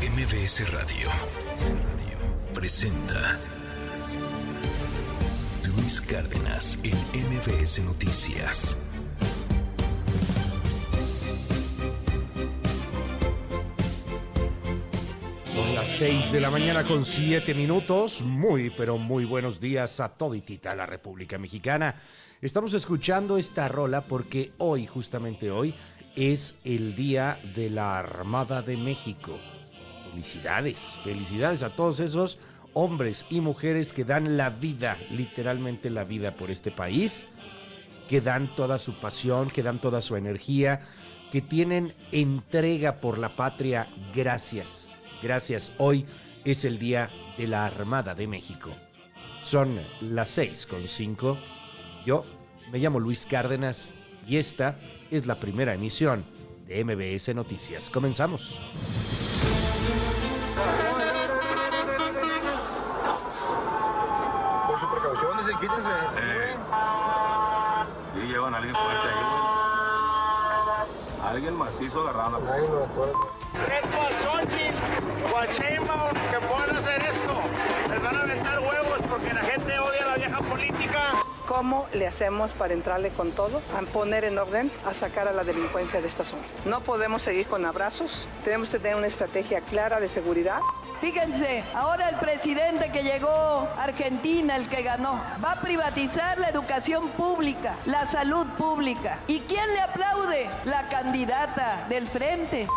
MBS Radio presenta Luis Cárdenas en MBS Noticias. Son las 6 de la mañana con 7 minutos. Muy, pero muy buenos días a toditita la República Mexicana. Estamos escuchando esta rola porque hoy, justamente hoy, es el Día de la Armada de México. Felicidades, felicidades a todos esos hombres y mujeres que dan la vida, literalmente la vida por este país, que dan toda su pasión, que dan toda su energía, que tienen entrega por la patria. Gracias Gracias. Hoy es el Día de la Armada de México. Son las seis con cinco. Yo me llamo Luis Cárdenas y esta es la primera emisión de MBS Noticias. Comenzamos. Por su precaución, dice, quítese. Eh, y llevan a alguien fuerte ahí, güey. Alguien macizo agarrando. Ay, no, pues. ¿Qué pasó, Chin? Guachimba, que puedan hacer esto. Les van a aventar huevos porque la gente odia la. ¿Cómo le hacemos para entrarle con todo, a poner en orden, a sacar a la delincuencia de esta zona? No podemos seguir con abrazos, tenemos que tener una estrategia clara de seguridad. Fíjense, ahora el presidente que llegó a Argentina, el que ganó, va a privatizar la educación pública, la salud pública. ¿Y quién le aplaude? La candidata del frente.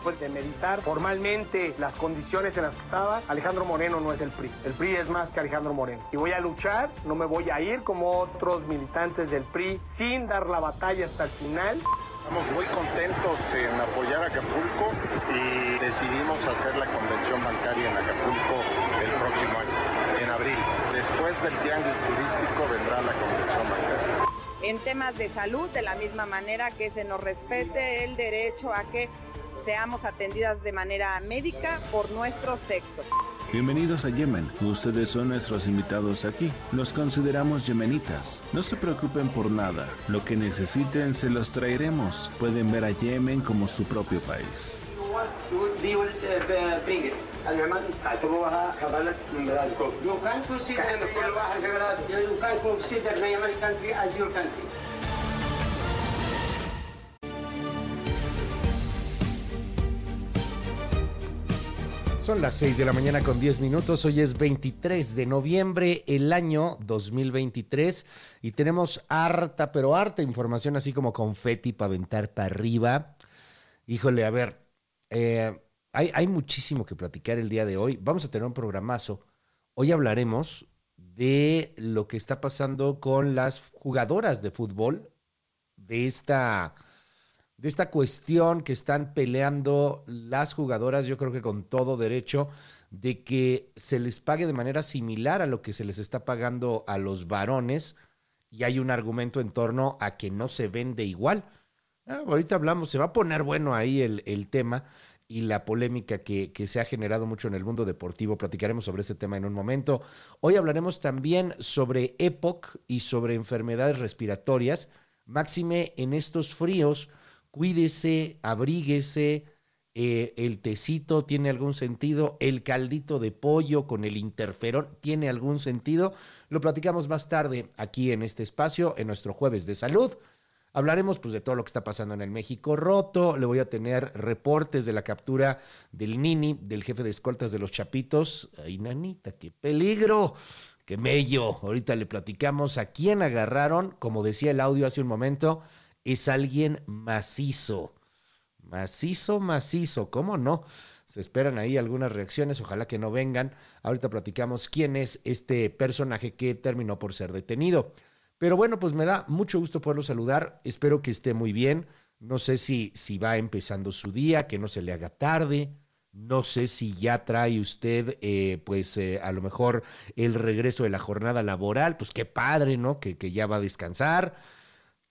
Después de meditar formalmente las condiciones en las que estaba, Alejandro Moreno no es el PRI. El PRI es más que Alejandro Moreno. Y voy a luchar, no me voy a ir como otros militantes del PRI sin dar la batalla hasta el final. Estamos muy contentos en apoyar a Acapulco y decidimos hacer la convención bancaria en Acapulco el próximo año, en abril. Después del tianguis turístico vendrá la convención bancaria. En temas de salud, de la misma manera que se nos respete el derecho a que seamos atendidas de manera médica por nuestro sexo. Bienvenidos a Yemen. Ustedes son nuestros invitados aquí. Nos consideramos yemenitas. No se preocupen por nada. Lo que necesiten se los traeremos. Pueden ver a Yemen como su propio país. Son las 6 de la mañana con 10 minutos. Hoy es 23 de noviembre, el año 2023. Y tenemos harta, pero harta información, así como confeti para aventar para arriba. Híjole, a ver, eh, hay, hay muchísimo que platicar el día de hoy. Vamos a tener un programazo. Hoy hablaremos de lo que está pasando con las jugadoras de fútbol, de esta de esta cuestión que están peleando las jugadoras, yo creo que con todo derecho, de que se les pague de manera similar a lo que se les está pagando a los varones, y hay un argumento en torno a que no se vende igual. Ah, ahorita hablamos, se va a poner bueno ahí el, el tema y la polémica que, que, se ha generado mucho en el mundo deportivo. Platicaremos sobre ese tema en un momento. Hoy hablaremos también sobre EPOC y sobre enfermedades respiratorias, máxime en estos fríos cuídese, abríguese, eh, el tecito tiene algún sentido, el caldito de pollo con el interferón tiene algún sentido. Lo platicamos más tarde aquí en este espacio, en nuestro jueves de salud. Hablaremos pues de todo lo que está pasando en el México roto, le voy a tener reportes de la captura del Nini, del jefe de escoltas de los Chapitos. Ay, nanita, qué peligro, qué mello. Ahorita le platicamos a quién agarraron, como decía el audio hace un momento, es alguien macizo. Macizo, macizo, ¿cómo no? Se esperan ahí algunas reacciones, ojalá que no vengan. Ahorita platicamos quién es este personaje que terminó por ser detenido. Pero bueno, pues me da mucho gusto poderlo saludar. Espero que esté muy bien. No sé si, si va empezando su día, que no se le haga tarde. No sé si ya trae usted, eh, pues eh, a lo mejor el regreso de la jornada laboral. Pues qué padre, ¿no? Que, que ya va a descansar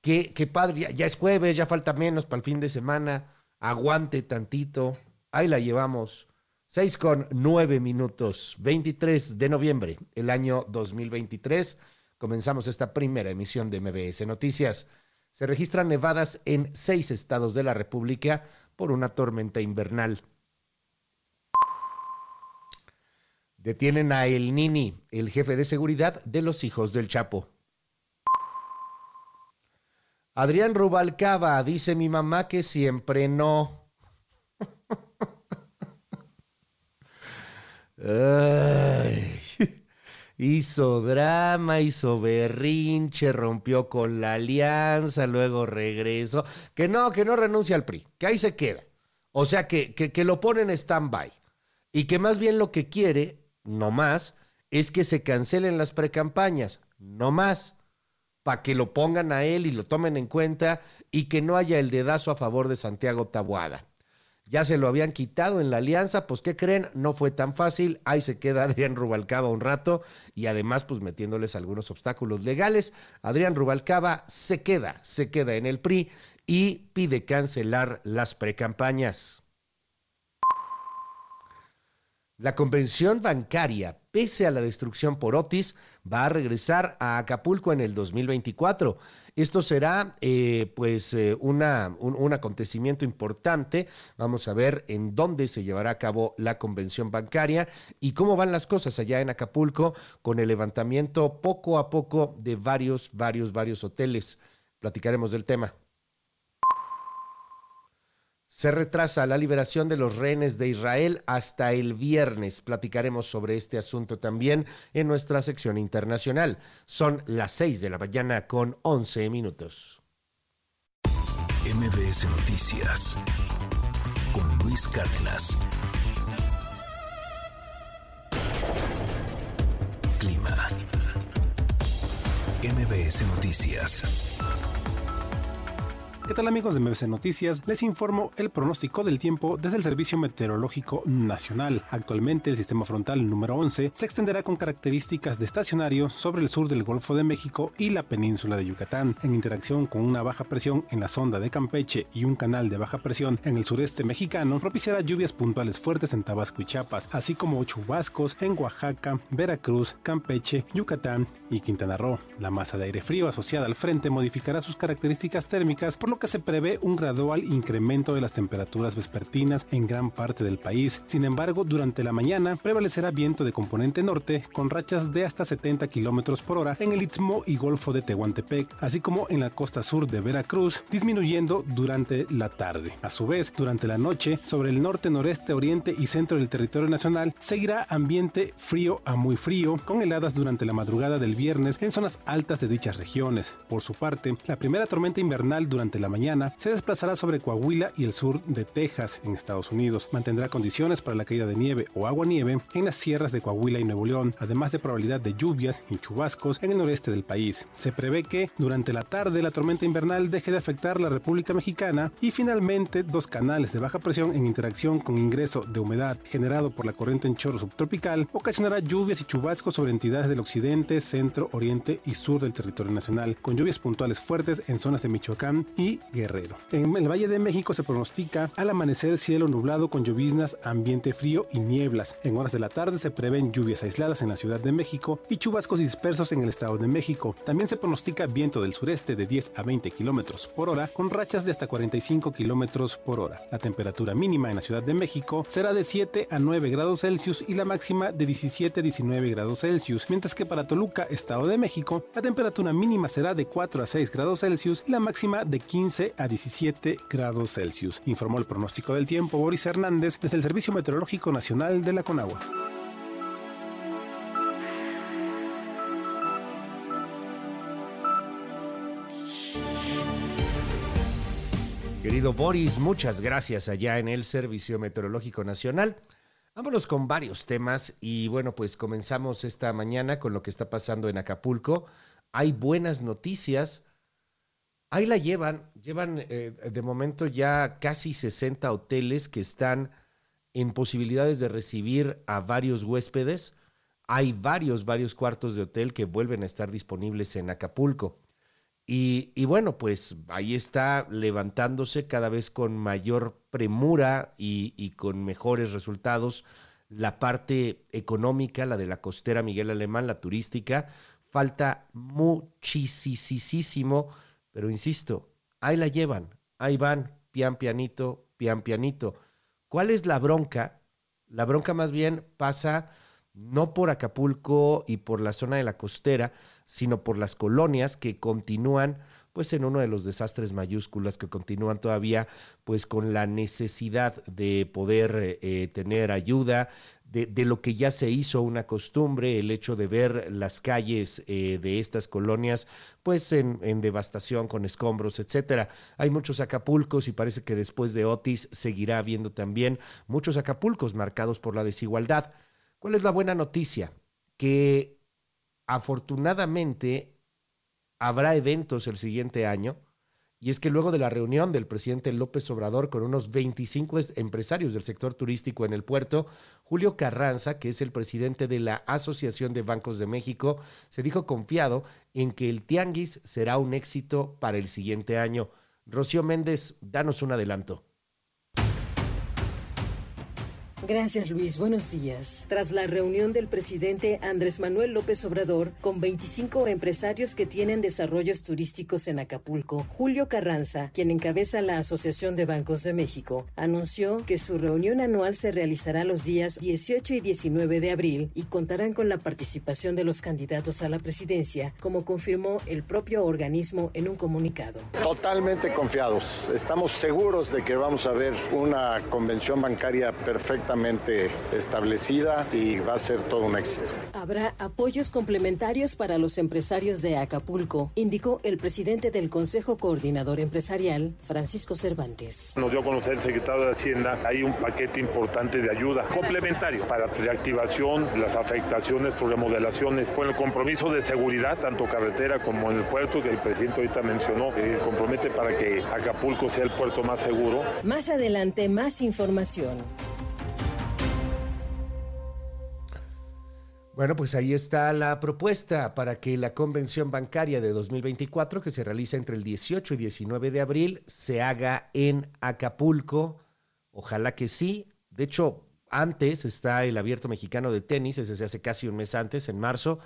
Qué, padre, ya, es jueves, ya falta menos para el fin de semana. Aguante tantito. Ahí la llevamos. Seis con nueve minutos, 23 de noviembre, el año 2023. Comenzamos esta primera emisión de MBS Noticias. Se registran nevadas en seis estados de la República por una tormenta invernal. Detienen a El Nini, el jefe de seguridad de los hijos del Chapo. Adrián Rubalcaba dice mi mamá que siempre no. Hizo drama, hizo berrinche, rompió con la alianza, luego regresó. Que no, que no renuncia al PRI, que ahí se queda. O sea, que, que, que lo pone en stand-by. Y que más bien lo que quiere, no más, es que se cancelen las precampañas, no más, para que lo pongan a él y lo tomen en cuenta y que no haya el dedazo a favor de Santiago Tabuada. Ya se lo habían quitado en la alianza, pues ¿qué creen? No fue tan fácil, ahí se queda Adrián Rubalcaba un rato y además pues metiéndoles algunos obstáculos legales. Adrián Rubalcaba se queda, se queda en el PRI y pide cancelar las precampañas. La convención bancaria, pese a la destrucción por Otis, va a regresar a Acapulco en el 2024. Esto será eh, pues eh, una, un, un, acontecimiento importante. Vamos a ver en dónde se llevará a cabo la convención bancaria y cómo van las cosas allá en Acapulco con el levantamiento poco a poco de varios, varios, varios hoteles. Platicaremos del tema. Se retrasa la liberación de los rehenes de Israel hasta el viernes. Platicaremos sobre este asunto también en nuestra sección internacional. Son las 6 de la mañana con 11 minutos. MBS Noticias con Luis Cárdenas. Clima. MBS Noticias. ¿Qué tal amigos de MBC Noticias? Les informo el pronóstico del tiempo desde el Servicio Meteorológico Nacional. Actualmente el sistema frontal número 11 se extenderá con características de estacionario sobre el sur del Golfo de México y la península de Yucatán, en interacción con una baja presión en la sonda de Campeche y un canal de baja presión en el sureste mexicano, propiciará lluvias puntuales fuertes en Tabasco y Chiapas, así como chubascos en Oaxaca, Veracruz, Campeche, Yucatán y Quintana Roo. La masa de aire frío asociada al frente modificará sus características térmicas, por lo se prevé un gradual incremento de las temperaturas vespertinas en gran parte del país. Sin embargo, durante la mañana prevalecerá viento de componente norte con rachas de hasta 70 kilómetros por hora en el Istmo y Golfo de Tehuantepec, así como en la costa sur de Veracruz, disminuyendo durante la tarde. A su vez, durante la noche, sobre el norte, noreste, oriente y centro del territorio nacional, seguirá ambiente frío a muy frío, con heladas durante la madrugada del viernes en zonas altas de dichas regiones. Por su parte, la primera tormenta invernal durante la mañana se desplazará sobre Coahuila y el sur de Texas, en Estados Unidos. Mantendrá condiciones para la caída de nieve o agua nieve en las sierras de Coahuila y Nuevo León, además de probabilidad de lluvias y chubascos en el noreste del país. Se prevé que durante la tarde la tormenta invernal deje de afectar la República Mexicana y finalmente dos canales de baja presión en interacción con ingreso de humedad generado por la corriente en chorro subtropical ocasionará lluvias y chubascos sobre entidades del occidente, centro, oriente y sur del territorio nacional, con lluvias puntuales fuertes en zonas de Michoacán y Guerrero. En el Valle de México se pronostica al amanecer cielo nublado con lloviznas, ambiente frío y nieblas. En horas de la tarde se prevén lluvias aisladas en la Ciudad de México y chubascos dispersos en el Estado de México. También se pronostica viento del sureste de 10 a 20 kilómetros por hora con rachas de hasta 45 kilómetros por hora. La temperatura mínima en la Ciudad de México será de 7 a 9 grados Celsius y la máxima de 17 a 19 grados Celsius, mientras que para Toluca, Estado de México, la temperatura mínima será de 4 a 6 grados Celsius y la máxima de 15 a 17 grados Celsius, informó el pronóstico del tiempo Boris Hernández desde el Servicio Meteorológico Nacional de la Conagua. Querido Boris, muchas gracias allá en el Servicio Meteorológico Nacional. Vámonos con varios temas y bueno, pues comenzamos esta mañana con lo que está pasando en Acapulco. Hay buenas noticias. Ahí la llevan, llevan eh, de momento ya casi 60 hoteles que están en posibilidades de recibir a varios huéspedes. Hay varios, varios cuartos de hotel que vuelven a estar disponibles en Acapulco. Y, y, bueno, pues ahí está levantándose cada vez con mayor premura y, y, con mejores resultados la parte económica, la de la costera Miguel Alemán, la turística. Falta muchísimo, pero insisto, ahí la llevan, ahí van, pian pianito, pian pianito. ¿Cuál es la bronca? La bronca más bien pasa no por Acapulco y por la zona de la costera, sino por las colonias que continúan pues en uno de los desastres mayúsculas que continúan todavía pues con la necesidad de poder eh, tener ayuda, de, lo que ya se hizo una costumbre, el hecho de ver las calles eh, de estas colonias, pues en, en, devastación con escombros, etcétera. Hay muchos Acapulcos y parece que después de Otis seguirá habiendo también muchos Acapulcos marcados por la desigualdad. ¿Cuál es la buena noticia? Que afortunadamente habrá eventos el siguiente año. Y es que luego de la reunión del presidente López Obrador con unos 25 empresarios del sector turístico en el puerto, Julio Carranza, que es el presidente de la Asociación de Bancos de México, se dijo confiado en que el Tianguis será un éxito para el siguiente año. Rocío Méndez, danos un adelanto. Gracias Luis, buenos días. Tras la reunión del presidente Andrés Manuel López Obrador con 25 empresarios que tienen desarrollos turísticos en Acapulco, Julio Carranza, quien encabeza la Asociación de Bancos de México, anunció que su reunión anual se realizará los días 18 y 19 de abril y contarán con la participación de los candidatos a la presidencia, como confirmó el propio organismo en un comunicado. Totalmente confiados. Estamos seguros de que vamos a ver una convención bancaria perfectamente establecida y va a ser todo un éxito. Habrá apoyos complementarios para los empresarios de Acapulco, indicó el presidente del Consejo Coordinador Empresarial, Francisco Cervantes. Nos dio a conocer el secretario de Hacienda, hay un paquete importante de ayuda complementario para reactivación, las afectaciones por remodelaciones, con el compromiso de seguridad, tanto carretera como en el puerto, que el presidente ahorita mencionó, eh, compromete para que Acapulco sea el puerto más seguro. Más adelante, más información. Bueno, pues ahí está la propuesta para que la convención bancaria de 2024, que se realiza entre el 18 y 19 de abril, se haga en Acapulco. Ojalá que sí. De hecho, antes está el abierto mexicano de tenis, ese se hace casi un mes antes, en marzo,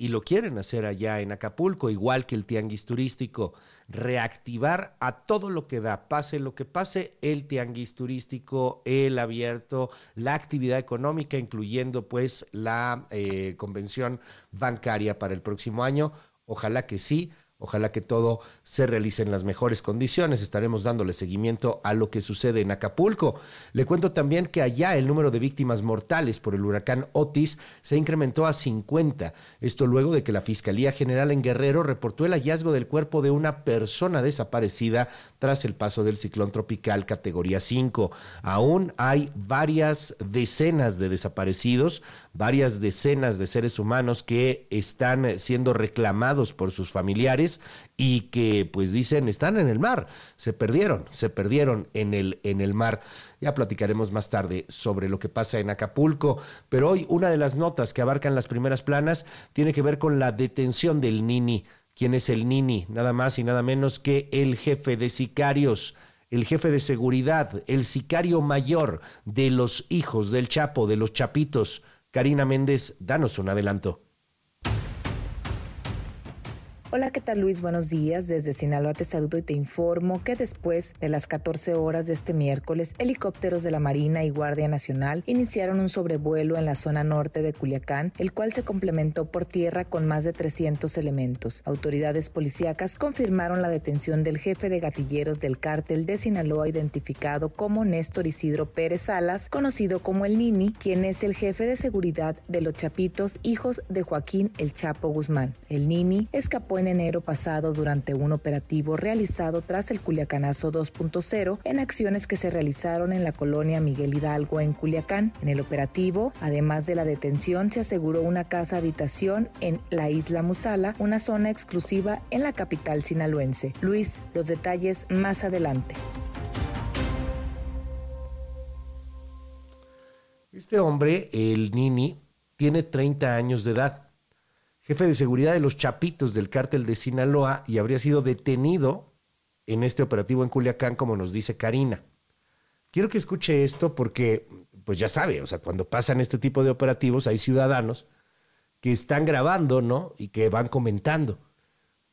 y lo quieren hacer allá en Acapulco, igual que el tianguis turístico, reactivar a todo lo que da, pase lo que pase, el tianguis turístico, el abierto, la actividad económica, incluyendo pues la eh, convención bancaria para el próximo año. Ojalá que sí. Ojalá que todo se realice en las mejores condiciones. Estaremos dándole seguimiento a lo que sucede en Acapulco. Le cuento también que allá el número de víctimas mortales por el huracán Otis se incrementó a 50. Esto luego de que la Fiscalía General en Guerrero reportó el hallazgo del cuerpo de una persona desaparecida tras el paso del ciclón tropical categoría 5. Aún hay varias decenas de desaparecidos, varias decenas de seres humanos que están siendo reclamados por sus familiares y que pues dicen están en el mar, se perdieron, se perdieron en el, en el mar. Ya platicaremos más tarde sobre lo que pasa en Acapulco, pero hoy una de las notas que abarcan las primeras planas tiene que ver con la detención del Nini. ¿Quién es el Nini? Nada más y nada menos que el jefe de sicarios el jefe de seguridad, el sicario mayor de los hijos del Chapo, de los Chapitos. Karina Méndez, danos un adelanto. Hola, ¿qué tal Luis? Buenos días. Desde Sinaloa te saludo y te informo que después de las 14 horas de este miércoles, helicópteros de la Marina y Guardia Nacional iniciaron un sobrevuelo en la zona norte de Culiacán, el cual se complementó por tierra con más de 300 elementos. Autoridades policíacas confirmaron la detención del jefe de gatilleros del cártel de Sinaloa identificado como Néstor Isidro Pérez Salas, conocido como el Nini, quien es el jefe de seguridad de los Chapitos, hijos de Joaquín El Chapo Guzmán. El Nini escapó en enero pasado durante un operativo realizado tras el Culiacanazo 2.0 en acciones que se realizaron en la colonia Miguel Hidalgo en Culiacán. En el operativo, además de la detención, se aseguró una casa habitación en la isla Musala, una zona exclusiva en la capital sinaloense. Luis, los detalles más adelante. Este hombre, el Nini, tiene 30 años de edad jefe de seguridad de los Chapitos del cártel de Sinaloa y habría sido detenido en este operativo en Culiacán, como nos dice Karina. Quiero que escuche esto porque, pues ya sabe, o sea, cuando pasan este tipo de operativos hay ciudadanos que están grabando, ¿no? Y que van comentando.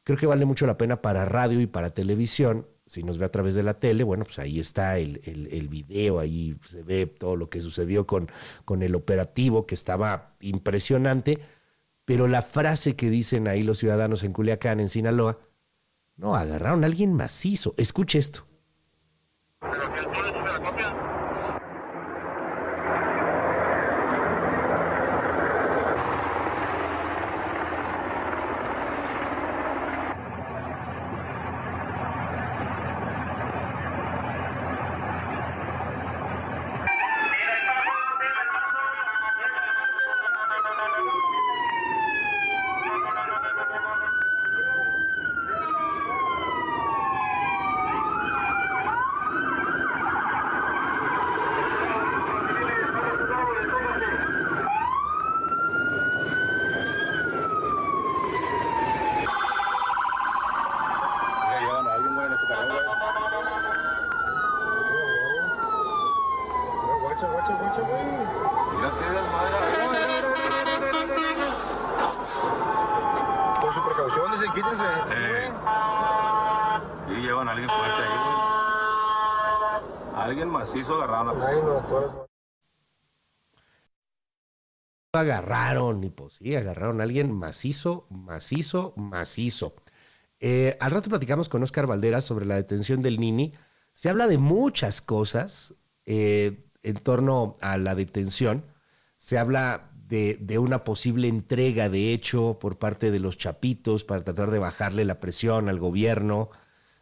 Creo que vale mucho la pena para radio y para televisión si nos ve a través de la tele, bueno, pues ahí está el, el, el video, ahí se ve todo lo que sucedió con, con el operativo, que estaba impresionante, pero la frase que dicen ahí los ciudadanos en Culiacán, en Sinaloa, no, agarraron a alguien macizo. Escuche esto. Con su precaución, dicen, quítense. Y llevan a alguien fuerte ahí, güey. Alguien macizo agarrado. Agarraron, y pues sí, agarraron a alguien macizo, macizo, macizo. Eh, al rato platicamos con Oscar Valderas sobre la detención del Nini. Se habla de muchas cosas eh, en torno a la detención. Se habla de, una posible entrega, de hecho, por parte de los chapitos para tratar de bajarle la presión al gobierno,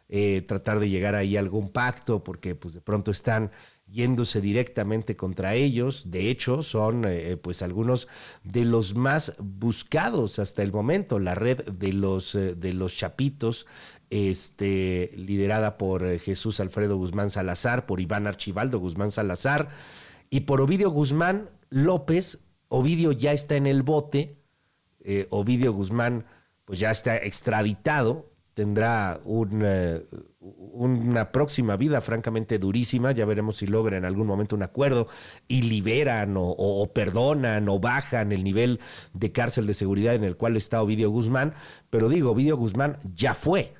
eh, tratar de llegar ahí a algún pacto, porque pues de pronto están yéndose directamente contra ellos. De hecho, son eh, pues algunos de los más buscados hasta el momento. La red de los, eh, de los chapitos, este, liderada por eh, Jesús Alfredo Guzmán Salazar, por Iván Archibaldo Guzmán Salazar y por Ovidio Guzmán López. Ovidio ya está en el bote. Eh, Ovidio Guzmán pues ya está extraditado tendrá eh, una próxima vida francamente durísima. Ya veremos si logra en algún momento un acuerdo y liberan o, o, o, perdonan o bajan el nivel de cárcel de seguridad en el cual está Ovidio Guzmán. Pero digo, Ovidio Guzmán ya fue.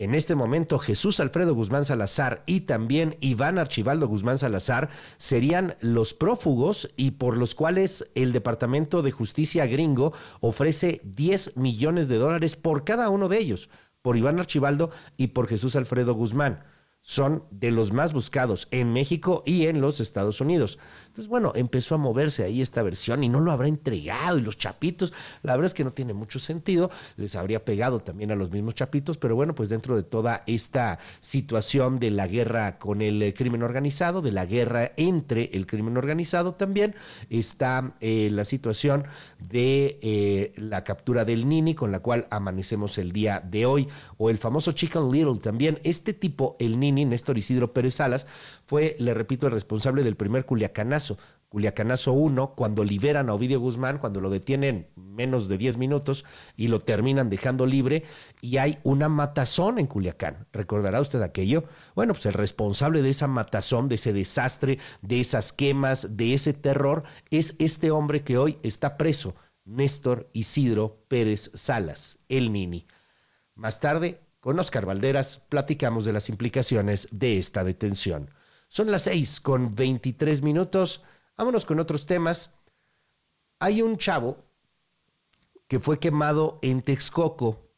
En este momento, Jesús Alfredo Guzmán Salazar y también Iván Archibaldo Guzmán Salazar serían los prófugos y por los cuales el Departamento de Justicia gringo ofrece 10 millones de dólares por cada uno de ellos por Iván Archibaldo y por Jesús Alfredo Guzmán. Son de los más buscados en México y en los Estados Unidos. Entonces, bueno, empezó a moverse ahí esta versión y no lo habrá entregado. Y los chapitos, la verdad es que no tiene mucho sentido. Les habría pegado también a los mismos chapitos, pero bueno, pues dentro de toda esta situación de la guerra con el crimen organizado, de la guerra entre el crimen organizado también, está eh, la situación de eh, la captura del Nini, con la cual amanecemos el día de hoy, o el famoso Chicken Little también. Este tipo, el Nini, Néstor Isidro Pérez Salas, fue, le repito, el responsable del primer Culiacanazo. Culiacanazo 1, cuando liberan a Ovidio Guzmán, cuando lo detienen menos de 10 minutos y lo terminan dejando libre, y hay una matazón en Culiacán. ¿Recordará usted aquello? Bueno, pues el responsable de esa matazón, de ese desastre, de esas quemas, de ese terror, es este hombre que hoy está preso, Néstor Isidro Pérez Salas, el Nini. Más tarde, con Oscar Valderas platicamos de las implicaciones de esta detención. Son las seis con 23 minutos. Vámonos con otros temas. Hay un chavo que fue quemado en Texcoco.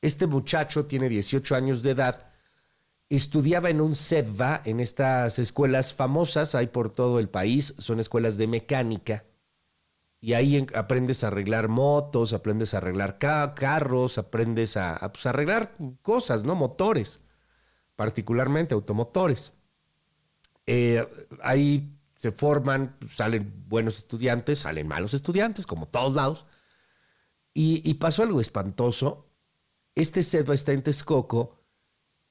Este muchacho tiene 18 años de edad. Estudiaba en un SEDVA, en estas escuelas famosas, hay por todo el país, son escuelas de mecánica y ahí aprendes a arreglar motos, aprendes a arreglar ca carros, aprendes a, pues, arreglar cosas, ¿no? Motores, particularmente automotores. Eh, ahí se forman, salen buenos estudiantes, salen malos estudiantes, como todos lados. Y, pasó algo espantoso. Este set está en Texcoco.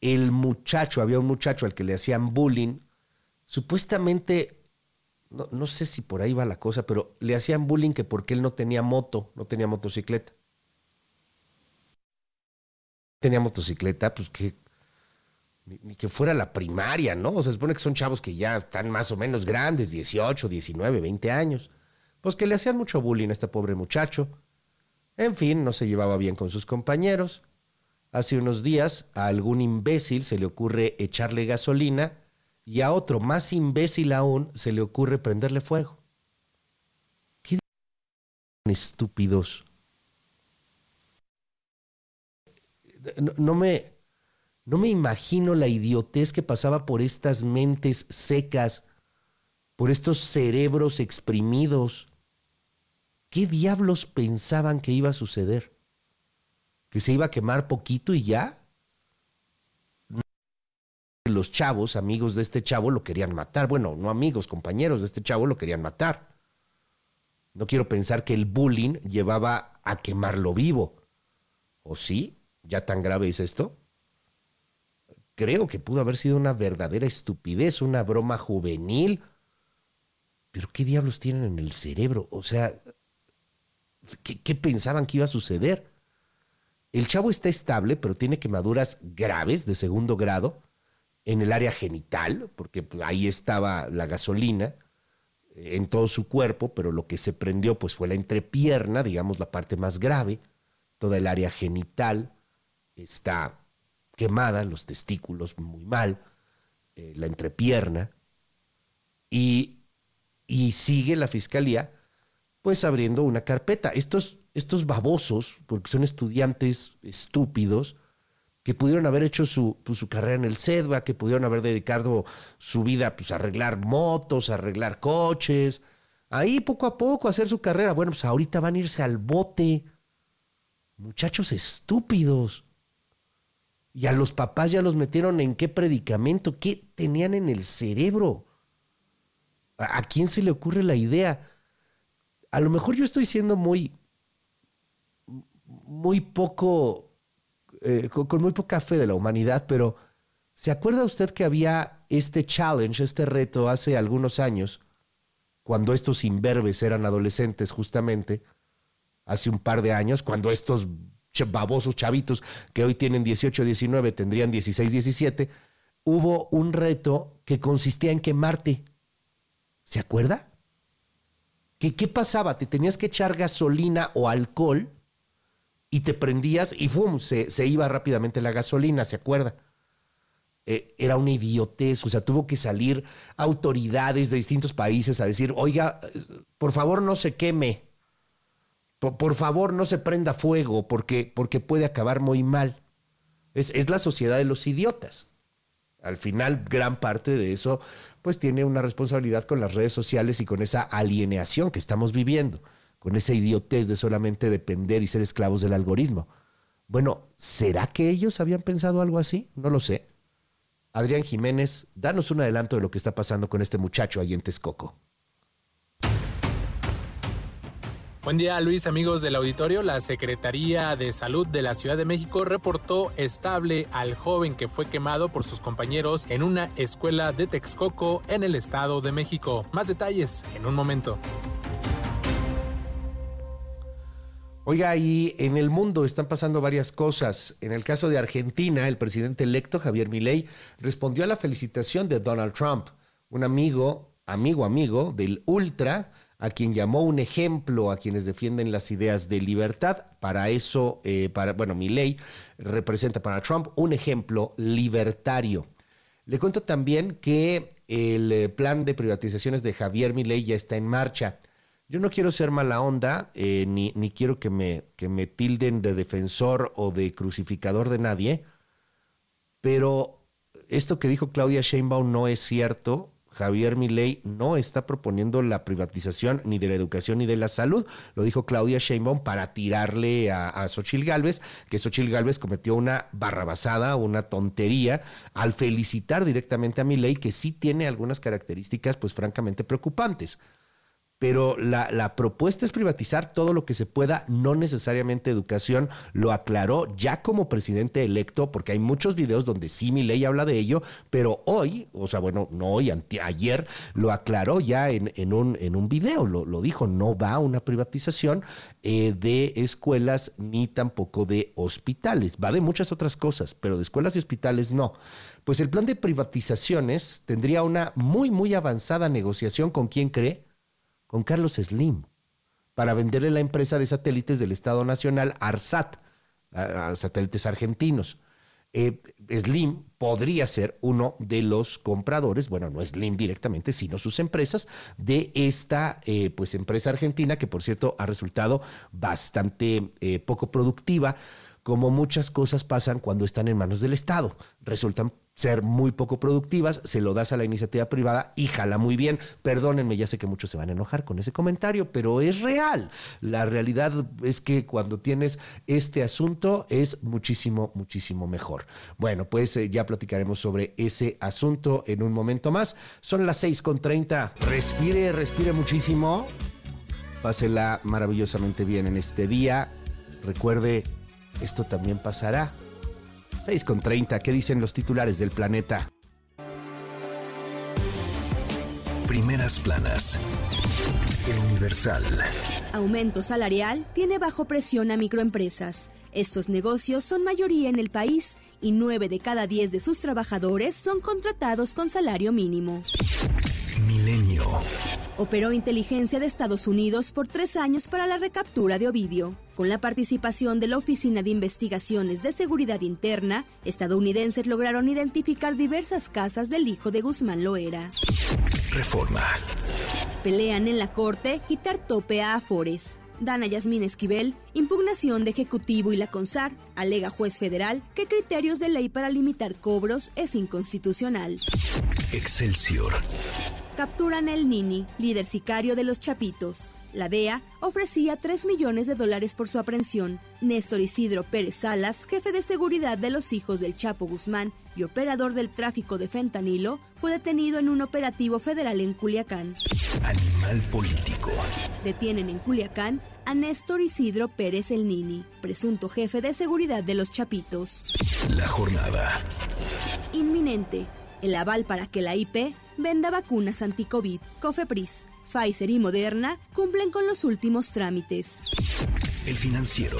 El muchacho, había un muchacho al que le hacían bullying. Supuestamente no, no, sé si por ahí va la cosa, pero le hacían bullying que porque él no tenía moto, no tenía motocicleta. Tenía motocicleta, pues que ni, que fuera la primaria, ¿no? O sea, se supone que son chavos que ya están más o menos grandes, 18, 19, 20 años. Pues que le hacían mucho bullying a este pobre muchacho. En fin, no se llevaba bien con sus compañeros. Hace unos días a algún imbécil se le ocurre echarle gasolina y a otro más imbécil aún se le ocurre prenderle fuego. ¿Qué estúpidos? No, no, me no me imagino la idiotez que pasaba por estas mentes secas, por estos cerebros exprimidos. ¿Qué diablos pensaban que iba a suceder? que se iba a quemar poquito y ya. Los chavos, amigos de este chavo, lo querían matar. Bueno, no amigos, compañeros de este chavo lo querían matar. No quiero pensar que el bullying llevaba a quemarlo vivo. ¿O sí? ¿Ya tan grave es esto? Creo que pudo haber sido una verdadera estupidez, una broma juvenil. Pero ¿qué diablos tienen en el cerebro? O sea, ¿qué, qué pensaban que iba a suceder? El chavo está estable, pero tiene quemaduras graves de segundo grado en el área genital, porque pues, ahí estaba la gasolina eh, en todo su cuerpo, pero lo que se prendió pues fue la entrepierna, digamos la parte más grave, toda el área genital está quemada, los testículos muy mal, eh, la entrepierna, y, y sigue la fiscalía pues abriendo una carpeta. Estos estos babosos, porque son estudiantes estúpidos, que pudieron haber hecho su, pues, su carrera en el CEDVA, que pudieron haber dedicado su vida pues, a arreglar motos, a arreglar coches, ahí poco a poco hacer su carrera. Bueno, pues ahorita van a irse al bote. Muchachos estúpidos. Y a los papás ya los metieron en qué predicamento, qué tenían en el cerebro. ¿A, a quién se le ocurre la idea? A lo mejor yo estoy siendo muy, muy poco, eh, con, muy poca fe de la humanidad, pero ¿se acuerda usted que había este challenge, este reto hace algunos años, cuando estos imberbes eran adolescentes justamente, hace un par de años, cuando estos babosos chavitos que hoy tienen 18, 19, tendrían 16, 17, hubo un reto que consistía en quemarte. ¿Se acuerda? ¿Qué, ¿Qué pasaba? Te tenías que echar gasolina o alcohol y te prendías y ¡fum! Se, se iba rápidamente la gasolina, ¿se acuerda? Eh, era una idiotez, o sea, tuvo que salir autoridades de distintos países a decir, oiga, por favor no se queme, por, por favor no se prenda fuego, porque, porque puede acabar muy mal. Es, es la sociedad de los idiotas. Al final, gran parte de eso, pues tiene una responsabilidad con las redes sociales y con esa alienación que estamos viviendo con esa idiotez de solamente depender y ser esclavos del algoritmo. Bueno, ¿será que ellos habían pensado algo así? No lo sé. Adrián Jiménez, danos un adelanto de lo que está pasando con este muchacho ahí en Texcoco. Buen día Luis, amigos del auditorio. La Secretaría de Salud de la Ciudad de México reportó estable al joven que fue quemado por sus compañeros en una escuela de Texcoco en el Estado de México. Más detalles en un momento. Oiga, y en el mundo están pasando varias cosas. En el caso de Argentina, el presidente electo Javier Milei respondió a la felicitación de Donald Trump, un amigo, amigo, amigo del ultra, a quien llamó un ejemplo a quienes defienden las ideas de libertad. Para eso, eh, para, bueno, Milei representa para Trump un ejemplo libertario. Le cuento también que el eh, plan de privatizaciones de Javier Milei ya está en marcha. Yo no quiero ser mala onda, eh, ni, ni, quiero que me, que me tilden de defensor o de crucificador de nadie, pero esto que dijo Claudia Sheinbaum no es cierto. Javier Milei no está proponiendo la privatización ni de la educación ni de la salud. Lo dijo Claudia Sheinbaum para tirarle a, a Xochil Gálvez, que Xochil Gálvez cometió una barrabasada, una tontería, al felicitar directamente a Milei, que sí tiene algunas características, pues francamente preocupantes pero la, la, propuesta es privatizar todo lo que se pueda, no necesariamente educación, lo aclaró ya como presidente electo, porque hay muchos videos donde sí mi ley habla de ello, pero hoy, o sea, bueno, no hoy, ayer, lo aclaró ya en, en, un, en un video, lo, lo, dijo, no va a una privatización eh, de escuelas ni tampoco de hospitales, va de muchas otras cosas, pero de escuelas y hospitales no. Pues el plan de privatizaciones tendría una muy, muy avanzada negociación con quien cree con Carlos Slim para venderle la empresa de satélites del Estado Nacional ARSAT, a satélites argentinos. Eh, Slim podría ser uno de los compradores, bueno, no Slim directamente, sino sus empresas, de esta eh, pues empresa argentina que por cierto ha resultado bastante eh, poco productiva como muchas cosas pasan cuando están en manos del Estado. Resultan ser muy poco productivas, se lo das a la iniciativa privada y jala muy bien. Perdónenme, ya sé que muchos se van a enojar con ese comentario, pero es real. La realidad es que cuando tienes este asunto es muchísimo, muchísimo mejor. Bueno, pues eh, ya platicaremos sobre ese asunto en un momento más. Son las 6.30. Respire, respire muchísimo. Pásela maravillosamente bien en este día. Recuerde esto también pasará. 6 con 30, ¿qué dicen los titulares del planeta? Primeras planas. El Universal. Aumento salarial tiene bajo presión a microempresas. Estos negocios son mayoría en el país y 9 de cada 10 de sus trabajadores son contratados con salario mínimo. Milenio. Operó inteligencia de Estados Unidos por tres años para la recaptura de Ovidio. Con la participación de la Oficina de Investigaciones de Seguridad Interna, estadounidenses lograron identificar diversas casas del hijo de Guzmán Loera. Reforma. Pelean en la Corte quitar tope a Afores. Dana Yasmín Esquivel, impugnación de Ejecutivo y la CONSAR, alega juez federal que criterios de ley para limitar cobros es inconstitucional. Excelsior. Capturan el Nini, líder sicario de los Chapitos. La DEA ofrecía 3 millones de dólares por su aprehensión. Néstor Isidro Pérez Salas, jefe de seguridad de los hijos del Chapo Guzmán y operador del tráfico de fentanilo, fue detenido en un operativo federal en Culiacán. Animal político. Detienen en Culiacán a Néstor Isidro Pérez El Nini, presunto jefe de seguridad de los Chapitos. La jornada. Inminente. El aval para que la IP venda vacunas anti-COVID, Cofepris, Pfizer y Moderna cumplen con los últimos trámites. El financiero.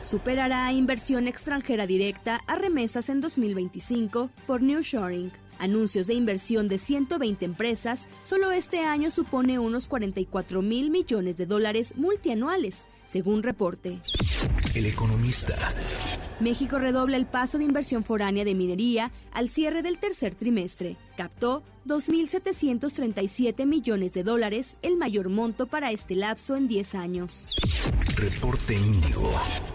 Superará inversión extranjera directa a remesas en 2025 por New Shoring. Anuncios de inversión de 120 empresas, solo este año supone unos 44 mil millones de dólares multianuales, según reporte. El economista. México redobla el paso de inversión foránea de minería al cierre del tercer trimestre. Captó 2.737 millones de dólares, el mayor monto para este lapso en 10 años. Reporte Índigo.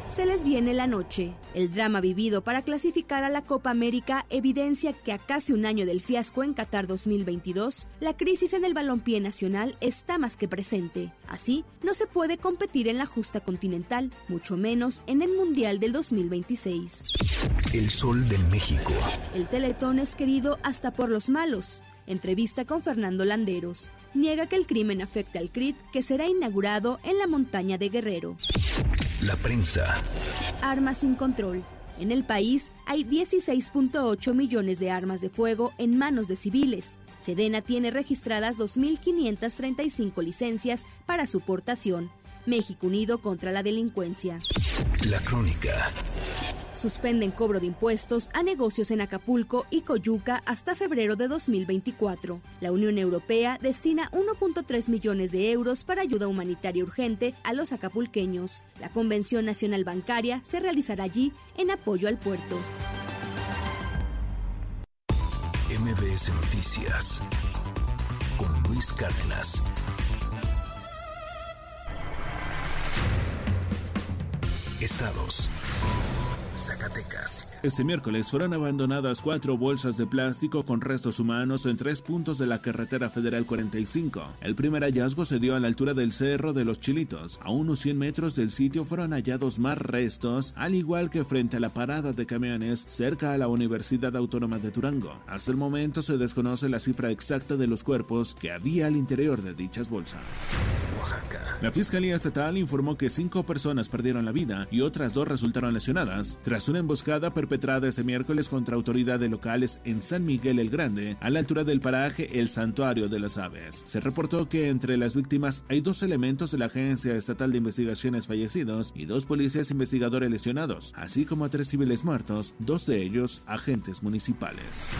Se les viene la noche. El drama vivido para clasificar a la Copa América evidencia que a casi un año del fiasco en Qatar 2022, la crisis en el balompié nacional está más que presente. Así, no se puede competir en la justa continental, mucho menos en el Mundial del 2026. El Sol de México. El Teletón es querido hasta por los malos. Entrevista con Fernando Landeros. Niega que el crimen afecte al CRIT que será inaugurado en la montaña de Guerrero. La prensa. Armas sin control. En el país hay 16.8 millones de armas de fuego en manos de civiles. Sedena tiene registradas 2.535 licencias para su portación. México Unido contra la Delincuencia. La crónica. Suspenden cobro de impuestos a negocios en Acapulco y Coyuca hasta febrero de 2024. La Unión Europea destina 1.3 millones de euros para ayuda humanitaria urgente a los acapulqueños. La Convención Nacional Bancaria se realizará allí en apoyo al puerto. MBS Noticias con Luis Cárdenas. Estados. Zacatecas. Este miércoles fueron abandonadas cuatro bolsas de plástico con restos humanos en tres puntos de la carretera federal 45. El primer hallazgo se dio a la altura del Cerro de los Chilitos. A unos 100 metros del sitio fueron hallados más restos, al igual que frente a la parada de camiones cerca a la Universidad Autónoma de Durango. Hasta el momento se desconoce la cifra exacta de los cuerpos que había al interior de dichas bolsas. Oaxaca. La Fiscalía Estatal informó que cinco personas perdieron la vida y otras dos resultaron lesionadas tras una emboscada perpetrada este miércoles contra autoridades locales en San Miguel el Grande, a la altura del paraje El Santuario de las Aves. Se reportó que entre las víctimas hay dos elementos de la Agencia Estatal de Investigaciones fallecidos y dos policías investigadores lesionados, así como tres civiles muertos, dos de ellos agentes municipales.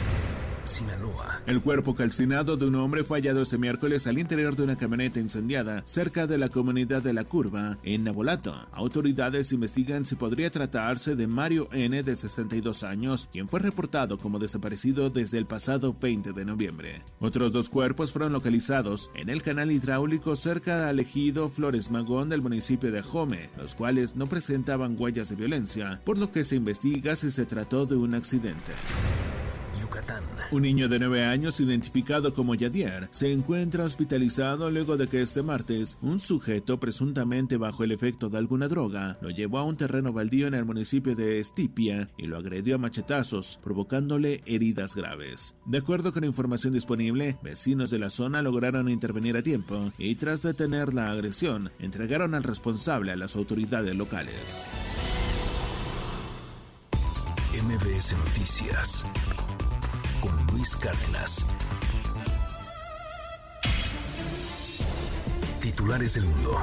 Sinaloa. El cuerpo calcinado de un hombre fue hallado este miércoles al interior de una camioneta incendiada cerca de la comunidad de La Curva, en Nabolato. Autoridades investigan si podría tratarse de Mario N., de 62 años, quien fue reportado como desaparecido desde el pasado 20 de noviembre. Otros dos cuerpos fueron localizados en el canal hidráulico cerca al ejido Flores Magón del municipio de Jome, los cuales no presentaban huellas de violencia, por lo que se investiga si se trató de un accidente. Yucatán. Un niño de 9 años, identificado como Yadier, se encuentra hospitalizado luego de que este martes un sujeto presuntamente bajo el efecto de alguna droga lo llevó a un terreno baldío en el municipio de Estipia y lo agredió a machetazos, provocándole heridas graves. De acuerdo con información disponible, vecinos de la zona lograron intervenir a tiempo y tras detener la agresión, entregaron al responsable a las autoridades locales. MBS Noticias Luis Cárdenas. Titulares del mundo.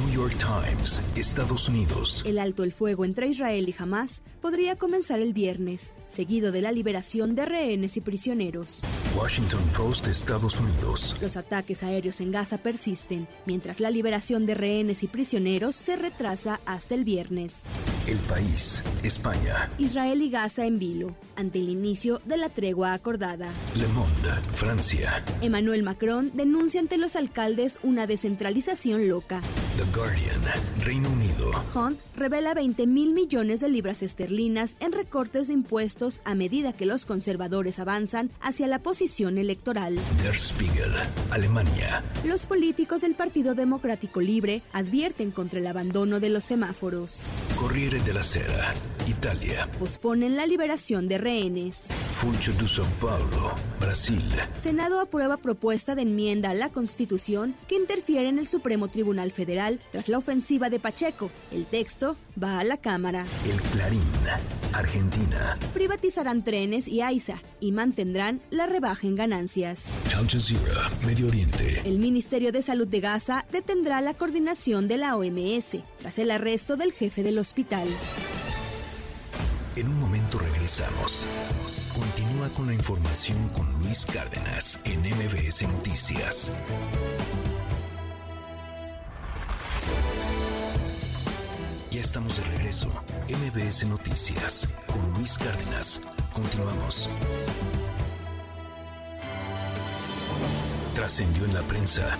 New York Times, Estados Unidos. El alto el fuego entre Israel y Hamas podría comenzar el viernes, seguido de la liberación de rehenes y prisioneros. Washington Post, Estados Unidos. Los ataques aéreos en Gaza persisten, mientras la liberación de rehenes y prisioneros se retrasa hasta el viernes. El país, España. Israel y Gaza en vilo, ante el inicio de la tregua acordada. Le Monde, Francia. Emmanuel Macron denuncia ante los alcaldes una descentralización loca. The Guardian, Reino Unido. Hunt revela 20 mil millones de libras esterlinas en recortes de impuestos a medida que los conservadores avanzan hacia la posición electoral. Der Spiegel, Alemania. Los políticos del Partido Democrático Libre advierten contra el abandono de los semáforos. Corriere della Sera, Italia. Posponen la liberación de rehenes. Funcho de São Paulo, Brasil. Senado aprueba propuesta de enmienda a la Constitución que interfiere en el Supremo Tribunal Federal tras la ofensiva de Pacheco. El texto va a la Cámara. El Clarín, Argentina. Privatizarán trenes y AISA y mantendrán la rebaja en ganancias. Al Jazeera, Medio Oriente. El Ministerio de Salud de Gaza detendrá la coordinación de la OMS tras el arresto del jefe del hospital. En un momento regresamos. Continúa con la información con Luis Cárdenas en MBS Noticias. Ya estamos de regreso. MBS Noticias con Luis Cárdenas. Continuamos. Trascendió en la prensa.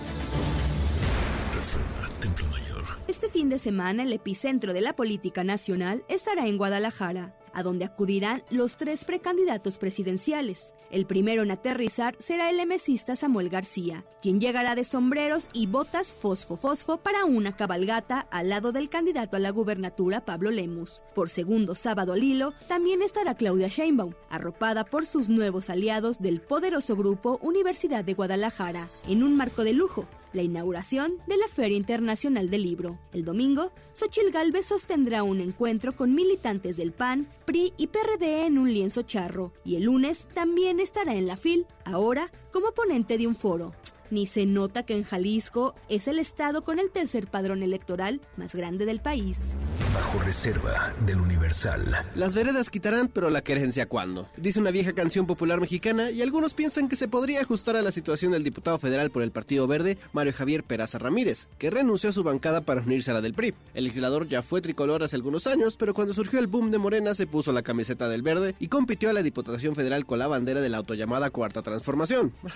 Reforma, Templo Mayor. Este fin de semana el epicentro de la política nacional estará en Guadalajara, a donde acudirán los tres precandidatos presidenciales. El primero en aterrizar será el emesista Samuel García, quien llegará de sombreros y botas fosfo-fosfo para una cabalgata al lado del candidato a la gubernatura Pablo Lemus. Por segundo sábado al hilo, también estará Claudia Sheinbaum, arropada por sus nuevos aliados del poderoso grupo Universidad de Guadalajara, en un marco de lujo, la inauguración de la Feria Internacional del Libro. El domingo, Xochil Gálvez sostendrá un encuentro con militantes del PAN, PRI y PRD en un lienzo charro. Y el lunes también estará en la FIL, ahora como ponente de un foro. Ni se nota que en Jalisco es el estado con el tercer padrón electoral más grande del país. Bajo reserva del Universal. Las veredas quitarán, pero la querencia cuándo. Dice una vieja canción popular mexicana y algunos piensan que se podría ajustar a la situación del diputado federal por el Partido Verde, Mario Javier Peraza Ramírez, que renunció a su bancada para unirse a la del PRI. El legislador ya fue tricolor hace algunos años, pero cuando surgió el boom de Morena se puso la camiseta del Verde y compitió a la Diputación Federal con la bandera de la autollamada Cuarta Transformación.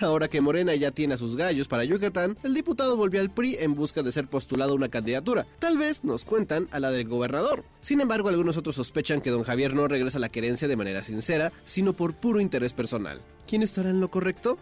Ahora que Morena ya tiene a sus gallos para Yucatán, el diputado volvió al PRI en busca de ser postulado a una candidatura. Tal vez, nos cuentan, a la del gobernador. Sin embargo, algunos otros sospechan que don Javier no regresa a la querencia de manera sincera, sino por puro interés personal. ¿Quién estará en lo correcto?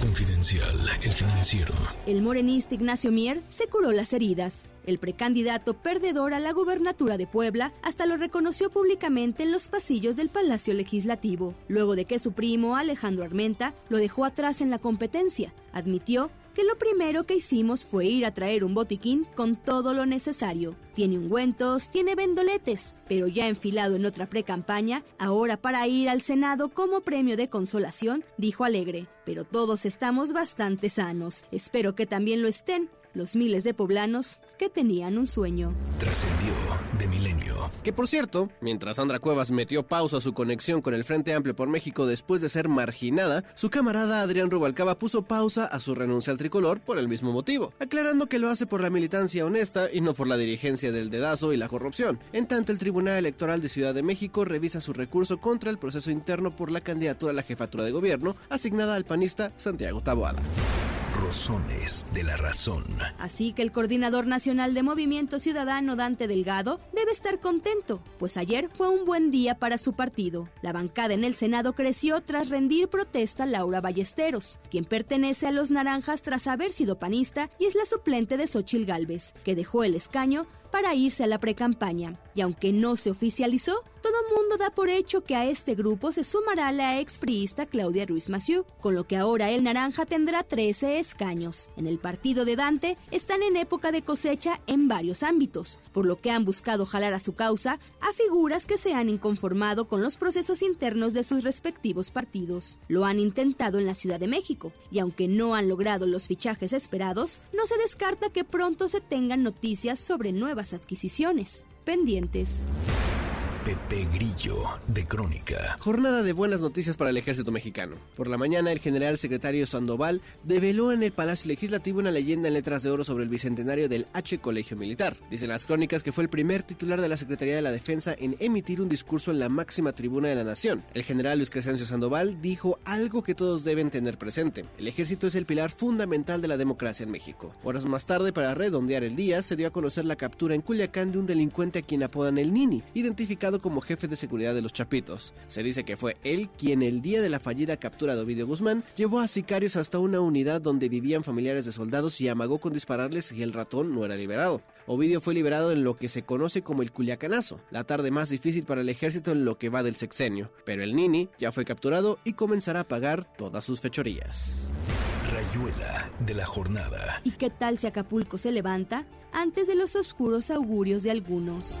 Confidencial, el financiero. El morenista Ignacio Mier se curó las heridas. El precandidato perdedor a la gubernatura de Puebla hasta lo reconoció públicamente en los pasillos del Palacio Legislativo, luego de que su primo Alejandro Armenta lo dejó atrás en la competencia. Admitió que lo primero que hicimos fue ir a traer un botiquín con todo lo necesario. Tiene ungüentos, tiene vendoletes, pero ya enfilado en otra pre-campaña, ahora para ir al Senado como premio de consolación, dijo Alegre. Pero todos estamos bastante sanos. Espero que también lo estén los miles de poblanos que tenían un sueño. Trascendió de Milenio. Que por cierto, mientras Sandra Cuevas metió pausa a su conexión con el Frente Amplio por México después de ser marginada, su camarada Adrián Rubalcaba puso pausa a su renuncia al tricolor por el mismo motivo, aclarando que lo hace por la militancia honesta y no por la dirigencia del dedazo y la corrupción. En tanto, el Tribunal Electoral de Ciudad de México revisa su recurso contra el proceso interno por la candidatura a la jefatura de gobierno asignada al panista Santiago Taboada. Rosones de la razón. Así que el coordinador nacional de Movimiento Ciudadano Dante Delgado debe estar contento, pues ayer fue un buen día para su partido. La bancada en el Senado creció tras rendir protesta Laura Ballesteros, quien pertenece a los Naranjas tras haber sido panista y es la suplente de Xochil Gálvez, que dejó el escaño para irse a la precampaña. Y aunque no se oficializó, todo mundo da por hecho que a este grupo se sumará la expriista Claudia Ruiz Massieu, con lo que ahora el Naranja tendrá 13 escaños. En el partido de Dante están en época de cosecha en varios ámbitos, por lo que han buscado jalar a su causa a figuras que se han inconformado con los procesos internos de sus respectivos partidos. Lo han intentado en la Ciudad de México, y aunque no han logrado los fichajes esperados, no se descarta que pronto se tengan noticias sobre nuevas adquisiciones. Pendientes. Pepe Grillo, de Crónica. Jornada de buenas noticias para el ejército mexicano. Por la mañana, el general secretario Sandoval develó en el Palacio Legislativo una leyenda en letras de oro sobre el bicentenario del H Colegio Militar. Dicen las crónicas que fue el primer titular de la Secretaría de la Defensa en emitir un discurso en la máxima tribuna de la nación. El general Luis Crescencio Sandoval dijo algo que todos deben tener presente. El ejército es el pilar fundamental de la democracia en México. Horas más tarde, para redondear el día, se dio a conocer la captura en Culiacán de un delincuente a quien apodan el Nini, identificado como jefe de seguridad de los Chapitos. Se dice que fue él quien el día de la fallida captura de Ovidio Guzmán llevó a sicarios hasta una unidad donde vivían familiares de soldados y amagó con dispararles si el ratón no era liberado. Ovidio fue liberado en lo que se conoce como el Culiacanazo, la tarde más difícil para el ejército en lo que va del sexenio, pero el Nini ya fue capturado y comenzará a pagar todas sus fechorías. Rayuela de la jornada. ¿Y qué tal si Acapulco se levanta antes de los oscuros augurios de algunos?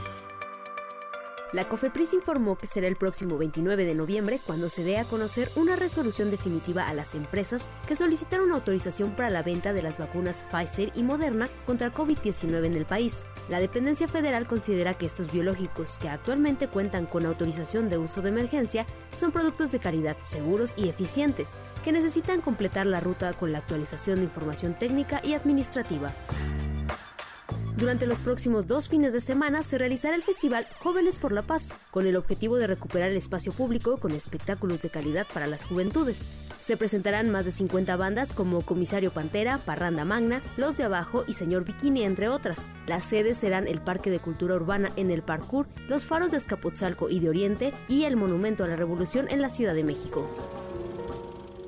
La COFEPRIS informó que será el próximo 29 de noviembre cuando se dé a conocer una resolución definitiva a las empresas que solicitaron autorización para la venta de las vacunas Pfizer y Moderna contra COVID-19 en el país. La dependencia federal considera que estos biológicos, que actualmente cuentan con autorización de uso de emergencia, son productos de calidad seguros y eficientes, que necesitan completar la ruta con la actualización de información técnica y administrativa. Durante los próximos dos fines de semana se realizará el festival Jóvenes por la Paz, con el objetivo de recuperar el espacio público con espectáculos de calidad para las juventudes. Se presentarán más de 50 bandas como Comisario Pantera, Parranda Magna, Los de Abajo y Señor Bikini, entre otras. Las sedes serán el Parque de Cultura Urbana en el Parkour, los faros de Escapotzalco y de Oriente y el Monumento a la Revolución en la Ciudad de México.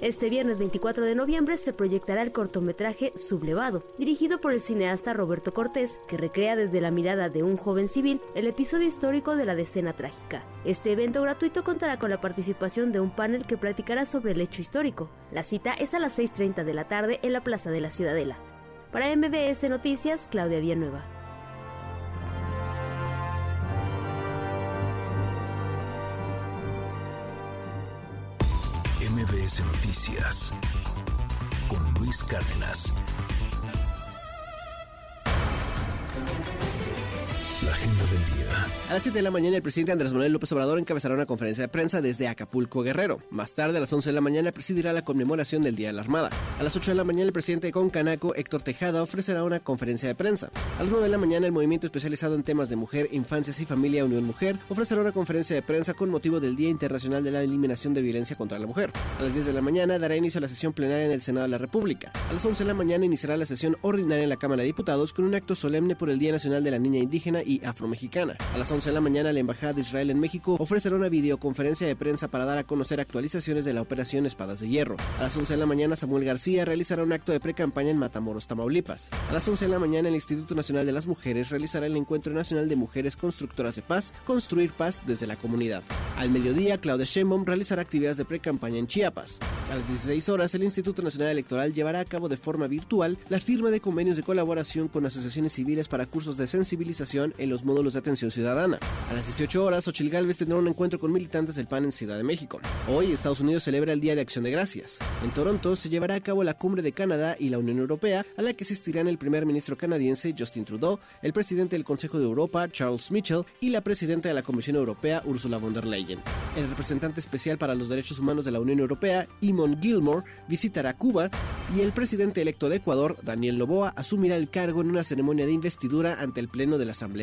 Este viernes 24 de noviembre se proyectará el cortometraje Sublevado, dirigido por el cineasta Roberto Cortés, que recrea desde la mirada de un joven civil el episodio histórico de la decena trágica. Este evento gratuito contará con la participación de un panel que platicará sobre el hecho histórico. La cita es a las 6.30 de la tarde en la Plaza de la Ciudadela. Para MBS Noticias, Claudia Villanueva. Noticias con Luis Cárdenas. La agenda del día. A las 7 de la mañana, el presidente Andrés Manuel López Obrador encabezará una conferencia de prensa desde Acapulco Guerrero. Más tarde, a las 11 de la mañana, presidirá la conmemoración del Día de la Armada. A las 8 de la mañana, el presidente de Concanaco, Héctor Tejada, ofrecerá una conferencia de prensa. A las 9 de la mañana, el movimiento especializado en temas de mujer, infancias y familia Unión Mujer ofrecerá una conferencia de prensa con motivo del Día Internacional de la Eliminación de Violencia contra la Mujer. A las 10 de la mañana, dará inicio a la sesión plenaria en el Senado de la República. A las 11 de la mañana, iniciará la sesión ordinaria en la Cámara de Diputados con un acto solemne por el Día Nacional de la Niña Indígena y Afromexicana Mexicana. A las 11 de la mañana, la Embajada de Israel en México ofrecerá una videoconferencia de prensa para dar a conocer actualizaciones de la operación Espadas de Hierro. A las 11 de la mañana, Samuel García realizará un acto de pre-campaña en Matamoros, Tamaulipas. A las 11 de la mañana, el Instituto Nacional de las Mujeres realizará el Encuentro Nacional de Mujeres Constructoras de Paz, Construir Paz desde la comunidad. Al mediodía, Claudia Sheinbaum realizará actividades de pre-campaña en Chiapas. A las 16 horas, el Instituto Nacional Electoral llevará a cabo de forma virtual la firma de convenios de colaboración con asociaciones civiles para cursos de sensibilización en los módulos de atención ciudadana. A las 18 horas, Ochil Gálvez tendrá un encuentro con militantes del PAN en Ciudad de México. Hoy, Estados Unidos celebra el Día de Acción de Gracias. En Toronto se llevará a cabo la cumbre de Canadá y la Unión Europea, a la que asistirán el primer ministro canadiense Justin Trudeau, el presidente del Consejo de Europa Charles Mitchell y la presidenta de la Comisión Europea Ursula von der Leyen. El representante especial para los derechos humanos de la Unión Europea, Eamon Gilmore, visitará Cuba y el presidente electo de Ecuador, Daniel Noboa, asumirá el cargo en una ceremonia de investidura ante el Pleno de la Asamblea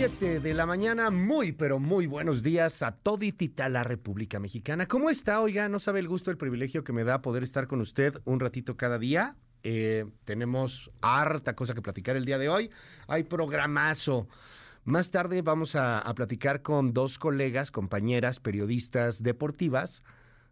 7 de la mañana, muy, pero muy buenos días a toditita la República Mexicana. ¿Cómo está? Oiga, no sabe el gusto, el privilegio que me da poder estar con usted un ratito cada día. Eh, tenemos harta cosa que platicar el día de hoy. Hay programazo. Más tarde vamos a, a platicar con dos colegas, compañeras, periodistas deportivas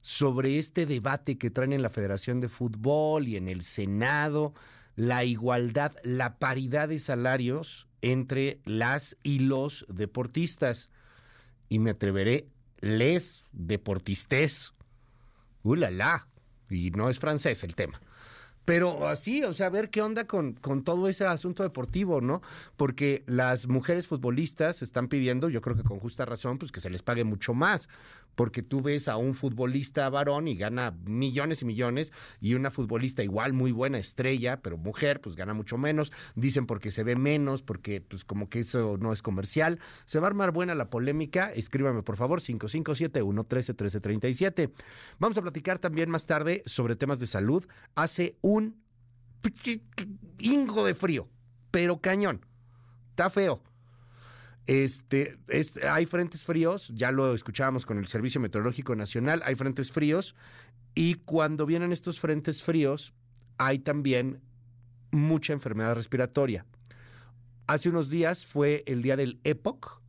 sobre este debate que traen en la Federación de Fútbol y en el Senado, la igualdad, la paridad de salarios entre las y los deportistas. Y me atreveré, les deportistes. ¡Uh! Y no es francés el tema. Pero así, o sea, a ver qué onda con, con todo ese asunto deportivo, ¿no? Porque las mujeres futbolistas están pidiendo, yo creo que con justa razón, pues que se les pague mucho más. Porque tú ves a un futbolista varón y gana millones y millones, y una futbolista igual muy buena, estrella, pero mujer, pues gana mucho menos. Dicen porque se ve menos, porque pues como que eso no es comercial. Se va a armar buena la polémica. Escríbame, por favor, 557-113-1337. Vamos a platicar también más tarde sobre temas de salud. Hace un hingo de frío, pero cañón. Está feo. Este, hay frentes fríos, ya lo escuchábamos con el Servicio Meteorológico Nacional, hay frentes fríos y cuando vienen estos frentes fríos hay también mucha enfermedad respiratoria. Hace unos días fue el día del EPOC,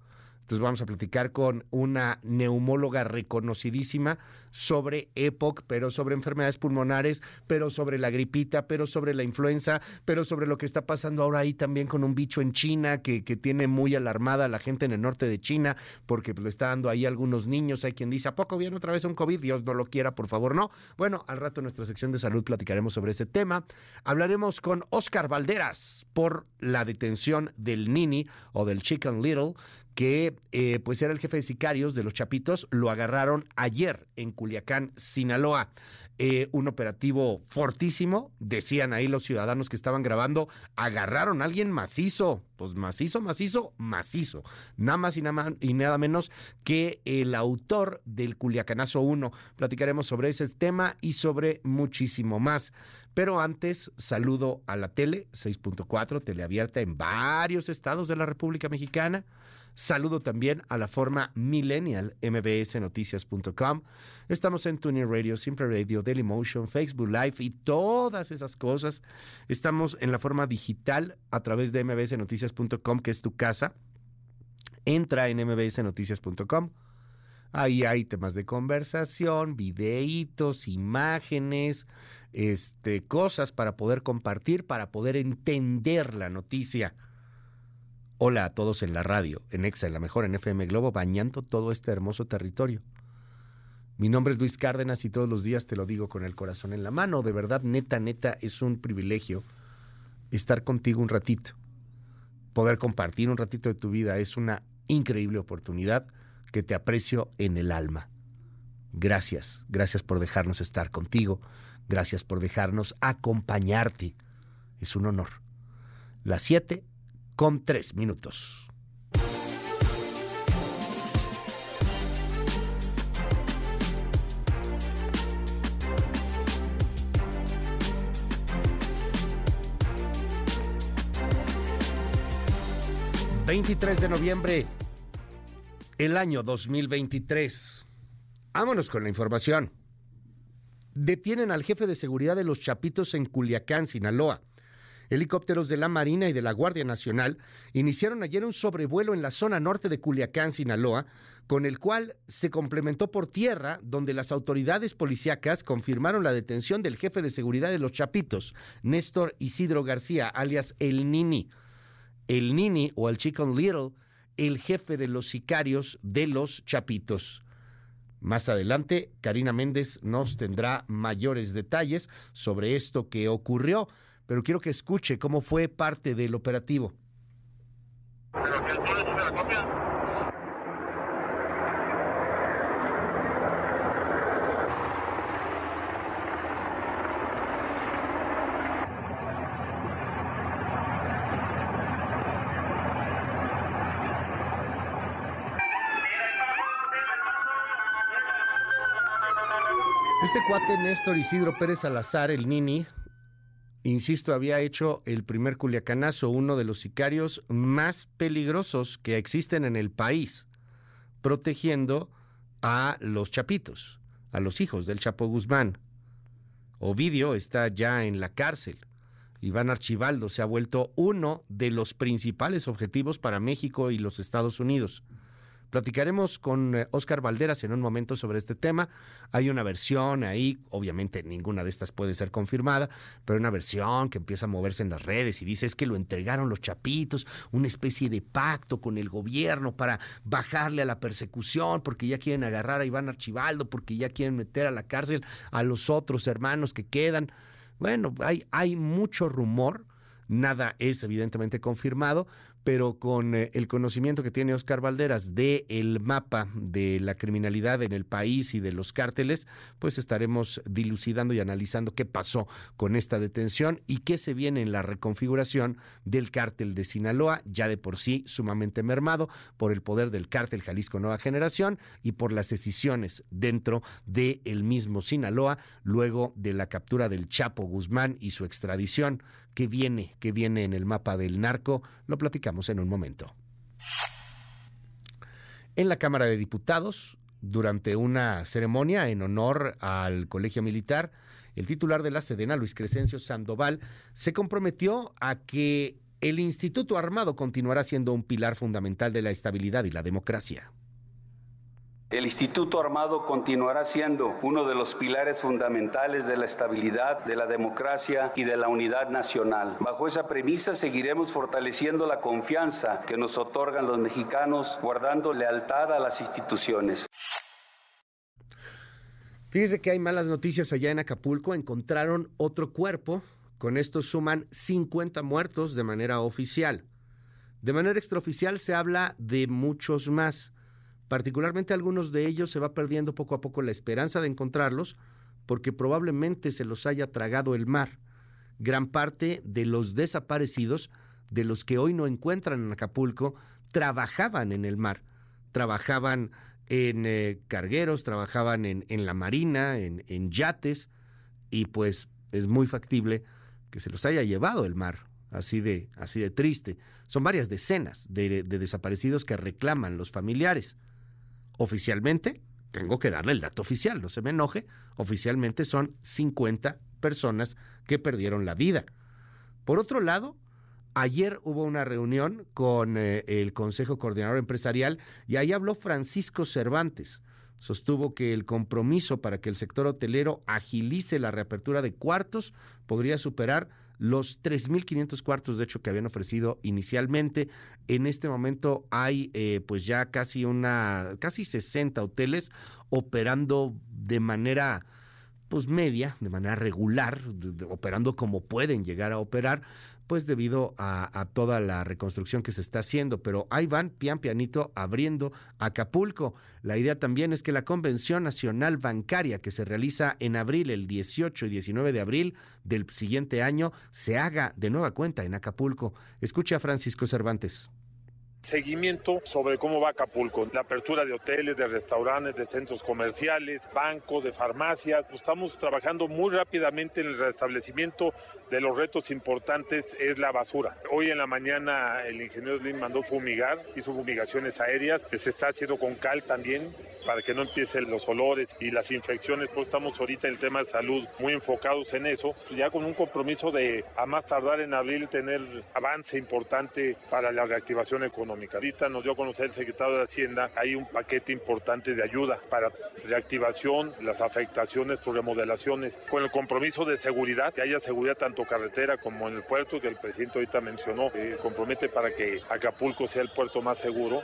entonces vamos a platicar con una neumóloga reconocidísima sobre EPOC, pero sobre enfermedades pulmonares, pero sobre la gripita, pero sobre la influenza, pero sobre lo que está pasando ahora ahí también con un bicho en China que, que tiene muy alarmada a la gente en el norte de China porque pues, le está dando ahí algunos niños. Hay quien dice, ¿a poco viene otra vez un COVID? Dios no lo quiera, por favor, no. Bueno, al rato en nuestra sección de salud platicaremos sobre ese tema. Hablaremos con Oscar Valderas por la detención del Nini o del Chicken Little que eh, pues era el jefe de sicarios de los Chapitos, lo agarraron ayer en Culiacán, Sinaloa. Eh, un operativo fortísimo, decían ahí los ciudadanos que estaban grabando, agarraron a alguien macizo, pues macizo, macizo, macizo, nada más y nada, y nada menos que el autor del Culiacanazo 1. Platicaremos sobre ese tema y sobre muchísimo más. Pero antes, saludo a la tele 6.4, teleabierta en varios estados de la República Mexicana. Saludo también a la forma millennial, mbsnoticias.com. Estamos en Tuning Radio, Simple Radio, Dailymotion, Facebook Live y todas esas cosas. Estamos en la forma digital a través de mbsnoticias.com, que es tu casa. Entra en mbsnoticias.com. Ahí hay temas de conversación, videitos, imágenes, este, cosas para poder compartir, para poder entender la noticia. Hola a todos en la radio, en EXA, en la mejor en FM Globo, bañando todo este hermoso territorio. Mi nombre es Luis Cárdenas y todos los días te lo digo con el corazón en la mano. De verdad, neta, neta, es un privilegio estar contigo un ratito. Poder compartir un ratito de tu vida es una increíble oportunidad que te aprecio en el alma. Gracias, gracias por dejarnos estar contigo, gracias por dejarnos acompañarte. Es un honor. Las 7 con 3 minutos. 23 de noviembre, el año 2023. Vámonos con la información. Detienen al jefe de seguridad de los Chapitos en Culiacán, Sinaloa. Helicópteros de la Marina y de la Guardia Nacional iniciaron ayer un sobrevuelo en la zona norte de Culiacán, Sinaloa, con el cual se complementó por tierra, donde las autoridades policíacas confirmaron la detención del jefe de seguridad de los Chapitos, Néstor Isidro García, alias El Nini el Nini o el Chicken Little, el jefe de los sicarios de los Chapitos. Más adelante, Karina Méndez nos tendrá mayores detalles sobre esto que ocurrió, pero quiero que escuche cómo fue parte del operativo. Este cuate Néstor Isidro Pérez Salazar, el Nini, insisto, había hecho el primer culiacanazo, uno de los sicarios más peligrosos que existen en el país, protegiendo a los chapitos, a los hijos del Chapo Guzmán. Ovidio está ya en la cárcel. Iván Archibaldo se ha vuelto uno de los principales objetivos para México y los Estados Unidos. Platicaremos con Oscar eh, Valderas en un momento sobre este tema. Hay una versión ahí, obviamente ninguna de estas puede ser confirmada, pero una versión que empieza a moverse en las redes y dice es que lo entregaron los chapitos, una especie de pacto con el gobierno para bajarle a la persecución, porque ya quieren agarrar a Iván Archibaldo, porque ya quieren meter a la cárcel a los otros hermanos que quedan. Bueno, hay, hay mucho rumor Nada es evidentemente confirmado, pero con eh, el conocimiento que tiene Oscar Valderas de el mapa de la criminalidad en el país y de los cárteles, pues estaremos dilucidando y analizando qué pasó con esta detención y qué se viene en la reconfiguración del cártel de Sinaloa, ya de por sí sumamente mermado por el poder del cártel Jalisco Nueva Generación y por las decisiones dentro del el mismo Sinaloa luego de la captura del Chapo Guzmán y su extradición que viene, que viene en el mapa del narco, lo platicamos en un momento. En la Cámara de Diputados, durante una ceremonia en honor al Colegio Militar, el titular de la Sedena, Luis Crescencio Sandoval, se comprometió a que el Instituto Armado continuará siendo un pilar fundamental de la estabilidad y la democracia. El Instituto Armado continuará siendo uno de los pilares fundamentales de la estabilidad, de la democracia y de la unidad nacional. Bajo esa premisa seguiremos fortaleciendo la confianza que nos otorgan los mexicanos, guardando lealtad a las instituciones. Fíjese que hay malas noticias allá en Acapulco. Encontraron otro cuerpo. Con esto suman 50 muertos de manera oficial. De manera extraoficial se habla de muchos más. Particularmente algunos de ellos se va perdiendo poco a poco la esperanza de encontrarlos porque probablemente se los haya tragado el mar. Gran parte de los desaparecidos, de los que hoy no encuentran en Acapulco, trabajaban en el mar, trabajaban en eh, cargueros, trabajaban en, la marina, en, yates, y pues es muy factible que se los haya llevado el mar, así de, así de triste. Son varias decenas de desaparecidos que reclaman los familiares. Oficialmente, tengo que darle el dato oficial, no se me enoje, oficialmente son 50 personas que perdieron la vida. Por otro lado, ayer hubo una reunión con eh, el Consejo Coordinador Empresarial y ahí habló Francisco Cervantes. Sostuvo que el compromiso para que el sector hotelero agilice la reapertura de cuartos podría superar los 3.500 cuartos, de hecho, que habían ofrecido inicialmente. En este momento hay eh, pues ya casi una, casi 60 hoteles operando de manera pues media, de manera regular, operando como pueden llegar a operar, pues debido a, toda la reconstrucción que se está haciendo. Pero ahí van, pian pianito, abriendo Acapulco. La idea también es que la Convención Nacional Bancaria, que se realiza en abril, el 18 y 19 de abril del siguiente año, se haga de nueva cuenta en Acapulco. Escucha a Francisco Cervantes seguimiento sobre cómo va Acapulco, la apertura de hoteles, de restaurantes, de centros comerciales, bancos, de farmacias. Estamos trabajando muy rápidamente en el restablecimiento de los retos importantes es la basura. Hoy en la mañana el ingeniero Slim mandó fumigar, hizo fumigaciones aéreas, que se está haciendo con cal también para que no empiecen los olores y las infecciones. Pues estamos ahorita en el tema de salud muy enfocados en eso, ya con un compromiso de a más tardar en abril tener avance importante para la reactivación económica. Ahorita nos dio a conocer el secretario de Hacienda, hay un paquete importante de ayuda para reactivación, las afectaciones por remodelaciones, con el compromiso de seguridad, que haya seguridad tanto carretera como en el puerto, que el presidente ahorita mencionó, que compromete para que Acapulco sea el puerto más seguro.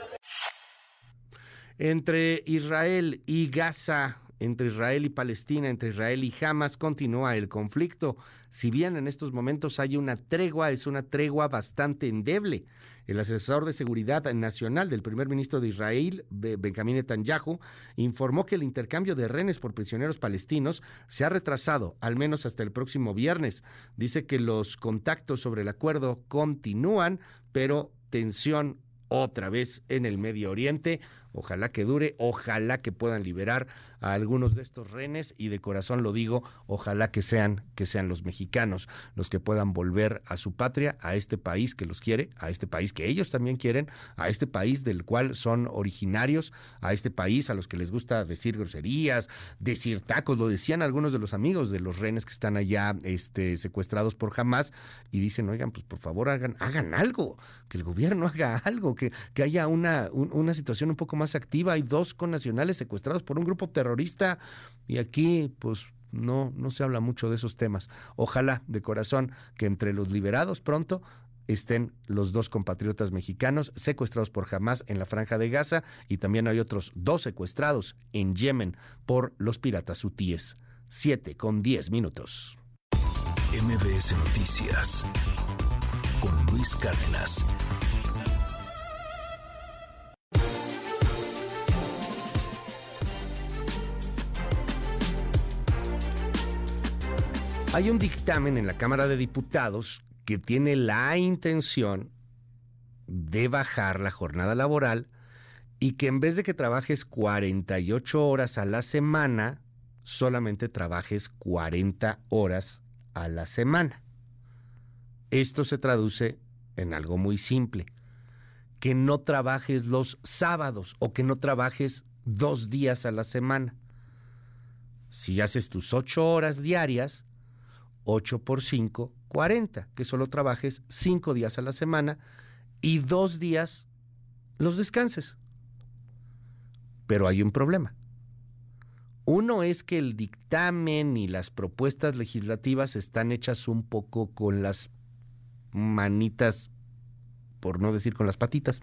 Entre Israel y Gaza, entre Israel y Palestina, entre Israel y Hamas, continúa el conflicto. Si bien en estos momentos hay una tregua, es una tregua bastante endeble. El asesor de seguridad nacional del primer ministro de Israel, Benjamin Netanyahu, informó que el intercambio de rehenes por prisioneros palestinos se ha retrasado, al menos hasta el próximo viernes. Dice que los contactos sobre el acuerdo continúan, pero tensión otra vez en el Medio Oriente. Ojalá que dure, ojalá que puedan liberar a algunos de estos renes y de corazón lo digo, ojalá que sean que sean los mexicanos los que puedan volver a su patria, a este país que los quiere, a este país que ellos también quieren, a este país del cual son originarios, a este país a los que les gusta decir groserías, decir tacos, lo decían algunos de los amigos de los renes que están allá este secuestrados por Hamas y dicen, "Oigan, pues por favor hagan hagan algo, que el gobierno haga algo, que, que haya una, una situación un poco más activa. Hay dos connacionales secuestrados por un grupo terrorista y aquí, pues, no, no se habla mucho de esos temas. Ojalá, de corazón, que entre los liberados pronto estén los dos compatriotas mexicanos secuestrados por Hamas en la franja de Gaza y también hay otros dos secuestrados en Yemen por los piratas hutíes. Siete con diez minutos. MBS Noticias con Luis Cárdenas. Hay un dictamen en la Cámara de Diputados que tiene la intención de bajar la jornada laboral y que en vez de que trabajes 48 horas a la semana, solamente trabajes 40 horas a la semana. Esto se traduce en algo muy simple, que no trabajes los sábados o que no trabajes dos días a la semana. Si haces tus ocho horas diarias, 8 por 5, 40, que solo trabajes 5 días a la semana y dos días los descanses. Pero hay un problema. Uno es que el dictamen y las propuestas legislativas están hechas un poco con las manitas, por no decir con las patitas.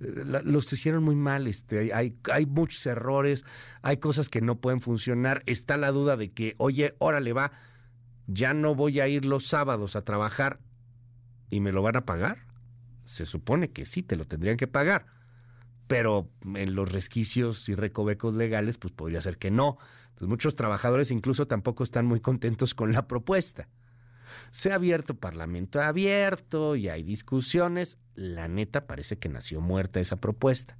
Eh, los hicieron muy mal, este, hay, hay muchos errores, hay cosas que no pueden funcionar. Está la duda de que, oye, órale, va, ya no voy a ir los sábados a trabajar y me lo van a pagar. Se supone que sí, te lo tendrían que pagar. Pero en los resquicios y recovecos legales, pues podría ser que no. Muchos trabajadores incluso tampoco están muy contentos con la propuesta. Se ha abierto Parlamento abierto y hay discusiones. La neta parece que nació muerta esa propuesta.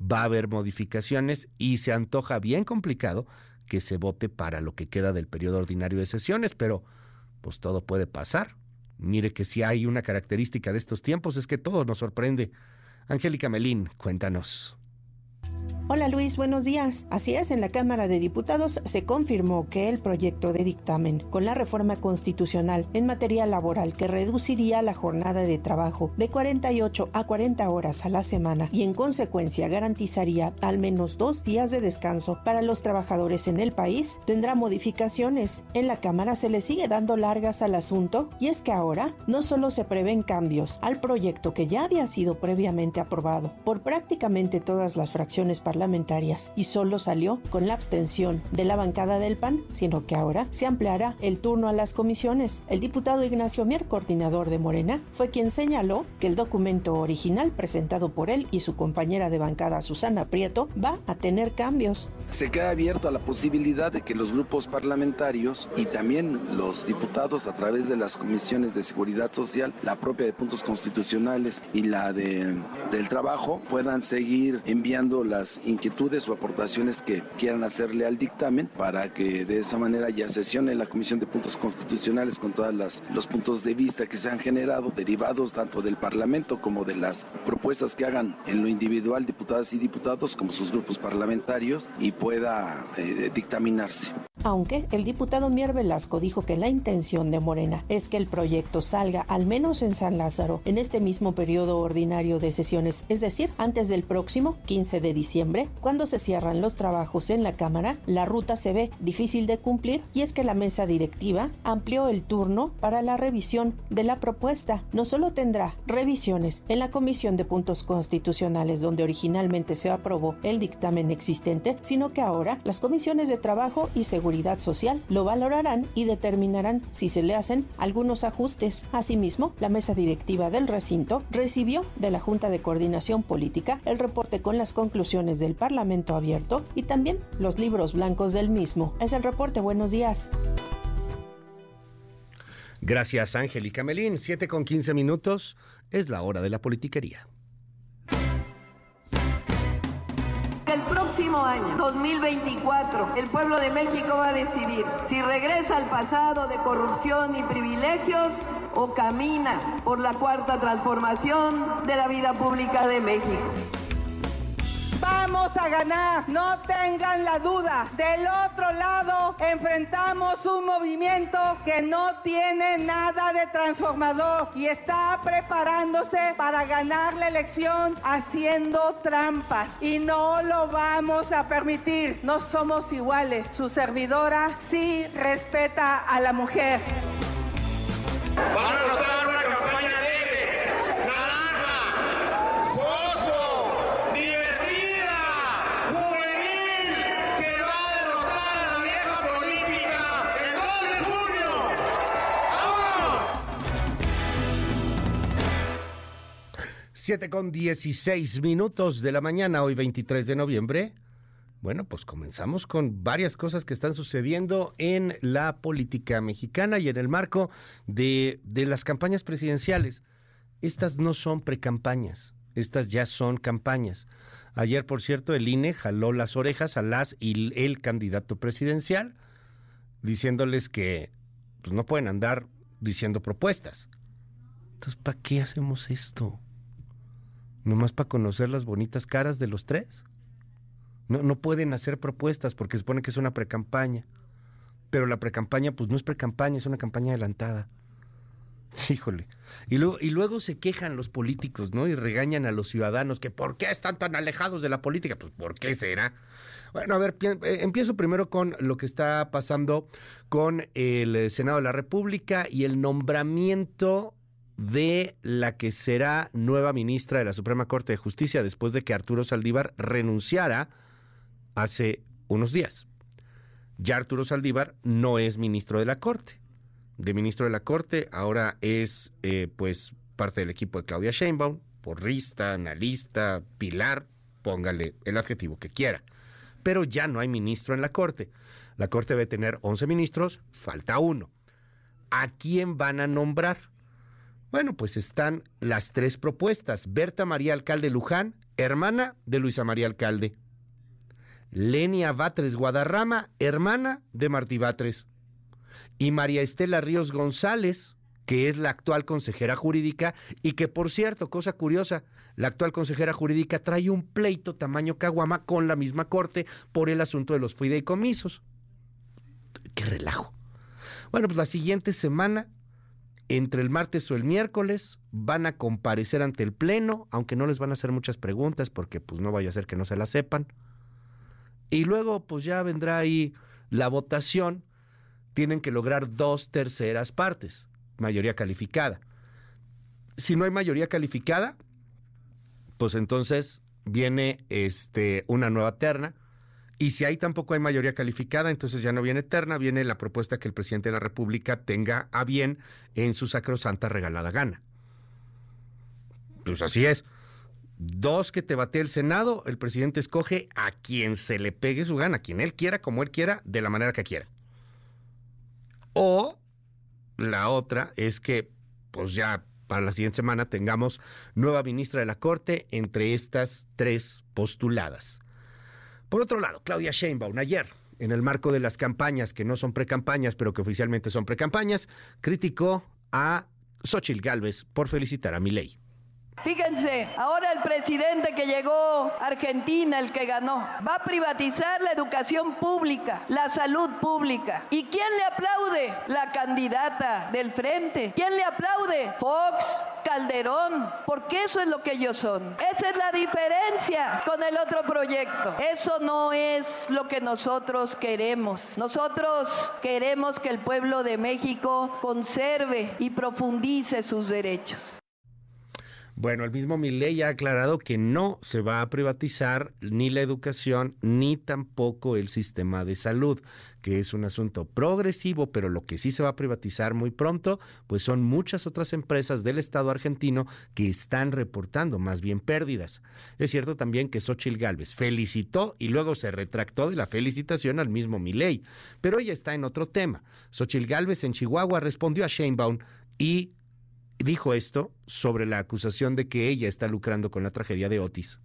Va a haber modificaciones y se antoja bien complicado que se vote para lo que queda del periodo ordinario de sesiones, pero pues todo puede pasar. Mire que si hay una característica de estos tiempos es que todo nos sorprende. Angélica Melín, cuéntanos. Hola Luis, buenos días. Así es, en la Cámara de Diputados se confirmó que el proyecto de dictamen con la reforma constitucional en materia laboral que reduciría la jornada de trabajo de 48 a 40 horas a la semana y en consecuencia garantizaría al menos dos días de descanso para los trabajadores en el país tendrá modificaciones. En la Cámara se le sigue dando largas al asunto y es que ahora no solo se prevén cambios al proyecto que ya había sido previamente aprobado por prácticamente todas las fracciones parlamentarias, parlamentarias y solo salió con la abstención de la bancada del PAN, sino que ahora se ampliará el turno a las comisiones. El diputado Ignacio Mier, coordinador de Morena, fue quien señaló que el documento original presentado por él y su compañera de bancada Susana Prieto va a tener cambios. Se queda abierto a la posibilidad de que los grupos parlamentarios y también los diputados a través de las comisiones de seguridad social, la propia de puntos constitucionales y la de, del trabajo puedan seguir enviando las inquietudes o aportaciones que quieran hacerle al dictamen para que de esa manera ya sesione la comisión de puntos constitucionales con todos los puntos de vista que se han generado derivados tanto del Parlamento como de las propuestas que hagan en lo individual diputadas y diputados como sus grupos parlamentarios y pueda eh, dictaminarse. Aunque el diputado Mier Velasco dijo que la intención de Morena es que el proyecto salga al menos en San Lázaro en este mismo periodo ordinario de sesiones, es decir, antes del próximo 15 de diciembre, cuando se cierran los trabajos en la Cámara, la ruta se ve difícil de cumplir y es que la mesa directiva amplió el turno para la revisión de la propuesta. No solo tendrá revisiones en la Comisión de Puntos Constitucionales donde originalmente se aprobó el dictamen existente, sino que ahora las comisiones de Trabajo y Seguridad Social lo valorarán y determinarán si se le hacen algunos ajustes. Asimismo, la mesa directiva del recinto recibió de la Junta de Coordinación Política el reporte con las conclusiones del Parlamento abierto y también los libros blancos del mismo. Es el reporte. Buenos días. Gracias, Angélica Melín. 7 con 15 minutos es la hora de la politiquería. próximo año, 2024, el pueblo de México va a decidir si regresa al pasado de corrupción y privilegios o camina por la cuarta transformación de la vida pública de México. Vamos a ganar, no tengan la duda. Del otro lado enfrentamos un movimiento que no tiene nada de transformador y está preparándose para ganar la elección haciendo trampas y no lo vamos a permitir. No somos iguales. Su servidora sí respeta a la mujer. Con 16 minutos de la mañana, hoy 23 de noviembre. Bueno, pues comenzamos con varias cosas que están sucediendo en la política mexicana y en el marco de, de las campañas presidenciales. Estas no son precampañas, estas ya son campañas. Ayer, por cierto, el INE jaló las orejas a las y el candidato presidencial, diciéndoles que pues, no pueden andar diciendo propuestas. Entonces, ¿para qué hacemos esto? Nomás para conocer las bonitas caras de los tres. No, no pueden hacer propuestas porque supone que es una precampaña. Pero la precampaña, pues no es precampaña, es una campaña adelantada. Híjole. Y luego, y luego se quejan los políticos, ¿no? Y regañan a los ciudadanos que ¿por qué están tan alejados de la política? Pues ¿por qué será? Bueno, a ver, eh, empiezo primero con lo que está pasando con el Senado de la República y el nombramiento de la que será nueva ministra de la Suprema Corte de Justicia después de que Arturo Saldívar renunciara hace unos días. Ya Arturo Saldívar no es ministro de la Corte. De ministro de la Corte ahora es eh, pues parte del equipo de Claudia Sheinbaum, porrista, analista, pilar, póngale el adjetivo que quiera. Pero ya no hay ministro en la Corte. La Corte debe tener 11 ministros, falta uno. ¿A quién van a nombrar? Bueno, pues están las tres propuestas. Berta María Alcalde Luján, hermana de Luisa María Alcalde. Lenia Batres Guadarrama, hermana de Martí Batres. Y María Estela Ríos González, que es la actual consejera jurídica y que, por cierto, cosa curiosa, la actual consejera jurídica trae un pleito tamaño caguama con la misma corte por el asunto de los fideicomisos. ¡Qué relajo! Bueno, pues la siguiente semana entre el martes o el miércoles van a comparecer ante el Pleno, aunque no les van a hacer muchas preguntas porque pues no vaya a ser que no se la sepan. Y luego pues ya vendrá ahí la votación. Tienen que lograr dos terceras partes, mayoría calificada. Si no hay mayoría calificada, pues entonces viene este, una nueva terna. Y si ahí tampoco hay mayoría calificada, entonces ya no viene terna, viene la propuesta que el presidente de la República tenga a bien en su sacrosanta regalada gana. Pues así es. Dos que te bate el Senado, el presidente escoge a quien se le pegue su gana, a quien él quiera, como él quiera, de la manera que quiera. O la otra es que, pues ya para la siguiente semana tengamos nueva ministra de la Corte entre estas tres postuladas. Por otro lado, Claudia Sheinbaum ayer, en el marco de las campañas que no son precampañas, pero que oficialmente son precampañas, criticó a Xochitl Gálvez por felicitar a Milei. Fíjense, ahora el presidente que llegó a Argentina, el que ganó, va a privatizar la educación pública, la salud pública. ¿Y quién le aplaude? La candidata del frente. ¿Quién le aplaude? Fox, Calderón, porque eso es lo que ellos son. Esa es la diferencia con el otro proyecto. Eso no es lo que nosotros queremos. Nosotros queremos que el pueblo de México conserve y profundice sus derechos. Bueno, el mismo Milei ha aclarado que no se va a privatizar ni la educación ni tampoco el sistema de salud, que es un asunto progresivo, pero lo que sí se va a privatizar muy pronto, pues son muchas otras empresas del Estado argentino que están reportando más bien pérdidas. Es cierto también que Xochitl Gálvez felicitó y luego se retractó de la felicitación al mismo Milei, pero ella está en otro tema. Xochitl Gálvez en Chihuahua respondió a Sheinbaum y dijo esto sobre la acusación de que ella está lucrando con la tragedia de Otis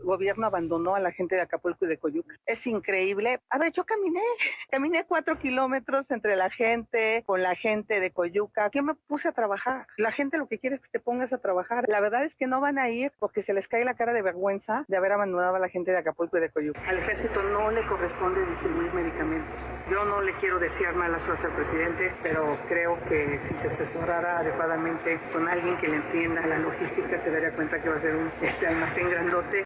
gobierno abandonó a la gente de Acapulco y de Coyuca. Es increíble. A ver, yo caminé, caminé cuatro kilómetros entre la gente, con la gente de Coyuca. Yo me puse a trabajar. La gente lo que quiere es que te pongas a trabajar. La verdad es que no van a ir porque se les cae la cara de vergüenza de haber abandonado a la gente de Acapulco y de Coyuca. Al ejército no le corresponde distribuir medicamentos. Yo no le quiero desear mala suerte al presidente, pero creo que si se asesorara adecuadamente con alguien que le entienda la logística, se daría cuenta que va a ser un este almacén grandote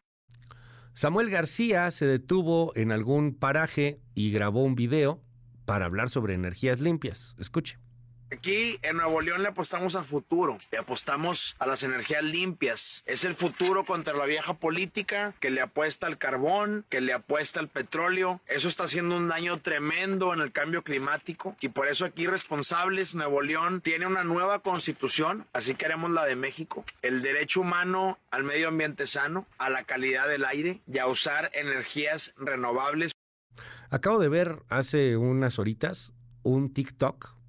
Samuel García se detuvo en algún paraje y grabó un video para hablar sobre energías limpias. Escuche. Aquí en Nuevo León le apostamos al futuro, le apostamos a las energías limpias. Es el futuro contra la vieja política que le apuesta al carbón, que le apuesta al petróleo. Eso está haciendo un daño tremendo en el cambio climático y por eso aquí responsables, Nuevo León tiene una nueva constitución, así queremos la de México, el derecho humano al medio ambiente sano, a la calidad del aire y a usar energías renovables. Acabo de ver hace unas horitas un TikTok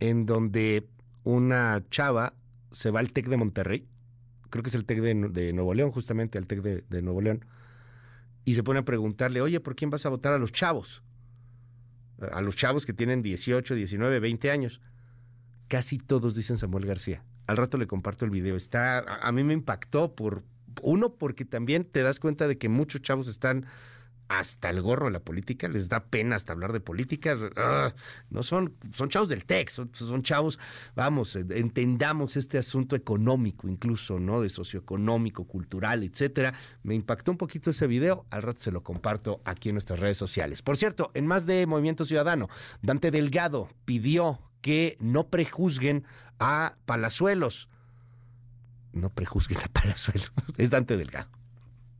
en donde una chava se va al TEC de Monterrey, creo que es el TEC de, Nuevo León, justamente al TEC de, Nuevo León, y se pone a preguntarle, oye, ¿por quién vas a votar a los chavos? A los chavos que tienen 18, 19, 20 años. Casi todos dicen Samuel García. Al rato le comparto el video. Está, a mí me impactó por, uno, porque también te das cuenta de que muchos chavos están hasta el gorro de la política, les da pena hasta hablar de política, ah, no son, son chavos del texto, son, chavos, vamos, entendamos este asunto económico incluso, ¿no? De socioeconómico, cultural, etcétera. Me impactó un poquito ese video, al rato se lo comparto aquí en nuestras redes sociales. Por cierto, en más de Movimiento Ciudadano, Dante Delgado pidió que no prejuzguen a Palazuelos. No prejuzguen a Palazuelos, es Dante Delgado.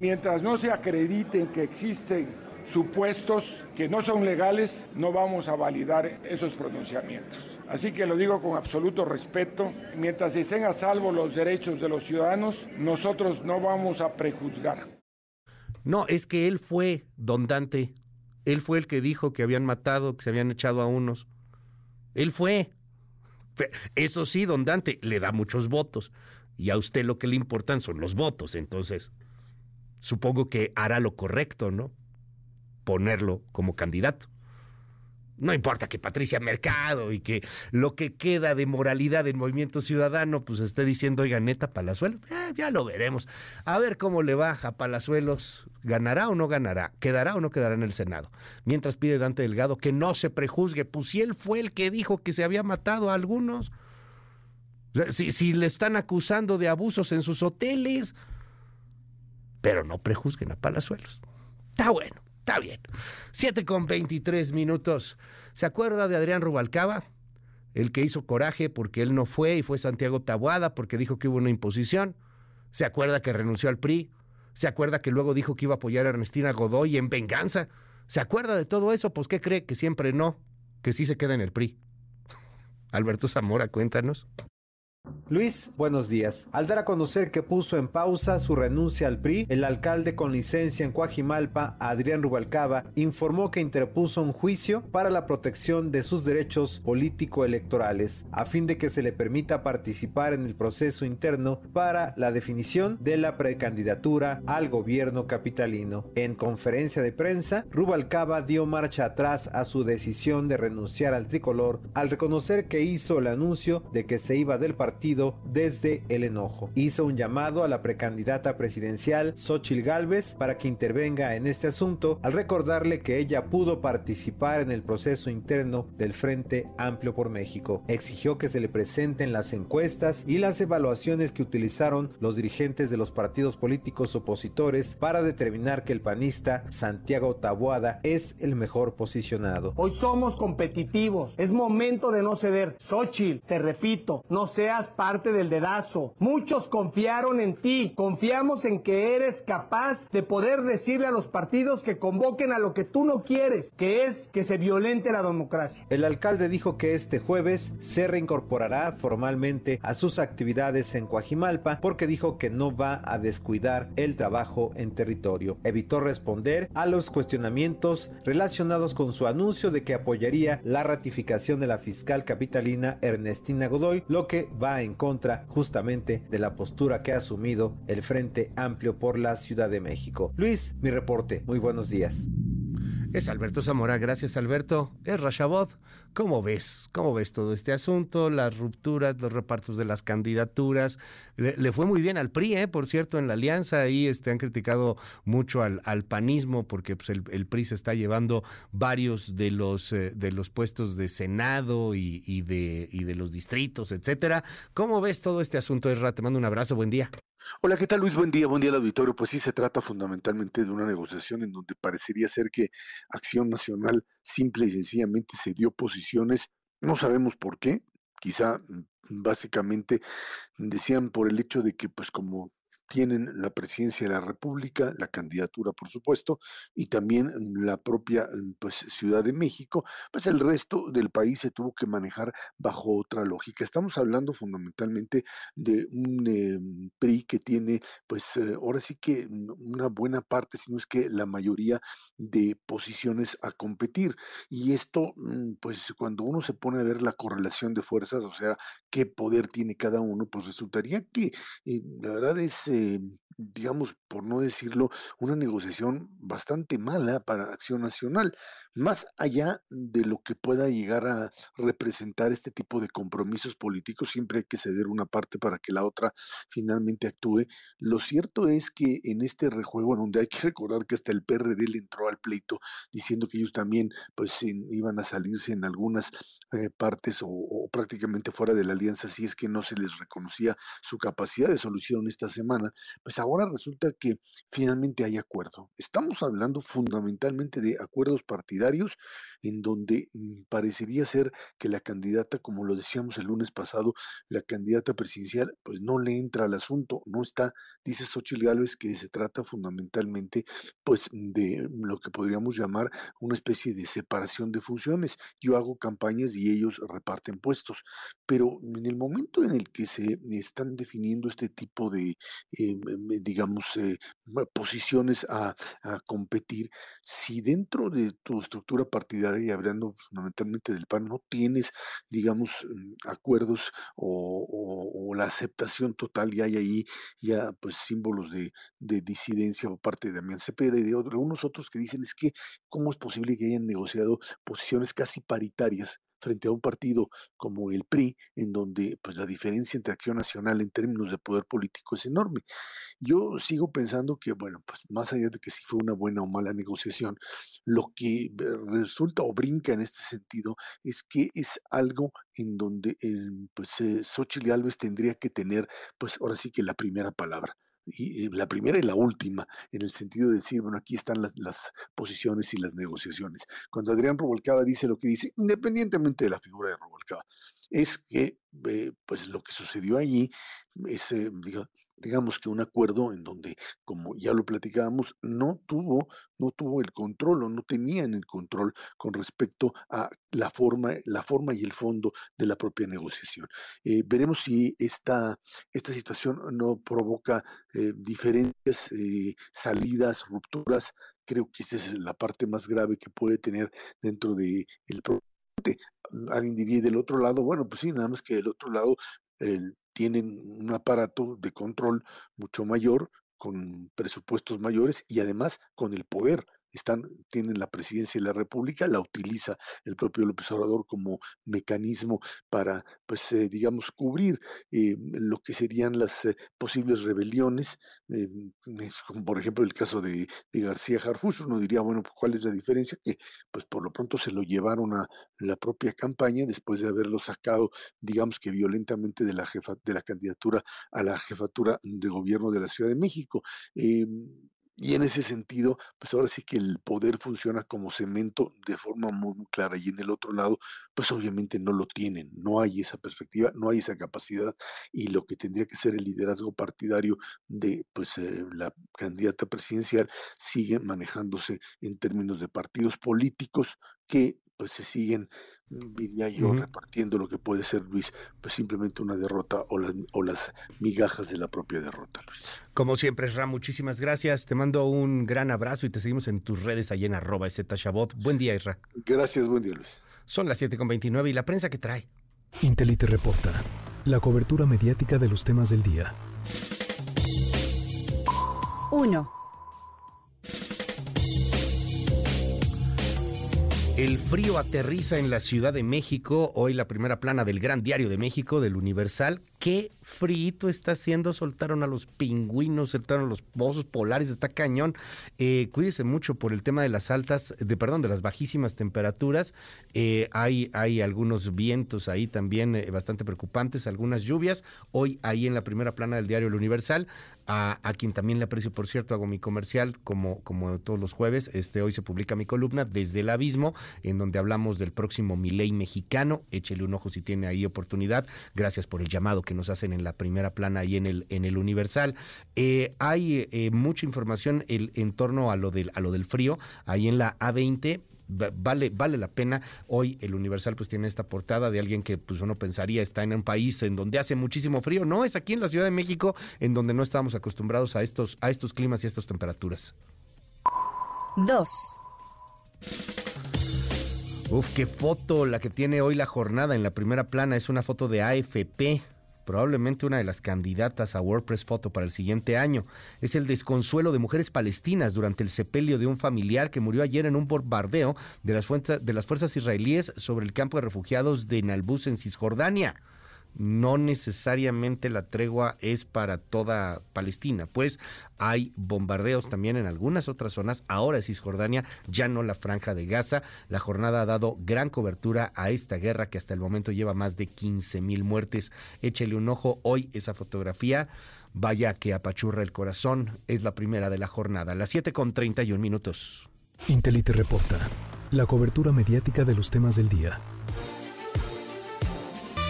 Mientras no se acrediten que existen supuestos que no son legales, no vamos a validar esos pronunciamientos. Así que lo digo con absoluto respeto. Mientras estén a salvo los derechos de los ciudadanos, nosotros no vamos a prejuzgar. No, es que él fue, don Dante. Él fue el que dijo que habían matado, que se habían echado a unos. Él fue. Eso sí, don Dante, le da muchos votos. Y a usted lo que le importan son los votos. Entonces, supongo que hará lo correcto, ¿no? Ponerlo como candidato. No importa que Patricia Mercado y que lo que queda de moralidad del movimiento ciudadano, pues esté diciendo, oiga, neta, Palazuelos, ya lo veremos. A ver cómo le va a Palazuelos, ¿ganará o no ganará? ¿Quedará o no quedará en el Senado? Mientras pide Dante Delgado que no se prejuzgue, pues si él fue el que dijo que se había matado a algunos, si le están acusando de abusos en sus hoteles, pero no prejuzguen a Palazuelos. Está bueno, está bien. Siete con 23 minutos. ¿Se acuerda de Adrián Rubalcaba? El que hizo coraje porque él no fue y fue Santiago Tabuada porque dijo que hubo una imposición. ¿Se acuerda que renunció al PRI? ¿Se acuerda que luego dijo que iba a apoyar a Ernestina Godoy en venganza? ¿Se acuerda de todo eso? Pues ¿qué cree? Que siempre no, que sí se queda en el PRI. Alberto Zamora, cuéntanos. Luis, buenos días. Al dar a conocer que puso en pausa su renuncia al PRI, el alcalde con licencia en Coajimalpa, Adrián Rubalcaba, informó que interpuso un juicio para la protección de sus derechos político-electorales, a fin de que se le permita participar en el proceso interno para la definición de la precandidatura al gobierno capitalino. En conferencia de prensa, Rubalcaba dio marcha atrás a su decisión de renunciar al tricolor al reconocer que hizo el anuncio de que se iba del partido desde el enojo. Hizo un llamado a la precandidata presidencial Xochil Gálvez para que intervenga en este asunto al recordarle que ella pudo participar en el proceso interno del Frente Amplio por México. Exigió que se le presenten las encuestas y las evaluaciones que utilizaron los dirigentes de los partidos políticos opositores para determinar que el panista Santiago Tabuada es el mejor posicionado. Hoy somos competitivos, es momento de no ceder. Xochil, te repito, no parte del dedazo. Muchos confiaron en ti. Confiamos en que eres capaz de poder decirle a los partidos que convoquen a lo que tú no quieres, que es que se violente la democracia. El alcalde dijo que este jueves se reincorporará formalmente a sus actividades en Coajimalpa porque dijo que no va a descuidar el trabajo en territorio. Evitó responder a los cuestionamientos relacionados con su anuncio de que apoyaría la ratificación de la fiscal capitalina Ernestina Godoy, lo que va en contra justamente de la postura que ha asumido el Frente Amplio por la Ciudad de México. Luis, mi reporte. Muy buenos días. Es Alberto Zamora, gracias Alberto. Es Rashabot. ¿Cómo ves? ¿Cómo ves todo este asunto? Las rupturas, los repartos de las candidaturas. Le, fue muy bien al PRI, ¿eh? por cierto, en la alianza. Ahí este, han criticado mucho al, panismo porque pues, el, PRI se está llevando varios de los, eh, de los puestos de Senado y, de, y de los distritos, etcétera. ¿Cómo ves todo este asunto, Esra? Te mando un abrazo, buen día. Hola, ¿qué tal Luis? Buen día, buen día al auditorio. Pues sí, se trata fundamentalmente de una negociación en donde parecería ser que Acción Nacional simple y sencillamente se dio posiciones, no sabemos por qué, quizá mm, básicamente decían por el hecho de que pues como tienen la presidencia de la República, la candidatura, por supuesto, y también la propia mm, pues, Ciudad de México, pues el resto del país se tuvo que manejar bajo otra lógica. Estamos hablando fundamentalmente de un eh, PRI que tiene, pues eh, ahora sí que una buena parte, si no es que la mayoría de posiciones a competir. Y esto, mm, pues cuando uno se pone a ver la correlación de fuerzas, o sea, qué poder tiene cada uno, pues resultaría que eh, la verdad es Em, digamos, por no decirlo, una negociación bastante mala para Acción Nacional, más allá de lo que pueda llegar a representar este tipo de compromisos políticos, siempre hay que ceder una parte para que la otra finalmente actúe. Lo cierto es que en este rejuego, donde hay que recordar que hasta el PRD le entró al pleito diciendo que ellos también pues iban a salirse en algunas eh, partes o, o, prácticamente fuera de la alianza si es que no se les reconocía su capacidad de solución esta semana, pues ahora resulta que finalmente hay acuerdo. Estamos hablando fundamentalmente de acuerdos partidarios en donde mm, parecería ser que la candidata, como lo decíamos el lunes pasado, la candidata presidencial, pues no le entra al asunto, no está, dice Xochitl Gálvez que se trata fundamentalmente pues de lo que podríamos llamar una especie de separación de funciones. Yo hago campañas y ellos reparten puestos, pero en el momento en el que se están definiendo este tipo de, eh, digamos, eh, posiciones a, competir, si dentro de tu estructura partidaria, y hablando fundamentalmente del PAN, no tienes, digamos, mm, acuerdos o, la aceptación total y hay ahí ya pues símbolos de, disidencia por parte de Damián Cepeda y de algunos otros que dicen es que cómo es posible que hayan negociado posiciones casi paritarias frente a un partido como el PRI, en donde pues la diferencia entre Acción Nacional en términos de poder político es enorme. Yo sigo pensando que, bueno, pues más allá de que si fue una buena o mala negociación, lo que eh, resulta o brinca en este sentido es que es algo en donde eh, pues eh, Alves tendría que tener, pues ahora sí que la primera palabra y la primera y la última, en el sentido de decir, bueno, aquí están las, posiciones y las negociaciones. Cuando Adrián Rubalcaba dice lo que dice, independientemente de la figura de Rubalcaba, es que eh, pues lo que sucedió allí es, eh, digamos que un acuerdo en donde, como ya lo platicábamos, no tuvo, no tuvo el control o no tenían el control con respecto a la forma, la forma y el fondo de la propia negociación. Eh, veremos si esta, esta situación no provoca eh, diferentes eh, salidas, rupturas. Creo que esa es la parte más grave que puede tener dentro del el alguien diría del otro lado, bueno, pues sí, nada más que del otro lado el, tienen un aparato de control mucho mayor, con presupuestos mayores y además con el poder están, tienen la presidencia de la República, la utiliza el propio López Obrador como mecanismo para, pues, eh, digamos, cubrir eh, lo que serían las eh, posibles rebeliones, como por ejemplo el caso de, García Harfuch, uno diría, bueno, pues, ¿cuál es la diferencia? Que, pues, por lo pronto se lo llevaron a la propia campaña después de haberlo sacado, digamos que violentamente de la jefa, de la candidatura a la jefatura de gobierno de la Ciudad de México. Y en ese sentido, pues ahora sí que el poder funciona como cemento de forma muy, clara y en el otro lado, pues obviamente no lo tienen, no hay esa perspectiva, no hay esa capacidad y lo que tendría que ser el liderazgo partidario de pues eh, la candidata presidencial sigue manejándose en términos de partidos políticos que pues se siguen, mm, diría yo, repartiendo lo que puede ser, Luis, pues simplemente una derrota o las, o las migajas de la propia derrota, Luis. Como siempre, Ram, muchísimas gracias. Te mando un gran abrazo y te seguimos en tus redes ahí en arroba Shabot. Buen día, Isra. Gracias, buen día, Luis. Son las 7.29 y la prensa que trae. Intelite reporta. La cobertura mediática de los temas del día. 1. El frío aterriza en la Ciudad de México. Hoy la primera plana del Gran Diario de México, del Universal. Qué frío está haciendo. Soltaron a los pingüinos, soltaron a los pozos polares. Está cañón. Eh, cuídese mucho por el tema de las altas, de perdón, de las bajísimas temperaturas. Eh, hay, hay algunos vientos ahí también eh, bastante preocupantes, algunas lluvias. Hoy ahí en la primera plana del Diario El Universal, a, quien también le aprecio, por cierto, hago mi comercial como, como todos los jueves. Este, hoy se publica mi columna desde el abismo en donde hablamos del próximo Milei mexicano. Échele un ojo si tiene ahí oportunidad. Gracias por el llamado que nos hacen en la primera plana y en el, en el Universal. Eh, hay eh, mucha información en torno a lo, del, a lo del frío. Ahí en la A20 vale vale la pena. Hoy el Universal pues tiene esta portada de alguien que pues uno pensaría está en un país en donde hace muchísimo frío. No, es aquí en la Ciudad de México en donde no estamos acostumbrados a estos a estos climas y a estas temperaturas. Dos. Uf, qué foto la que tiene hoy la jornada en la primera plana. Es una foto de AFP, probablemente una de las candidatas a WordPress Foto para el siguiente año. Es el desconsuelo de mujeres palestinas durante el sepelio de un familiar que murió ayer en un bombardeo de las, de las fuerzas israelíes sobre el campo de refugiados de Nalbus en Cisjordania no necesariamente la tregua es para toda Palestina, pues hay bombardeos también en algunas otras zonas, ahora es Cisjordania, ya no la franja de Gaza. La jornada ha dado gran cobertura a esta guerra que hasta el momento lleva más de 15 mil muertes. Échele un ojo hoy esa fotografía. Vaya que apachurra el corazón, es la primera de la jornada, las 7 con 31 minutos. Intelite reporta, la cobertura mediática de los temas del día.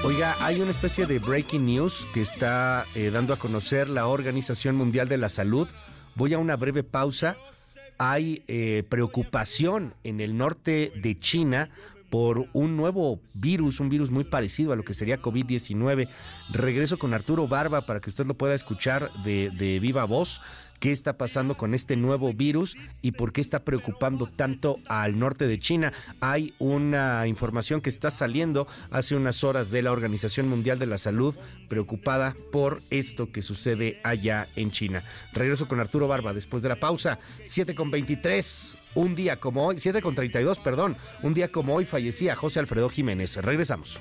Oiga, hay una especie de breaking news que está eh, dando a conocer la Organización Mundial de la Salud. Voy a una breve pausa. Hay eh, preocupación en el norte de China por un nuevo virus, un virus muy parecido a lo que sería COVID-19. Regreso con Arturo Barba para que usted lo pueda escuchar de, de viva voz qué está pasando con este nuevo virus y por qué está preocupando tanto al norte de China. Hay una información que está saliendo hace unas horas de la Organización Mundial de la Salud preocupada por esto que sucede allá en China. Regreso con Arturo Barba después de la pausa. 7 con 23. Un día como hoy, 7 con 32, perdón. Un día como hoy fallecía José Alfredo Jiménez. Regresamos.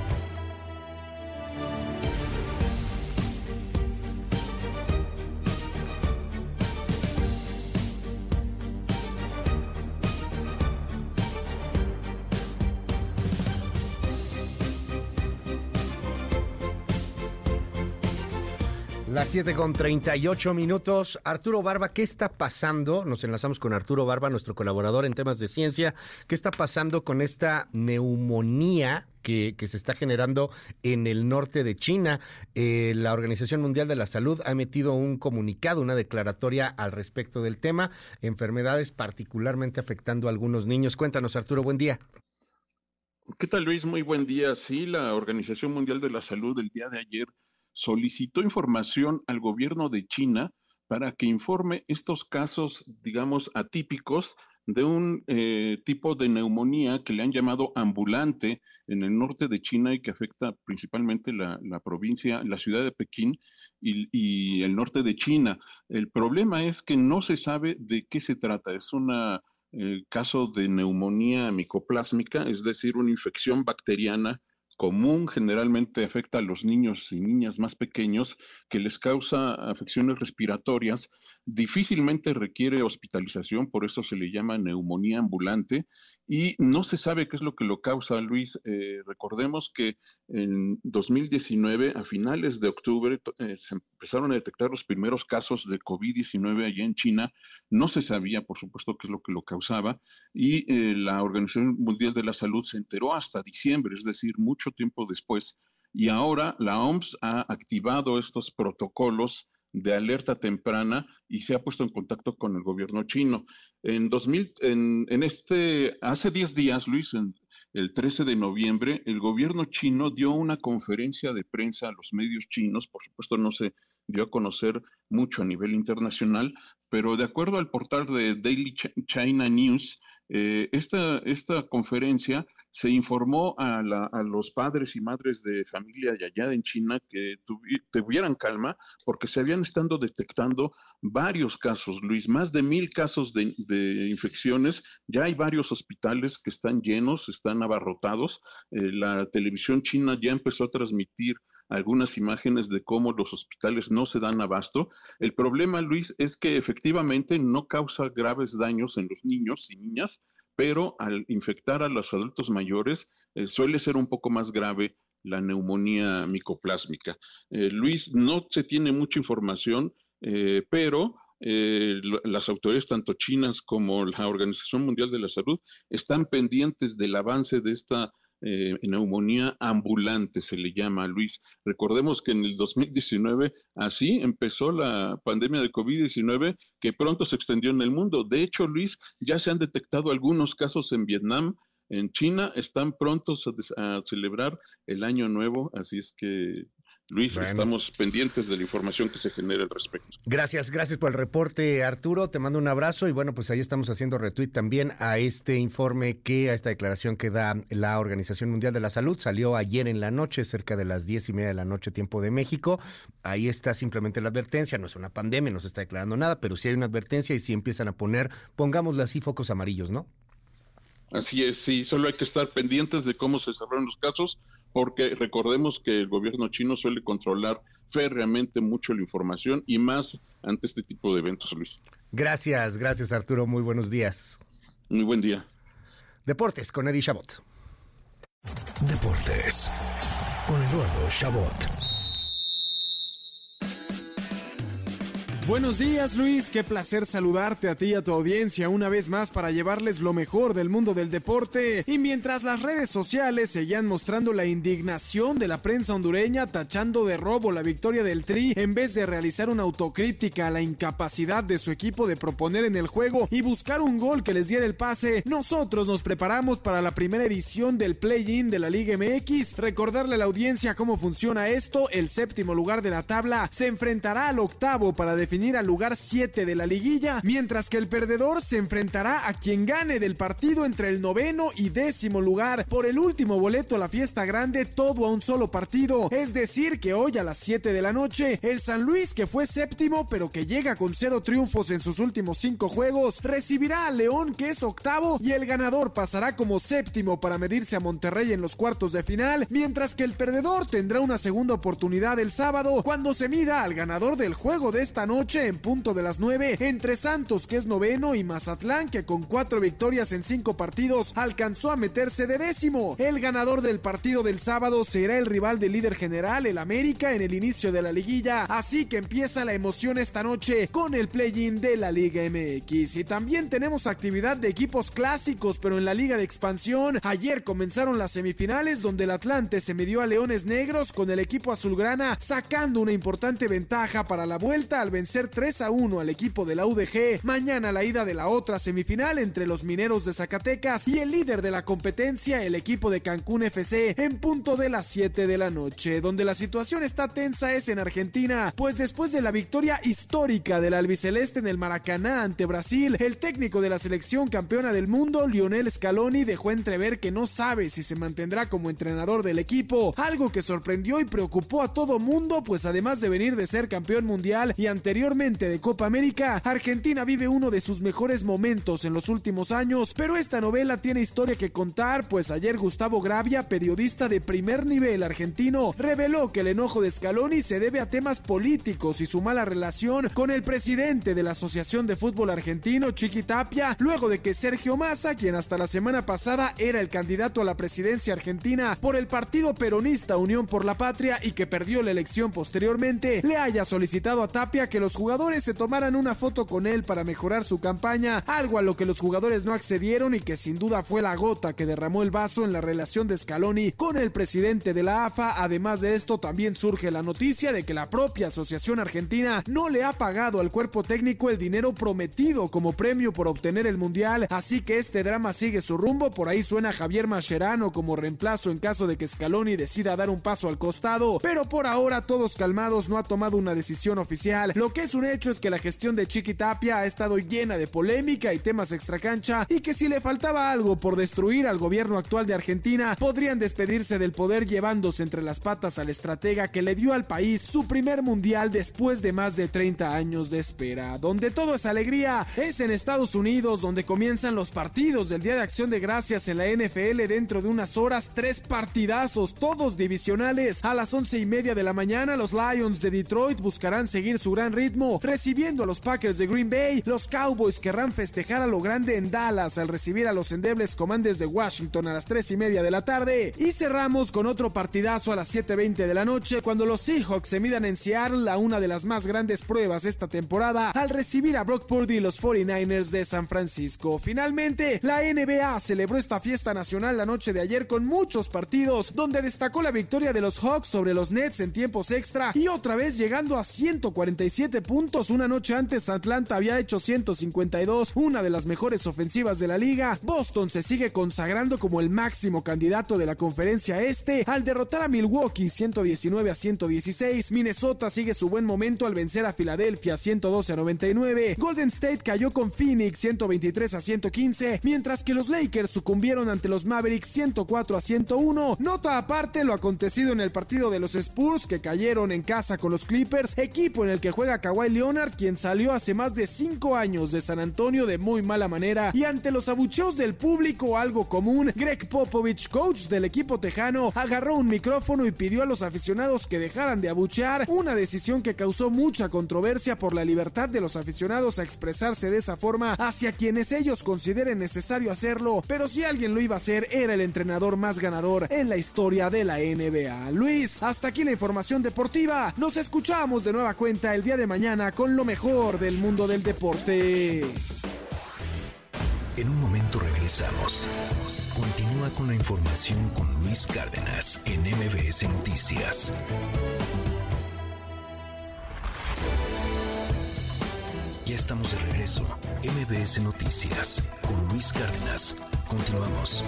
Las 7 con 38 minutos. Arturo Barba, ¿qué está pasando? Nos enlazamos con Arturo Barba, nuestro colaborador en temas de ciencia. ¿Qué está pasando con esta neumonía que, se está generando en el norte de China? Eh, la Organización Mundial de la Salud ha emitido un comunicado, una declaratoria al respecto del tema. Enfermedades particularmente afectando a algunos niños. Cuéntanos, Arturo, buen día. ¿Qué tal, Luis? Muy buen día. Sí, la Organización Mundial de la Salud el día de ayer solicitó información al gobierno de China para que informe estos casos, digamos, atípicos de un eh, tipo de neumonía que le han llamado ambulante en el norte de China y que afecta principalmente la, provincia, la ciudad de Pekín y, el norte de China. El problema es que no se sabe de qué se trata. Es un eh, caso de neumonía micoplásmica, es decir, una infección bacteriana común generalmente afecta a los niños y niñas más pequeños, que les causa afecciones respiratorias, difícilmente requiere hospitalización, por eso se le llama neumonía ambulante, y no se sabe qué es lo que lo causa, Luis. Eh, recordemos que en 2019, a finales de octubre, eh, se empezaron a detectar los primeros casos de COVID-19 allá en China. No se sabía, por supuesto, qué es lo que lo causaba, y eh, la Organización Mundial de la Salud se enteró hasta diciembre, es decir, mucho tiempo después. Y ahora la OMS ha activado estos protocolos de alerta temprana y se ha puesto en contacto con el gobierno chino. En 2000, en, este, hace 10 días, Luis, en, el 13 de noviembre, el gobierno chino dio una conferencia de prensa a los medios chinos, por supuesto no se dio a conocer mucho a nivel internacional, pero de acuerdo al portal de Daily China News, eh, esta, esta conferencia se informó a, los padres y madres de familia de allá en China que tuvieran calma porque se habían estado detectando varios casos, Luis, más de mil casos de, infecciones. Ya hay varios hospitales que están llenos, están abarrotados. Eh, la televisión china ya empezó a transmitir algunas imágenes de cómo los hospitales no se dan abasto. El problema, Luis, es que efectivamente no causa graves daños en los niños y niñas, pero al infectar a los adultos mayores eh, suele ser un poco más grave la neumonía micoplásmica. Eh, Luis, no se tiene mucha información, eh, pero las autoridades, tanto chinas como la Organización Mundial de la Salud, están pendientes del avance de esta eh, neumonía ambulante, se le llama, Luis. Recordemos que en el 2019 así empezó la pandemia de COVID-19 que pronto se extendió en el mundo. De hecho, Luis, ya se han detectado algunos casos en Vietnam, en China, están prontos a celebrar el año nuevo, así es que Luis, estamos pendientes de la información que se genere al respecto. Gracias, gracias por el reporte, Arturo. Te mando un abrazo y bueno, pues ahí estamos haciendo retweet también a este informe que, a esta declaración que da la Organización Mundial de la Salud. Salió ayer en la noche, cerca de las diez y media de la noche, tiempo de México. Ahí está simplemente la advertencia. No es una pandemia, no se está declarando nada, pero sí hay una advertencia y sí empiezan a poner, pongámosle así, focos amarillos, ¿no? Así es, sí, solo hay que estar pendientes de cómo se desarrollan los casos, porque recordemos que el gobierno chino suele controlar férreamente mucho la información y más ante este tipo de eventos, Luis. Gracias, gracias Arturo, muy buenos días. Muy buen día. Deportes con Eddie Chabot. Deportes con Eduardo Chabot. Buenos días Luis, qué placer saludarte a ti y a tu audiencia una vez más para llevarles lo mejor del mundo del deporte. Y mientras las redes sociales seguían mostrando la indignación de la prensa hondureña tachando de robo la victoria del Tri en vez de realizar una autocrítica a la incapacidad de su equipo de proponer en el juego y buscar un gol que les diera el pase, nosotros nos preparamos para la primera edición del play-in de la Liga MX. Recordarle a la audiencia cómo funciona esto, el séptimo lugar de la tabla se enfrentará al octavo para definir definir al lugar 7 de la liguilla, mientras que el perdedor se enfrentará a quien gane del partido entre el noveno y décimo lugar por el último boleto a la fiesta grande, todo a un solo partido. Es decir, que hoy a las 7 de la noche, el San Luis, que fue séptimo pero que llega con cero triunfos en sus últimos cinco juegos, recibirá a León, que es octavo, y el ganador pasará como séptimo para medirse a Monterrey en los cuartos de final, mientras que el perdedor tendrá una segunda oportunidad el sábado cuando se mida al ganador del juego de esta noche noche en punto de las 9 entre Santos, que es noveno, y Mazatlán, que con cuatro victorias en cinco partidos alcanzó a meterse de décimo. El ganador del partido del sábado será el rival del líder general, el América, en el inicio de la liguilla. Así que empieza la emoción esta noche con el play-in de la Liga MX. Y también tenemos actividad de equipos clásicos, pero en la Liga de Expansión. Ayer comenzaron las semifinales donde el Atlante se midió a Leones Negros con el equipo azulgrana sacando una importante ventaja para la vuelta al vencer 3 a 1 al equipo de la UDG. Mañana la ida de la otra semifinal entre los mineros de Zacatecas y el líder de la competencia, el equipo de Cancún FC, en punto de las 7 de la noche. Donde la situación está tensa es en Argentina, pues después de la victoria histórica del albiceleste en el Maracaná ante Brasil, el técnico de la selección campeona del mundo, Lionel Scaloni, dejó entrever que no sabe si se mantendrá como entrenador del equipo, algo que sorprendió y preocupó a todo mundo, pues además de venir de ser campeón mundial y anteriormente de Copa América, Argentina vive uno de sus mejores momentos en los últimos años, pero esta novela tiene historia que contar, pues ayer Gustavo Gravia, periodista de primer nivel argentino, reveló que el enojo de Scaloni se debe a temas políticos y su mala relación con el presidente de la Asociación de Fútbol Argentino, Chiqui Tapia, luego de que Sergio Massa, quien hasta la semana pasada era el candidato a la presidencia argentina por el partido peronista Unión por la Patria y que perdió la elección posteriormente, le haya solicitado a Tapia que los jugadores se tomaran una foto con él para mejorar su campaña, algo a lo que los jugadores no accedieron y que sin duda fue la gota que derramó el vaso en la relación de Scaloni con el presidente de la AFA. Además de esto, también surge la noticia de que la propia Asociación Argentina no le ha pagado al cuerpo técnico el dinero prometido como premio por obtener el Mundial, así que este drama sigue su rumbo, por ahí suena Javier Mascherano como reemplazo en caso de que Scaloni decida dar un paso al costado, pero por ahora todos calmados no ha tomado una decisión oficial. Lo que es un hecho es que la gestión de Chiqui Tapia ha estado llena de polémica y temas extracancha y que si le faltaba algo por destruir al gobierno actual de Argentina, podrían despedirse del poder llevándose entre las patas al estratega que le dio al país su primer mundial después de más de 30 años de espera. Donde todo es alegría es en Estados Unidos, donde comienzan los partidos del Día de Acción de Gracias en la NFL dentro de unas horas, tres partidazos, todos divisionales. A las once y media de la mañana, los Lions de Detroit buscarán seguir su gran ritmo, recibiendo a los Packers de Green Bay. Los Cowboys querrán festejar a lo grande en Dallas al recibir a los endebles Commanders de Washington a las tres y media de la tarde. Y cerramos con otro partidazo a las 7.20 de la noche cuando los Seahawks se midan en Seattle a una de las más grandes pruebas esta temporada al recibir a Brock Purdy y los 49ers de San Francisco. Finalmente, la NBA celebró esta fiesta nacional la noche de ayer con muchos partidos, donde destacó la victoria de los Hawks sobre los Nets en tiempos extra y otra vez llegando a 147 puntos. Una noche antes Atlanta había hecho 152, una de las mejores ofensivas de la liga. Boston se sigue consagrando como el máximo candidato de la conferencia este al derrotar a Milwaukee 119 a 116. Minnesota sigue su buen momento al vencer a Filadelfia 112 a 99. Golden State cayó con Phoenix 123 a 115, mientras que los Lakers sucumbieron ante los Mavericks 104 a 101. Nota aparte lo acontecido en el partido de los Spurs que cayeron en casa con los Clippers, equipo en el que juega Kawhi Leonard, quien salió hace más de 5 años de San Antonio de muy mala manera y ante los abucheos del público algo común, Greg Popovich, coach del equipo tejano, agarró un micrófono y pidió a los aficionados que dejaran de abuchear, una decisión que causó mucha controversia por la libertad de los aficionados a expresarse de esa forma hacia quienes ellos consideren necesario hacerlo, pero si alguien lo iba a hacer era el entrenador más ganador en la historia de la NBA. Luis, hasta aquí la información deportiva. Nos escuchamos de nueva cuenta el día de mañana con lo mejor del mundo del deporte. En un momento regresamos. Continúa con la información con Luis Cárdenas en MBS Noticias. Ya estamos de regreso. MBS Noticias con Luis Cárdenas. Continuamos.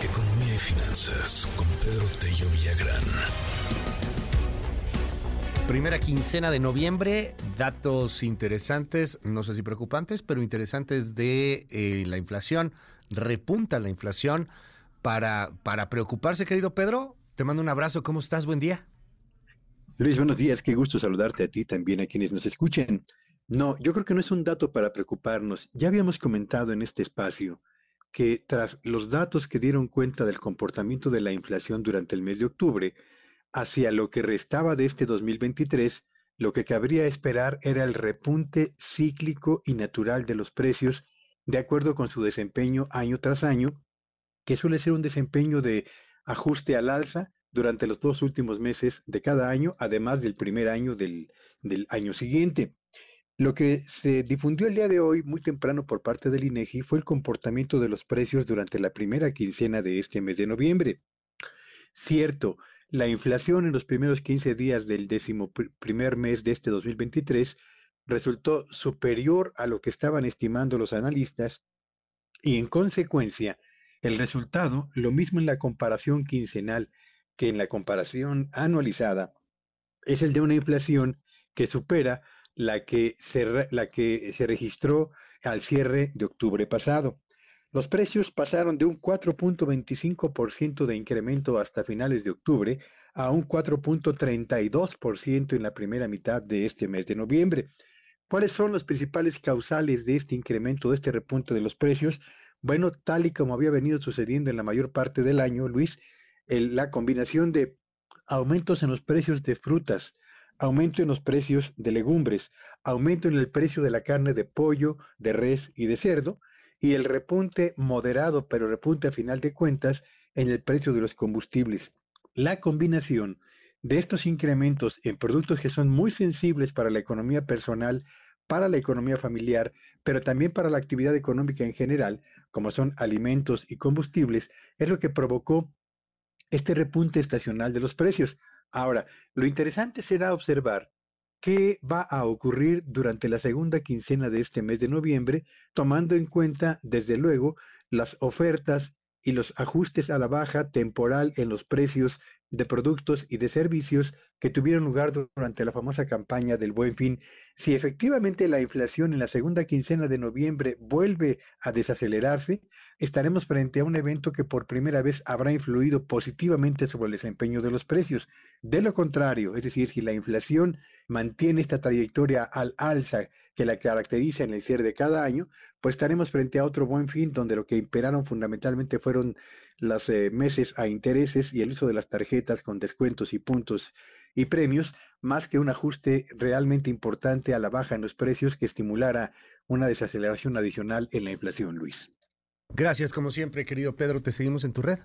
Economía y finanzas con Pedro Tello Villagrán. Primera quincena de noviembre, datos interesantes, no sé si preocupantes, pero interesantes de eh, la inflación. Repunta la inflación para, para preocuparse, querido Pedro. Te mando un abrazo, ¿cómo estás? Buen día. Luis, buenos días, qué gusto saludarte a ti también, a quienes nos escuchen. No, yo creo que no es un dato para preocuparnos. Ya habíamos comentado en este espacio que tras los datos que dieron cuenta del comportamiento de la inflación durante el mes de octubre, hacia lo que restaba de este 2023, lo que cabría esperar era el repunte cíclico y natural de los precios de acuerdo con su desempeño año tras año, que suele ser un desempeño de ajuste al alza durante los dos últimos meses de cada año, además del primer año del, del año siguiente. Lo que se difundió el día de hoy, muy temprano por parte del INEGI, fue el comportamiento de los precios durante la primera quincena de este mes de noviembre. Cierto, la inflación en los primeros 15 días del décimo primer mes de este 2023 resultó superior a lo que estaban estimando los analistas y en consecuencia el resultado, lo mismo en la comparación quincenal que en la comparación anualizada, es el de una inflación que supera la que se, la que se registró al cierre de octubre pasado. Los precios pasaron de un 4.25% de incremento hasta finales de octubre a un 4.32% en la primera mitad de este mes de noviembre. ¿Cuáles son los principales causales de este incremento, de este repunte de los precios? Bueno, tal y como había venido sucediendo en la mayor parte del año, Luis, la combinación de aumentos en los precios de frutas, aumento en los precios de legumbres, aumento en el precio de la carne de pollo, de res y de cerdo, y el repunte moderado, pero repunte a final de cuentas, en el precio de los combustibles. La combinación de estos incrementos en productos que son muy sensibles para la economía personal, para la economía familiar, pero también para la actividad económica en general, como son alimentos y combustibles, es lo que provocó este repunte estacional de los precios. Ahora, lo interesante será observar qué va a ocurrir durante la segunda quincena de este mes de noviembre, tomando en cuenta, desde luego, las ofertas y los ajustes a la baja temporal en los precios de productos y de servicios que tuvieron lugar durante la famosa campaña del Buen Fin, si efectivamente la inflación en la segunda quincena de noviembre vuelve a desacelerarse, estaremos frente a un evento que por primera vez habrá influido positivamente sobre el desempeño de los precios. De lo contrario, es decir, si la inflación mantiene esta trayectoria al alza que la caracteriza en el cierre de cada año, pues estaremos frente a otro buen fin donde lo que imperaron fundamentalmente fueron los eh, meses a intereses y el uso de las tarjetas con descuentos y puntos y premios, más que un ajuste realmente importante a la baja en los precios que estimulara una desaceleración adicional en la inflación, Luis. Gracias, como siempre, querido Pedro. Te seguimos en tu red.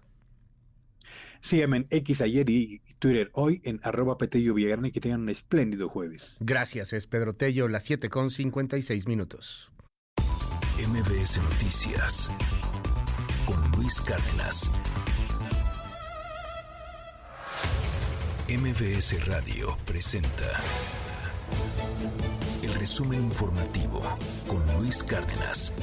Sígueme en X ayer y Twitter hoy en arroba Petello Villagrán y que tengan un espléndido jueves. Gracias, es Pedro Tello, las 7 con 56 minutos. MBS Noticias con Luis Cárdenas. MBS Radio presenta el resumen informativo con Luis Cárdenas.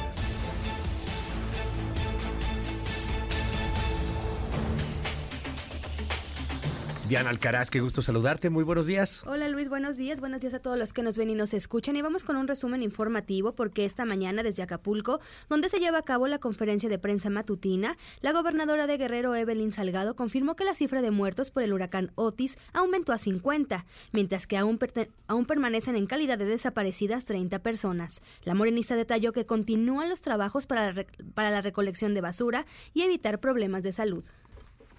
Diana Alcaraz, qué gusto saludarte. Muy buenos días. Hola Luis, buenos días. Buenos días a todos los que nos ven y nos escuchan. Y vamos con un resumen informativo porque esta mañana desde Acapulco, donde se lleva a cabo la conferencia de prensa matutina, la gobernadora de Guerrero, Evelyn Salgado, confirmó que la cifra de muertos por el huracán Otis aumentó a 50, mientras que aún, aún permanecen en calidad de desaparecidas 30 personas. La morenista detalló que continúan los trabajos para para la recolección de basura y evitar problemas de salud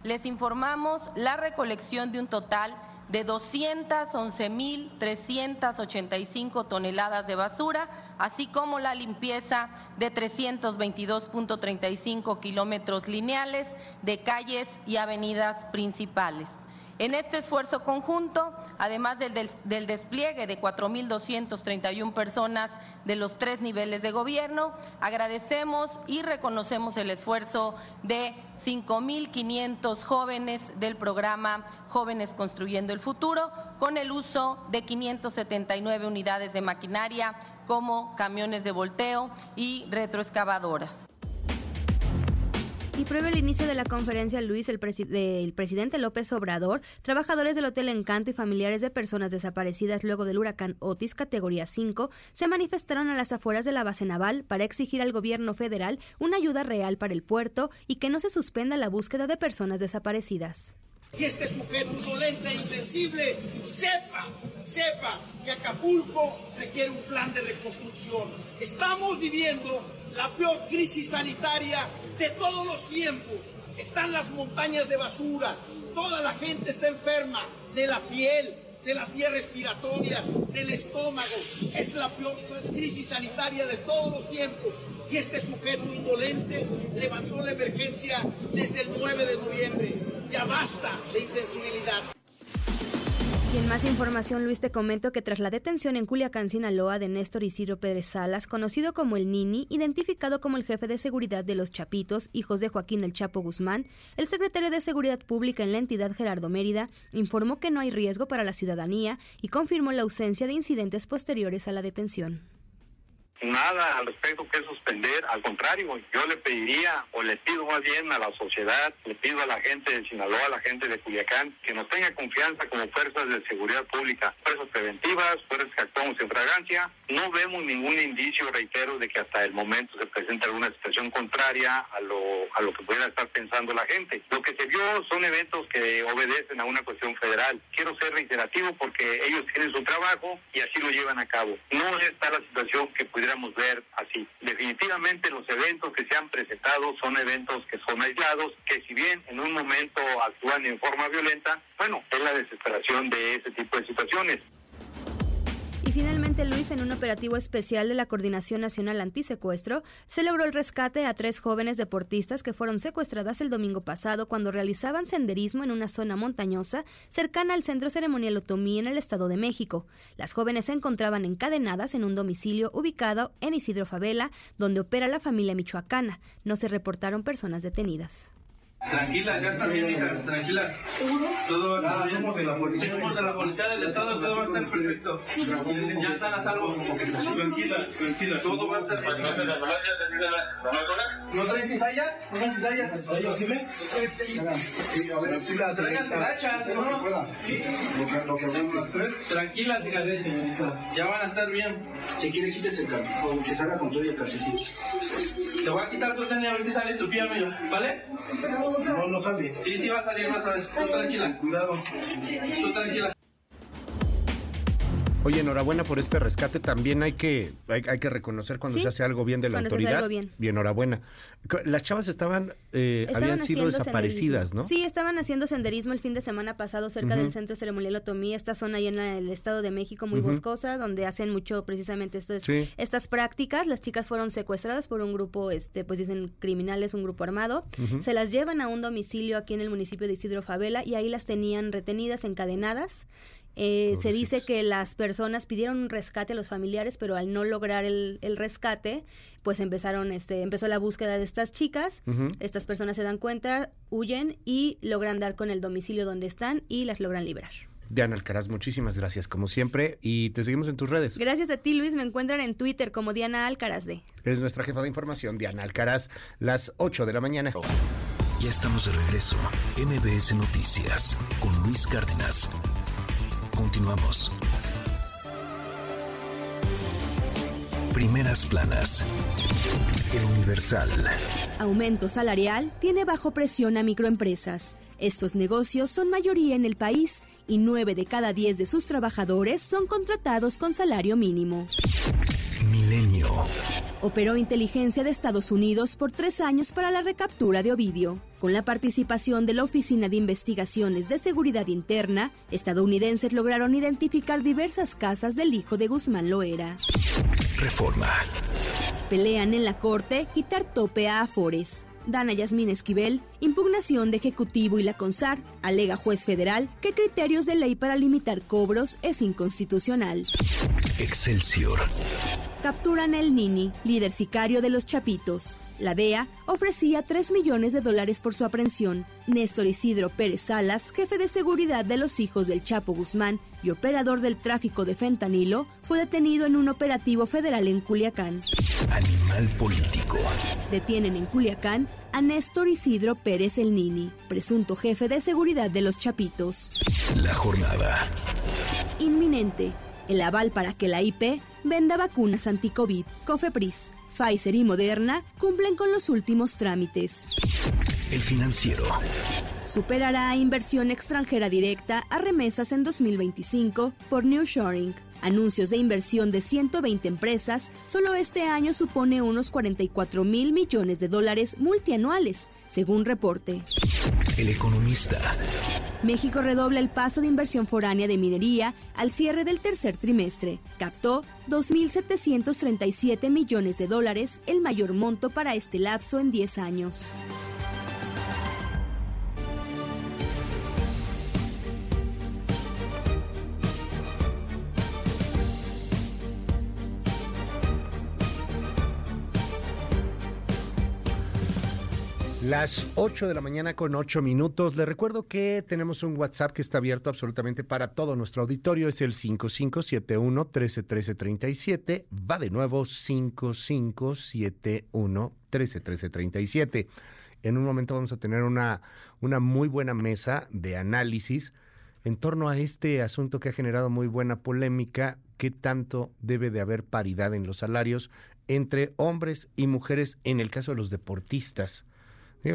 les informamos la recolección de un total de 211.385 toneladas de basura, así como la limpieza de 322.35 kilómetros lineales de calles y avenidas principales. En este esfuerzo conjunto, además del, del, despliegue de 4.231 personas de los tres niveles de gobierno, agradecemos y reconocemos el esfuerzo de 5.500 jóvenes del programa Jóvenes Construyendo el Futuro, con el uso de 579 unidades de maquinaria como camiones de volteo y retroexcavadoras. Y previo al inicio de la conferencia, Luis, el, presidente López Obrador, trabajadores del Hotel Encanto y familiares de personas desaparecidas luego del huracán Otis categoría 5 se manifestaron a las afueras de la base naval para exigir al gobierno federal una ayuda real para el puerto y que no se suspenda la búsqueda de personas desaparecidas y este sujeto dolente e insensible sepa, sepa que Acapulco requiere un plan de reconstrucción. Estamos viviendo la peor crisis sanitaria de todos los tiempos. Están las montañas de basura, toda la gente está enferma de la piel, de las vías respiratorias, del estómago. Es la peor crisis sanitaria de todos los tiempos. Y este sujeto indolente levantó la emergencia desde el 9 de noviembre. Ya basta de insensibilidad. Y en más información, Luis, te comento que tras la detención en Culiacán, Sinaloa, de Néstor Isidro Pérez Salas, conocido como el Nini, identificado como el jefe de seguridad de los Chapitos, hijos de Joaquín El Chapo Guzmán, el secretario de Seguridad Pública en la entidad, Gerardo Mérida, informó que no hay riesgo para la ciudadanía y confirmó la ausencia de incidentes posteriores a la detención nada al respecto que suspender, al contrario, yo le pediría o le pido más bien a la sociedad, le pido a la gente de Sinaloa, a la gente de Culiacán, que nos tenga confianza como fuerzas de seguridad pública, fuerzas preventivas, fuerzas que actuamos en fragancia. No vemos ningún indicio, reitero, de que hasta el momento se presente alguna situación contraria a lo, a lo que pudiera estar pensando la gente. Lo que se vio son eventos que obedecen a una cuestión federal. Quiero ser reiterativo porque ellos tienen su trabajo y así lo llevan a cabo. No está la situación que pudiera ver así. Definitivamente los eventos que se han presentado son eventos que son aislados, que si bien en un momento actúan en forma violenta, bueno, es la desesperación de ese tipo de situaciones. Finalmente, Luis, en un operativo especial de la Coordinación Nacional Antisecuestro, se logró el rescate a tres jóvenes deportistas que fueron secuestradas el domingo pasado cuando realizaban senderismo en una zona montañosa cercana al Centro Ceremonial Otomí en el Estado de México. Las jóvenes se encontraban encadenadas en un domicilio ubicado en Isidro Favela, donde opera la familia michoacana. No se reportaron personas detenidas. Tranquilas, ya están bien, hijas, tranquilas. Todo va a estar bien. Somos de la policía. Somos de la policía del Estado, todo va a estar perfecto. Ya están a salvo. Tranquila, tranquila. Todo va a estar bien. ¿No traen cizallas? ¿No traen cizallas? ¿Cizallas, Jimé? Sí, a ver. Traigan ¿no? Sí. Lo que ven las tres. Tranquilas, hijas. Ya van a estar bien. Si quiere, quítese el calcetín. Que salga con todo el calcetín. Te voy a quitar tu a ver si sale tu pie, ¿vale? No, no sale. Sí, sí va a salir, vas a ver. Tú tranquila. Cuidado. Tú tranquila. Oye, enhorabuena por este rescate. También hay que hay, que reconocer cuando se hace algo bien de la autoridad. bien. Y enhorabuena. Las chavas estaban, eh, habían sido desaparecidas, ¿no? Sí, estaban haciendo senderismo el fin de semana pasado cerca del centro ceremonial Otomí, esta zona ahí en el Estado de México muy boscosa, donde hacen mucho precisamente estas, estas prácticas. Las chicas fueron secuestradas por un grupo, este, pues dicen criminales, un grupo armado. Se las llevan a un domicilio aquí en el municipio de Isidro Favela y ahí las tenían retenidas, encadenadas. Eh, se dice que las personas pidieron un rescate a los familiares, pero al no lograr el, rescate, pues empezaron, este, empezó la búsqueda de estas chicas. Estas personas se dan cuenta, huyen y logran dar con el domicilio donde están y las logran liberar. Diana Alcaraz, muchísimas gracias como siempre y te seguimos en tus redes. Gracias a ti Luis, me encuentran en Twitter como Diana Alcaraz de. Es nuestra jefa de información, Diana Alcaraz, las 8 de la mañana. Ya estamos de regreso. MBS Noticias con Luis Cárdenas. Continuamos. Primeras planas. El Universal. Aumento salarial tiene bajo presión a microempresas. Estos negocios son mayoría en el país y nueve de cada diez de sus trabajadores son contratados con salario mínimo. Milenio. Operó inteligencia de Estados Unidos por tres años para la recaptura de Ovidio. Con la participación de la Oficina de Investigaciones de Seguridad Interna, estadounidenses lograron identificar diversas casas del hijo de Guzmán Loera. Reforma. Pelean en la Corte quitar tope a Afores. Dana Yasmín Esquivel, impugnación de Ejecutivo y la CONSAR, alega juez federal que criterios de ley para limitar cobros es inconstitucional. Excelsior. Capturan el Nini, líder sicario de los Chapitos. La DEA ofrecía 3 millones de dólares por su aprehensión. Néstor Isidro Pérez Salas, jefe de seguridad de los hijos del Chapo Guzmán y operador del tráfico de fentanilo, fue detenido en un operativo federal en Culiacán. Animal político. Detienen en Culiacán a Néstor Isidro Pérez El Nini, presunto jefe de seguridad de los Chapitos. La jornada. Inminente. El aval para que la IP venda vacunas anti-COVID. Cofepris. Pfizer y Moderna cumplen con los últimos trámites. El financiero. Superará inversión extranjera directa a remesas en 2025 por New Shoring. Anuncios de inversión de 120 empresas solo este año supone unos 44 mil millones de dólares multianuales, según reporte. El economista. México redobla el paso de inversión foránea de minería al cierre del tercer trimestre. Captó 2.737 millones de dólares, el mayor monto para este lapso en 10 años. Las 8 de la mañana con 8 minutos. Les recuerdo que tenemos un WhatsApp que está abierto absolutamente para todo nuestro auditorio. Es el 5571-131337. Va de nuevo 5571-131337. En un momento vamos a tener una, una muy buena mesa de análisis en torno a este asunto que ha generado muy buena polémica. ¿Qué tanto debe de haber paridad en los salarios entre hombres y mujeres en el caso de los deportistas?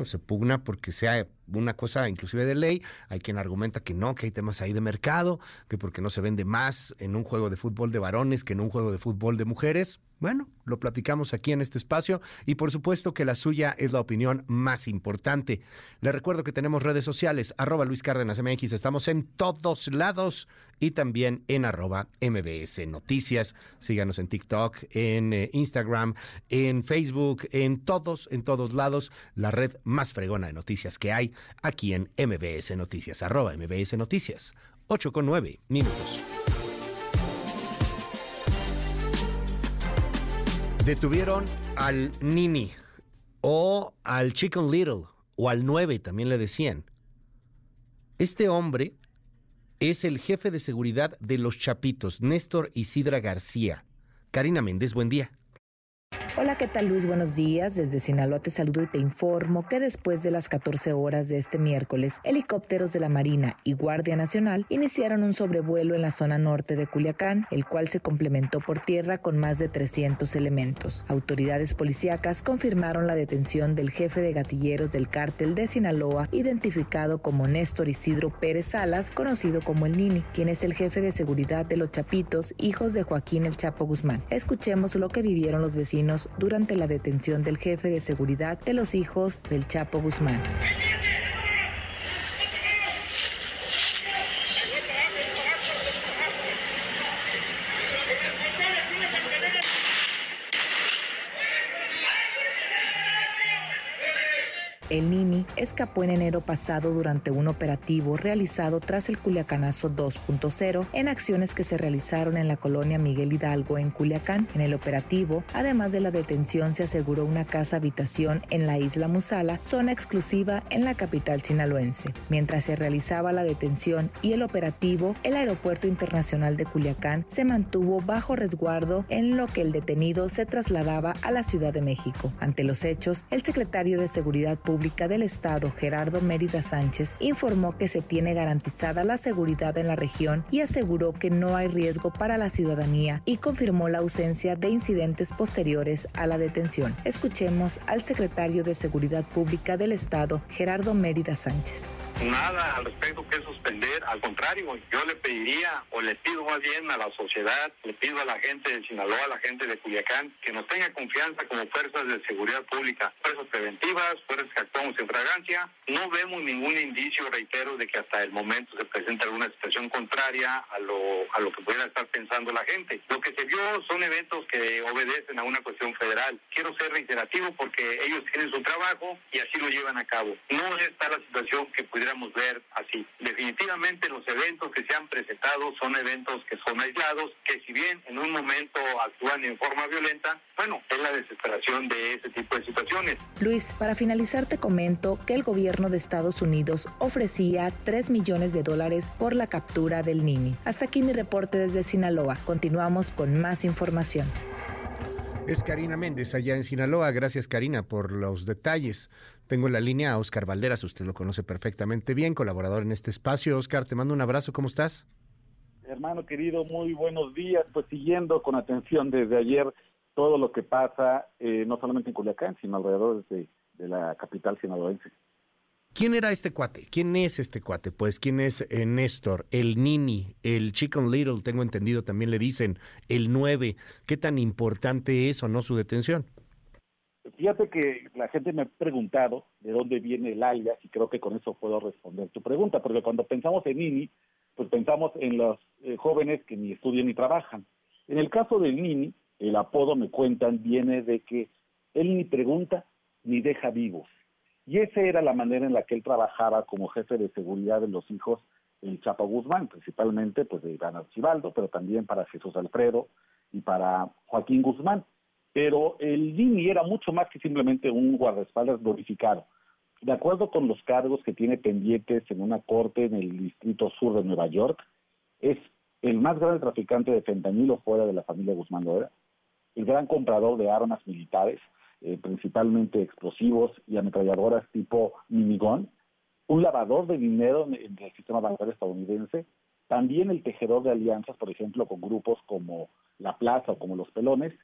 Se pugna porque sea una cosa inclusive de ley, hay quien argumenta que no, que hay temas ahí de mercado, que porque no se vende más en un juego de fútbol de varones que en un juego de fútbol de mujeres. Bueno, lo platicamos aquí en este espacio y por supuesto que la suya es la opinión más importante. Le recuerdo que tenemos redes sociales, arroba Luis Cárdenas MX, estamos en todos lados y también en arroba MBS Noticias. Síganos en TikTok, en eh, Instagram, en Facebook, en todos, en todos lados, la red más fregona de noticias que hay aquí en MBS Noticias, arroba MBS Noticias. 8 con 9 minutos. Detuvieron al Nini o al Chicken Little o al 9 también le decían. Este hombre es el jefe de seguridad de los Chapitos, Néstor Isidra García. Karina Méndez, buen día. Hola, ¿qué tal Luis? Buenos días. Desde Sinaloa te saludo y te informo que después de las 14 horas de este miércoles, helicópteros de la Marina y Guardia Nacional iniciaron un sobrevuelo en la zona norte de Culiacán, el cual se complementó por tierra con más de 300 elementos. Autoridades policíacas confirmaron la detención del jefe de gatilleros del cártel de Sinaloa, identificado como Néstor Isidro Pérez Salas, conocido como el Nini, quien es el jefe de seguridad de los Chapitos, hijos de Joaquín el Chapo Guzmán. Escuchemos lo que vivieron los vecinos durante la detención del jefe de seguridad de los hijos del Chapo Guzmán. El Nini escapó en enero pasado durante un operativo realizado tras el Culiacanazo 2.0 en acciones que se realizaron en la colonia Miguel Hidalgo en Culiacán. En el operativo, además de la detención, se aseguró una casa habitación en la isla Musala, zona exclusiva en la capital sinaloense. Mientras se realizaba la detención y el operativo, el aeropuerto internacional de Culiacán se mantuvo bajo resguardo en lo que el detenido se trasladaba a la Ciudad de México. Ante los hechos, el secretario de Seguridad Pública del Estado, Gerardo Mérida Sánchez, informó que se tiene garantizada la seguridad en la región y aseguró que no hay riesgo para la ciudadanía y confirmó la ausencia de incidentes posteriores a la detención. Escuchemos al secretario de Seguridad Pública del Estado, Gerardo Mérida Sánchez nada al respecto que suspender, al contrario, yo le pediría o le pido más bien a la sociedad, le pido a la gente de Sinaloa, a la gente de Culiacán, que nos tenga confianza como fuerzas de seguridad pública, fuerzas preventivas, fuerzas que actuamos en fragancia. No vemos ningún indicio, reitero, de que hasta el momento se presente alguna situación contraria a lo, a lo que pudiera estar pensando la gente. Lo que se vio son eventos que obedecen a una cuestión federal. Quiero ser reiterativo porque ellos tienen su trabajo y así lo llevan a cabo. No está la situación que pudiera ver así. Definitivamente los eventos que se han presentado son eventos que son aislados, que si bien en un momento actúan en forma violenta, bueno, es la desesperación de ese tipo de situaciones. Luis, para finalizar te comento que el gobierno de Estados Unidos ofrecía 3 millones de dólares por la captura del Nini. Hasta aquí mi reporte desde Sinaloa. Continuamos con más información. Es Karina Méndez allá en Sinaloa. Gracias Karina por los detalles. Tengo en la línea a Oscar Valderas, usted lo conoce perfectamente bien, colaborador en este espacio. Oscar, te mando un abrazo, ¿cómo estás? Hermano querido, muy buenos días. Pues siguiendo con atención desde ayer todo lo que pasa, eh, no solamente en Culiacán, sino alrededor de, de la capital sinaloense. ¿Quién era este cuate? ¿Quién es este cuate? Pues, ¿quién es eh, Néstor? El Nini, el Chicken Little, tengo entendido, también le dicen, el 9. ¿Qué tan importante es o no su detención? Fíjate que la gente me ha preguntado de dónde viene el alias y creo que con eso puedo responder tu pregunta, porque cuando pensamos en Nini, pues pensamos en los eh, jóvenes que ni estudian ni trabajan. En el caso del Nini, el apodo, me cuentan, viene de que él ni pregunta ni deja vivos. Y esa era la manera en la que él trabajaba como jefe de seguridad de los hijos del Chapo Guzmán, principalmente pues de Iván Archibaldo, pero también para Jesús Alfredo y para Joaquín Guzmán. Pero el Nini era mucho más que simplemente un guardaespaldas glorificado. De acuerdo con los cargos que tiene pendientes en una corte en el Distrito Sur de Nueva York, es el más grande traficante de fentanilo fuera de la familia Guzmán Loera, el gran comprador de armas militares, eh, principalmente explosivos y ametralladoras tipo minigón, un lavador de dinero en, el sistema bancario estadounidense, también el tejedor de alianzas, por ejemplo, con grupos como La Plaza o como Los Pelones,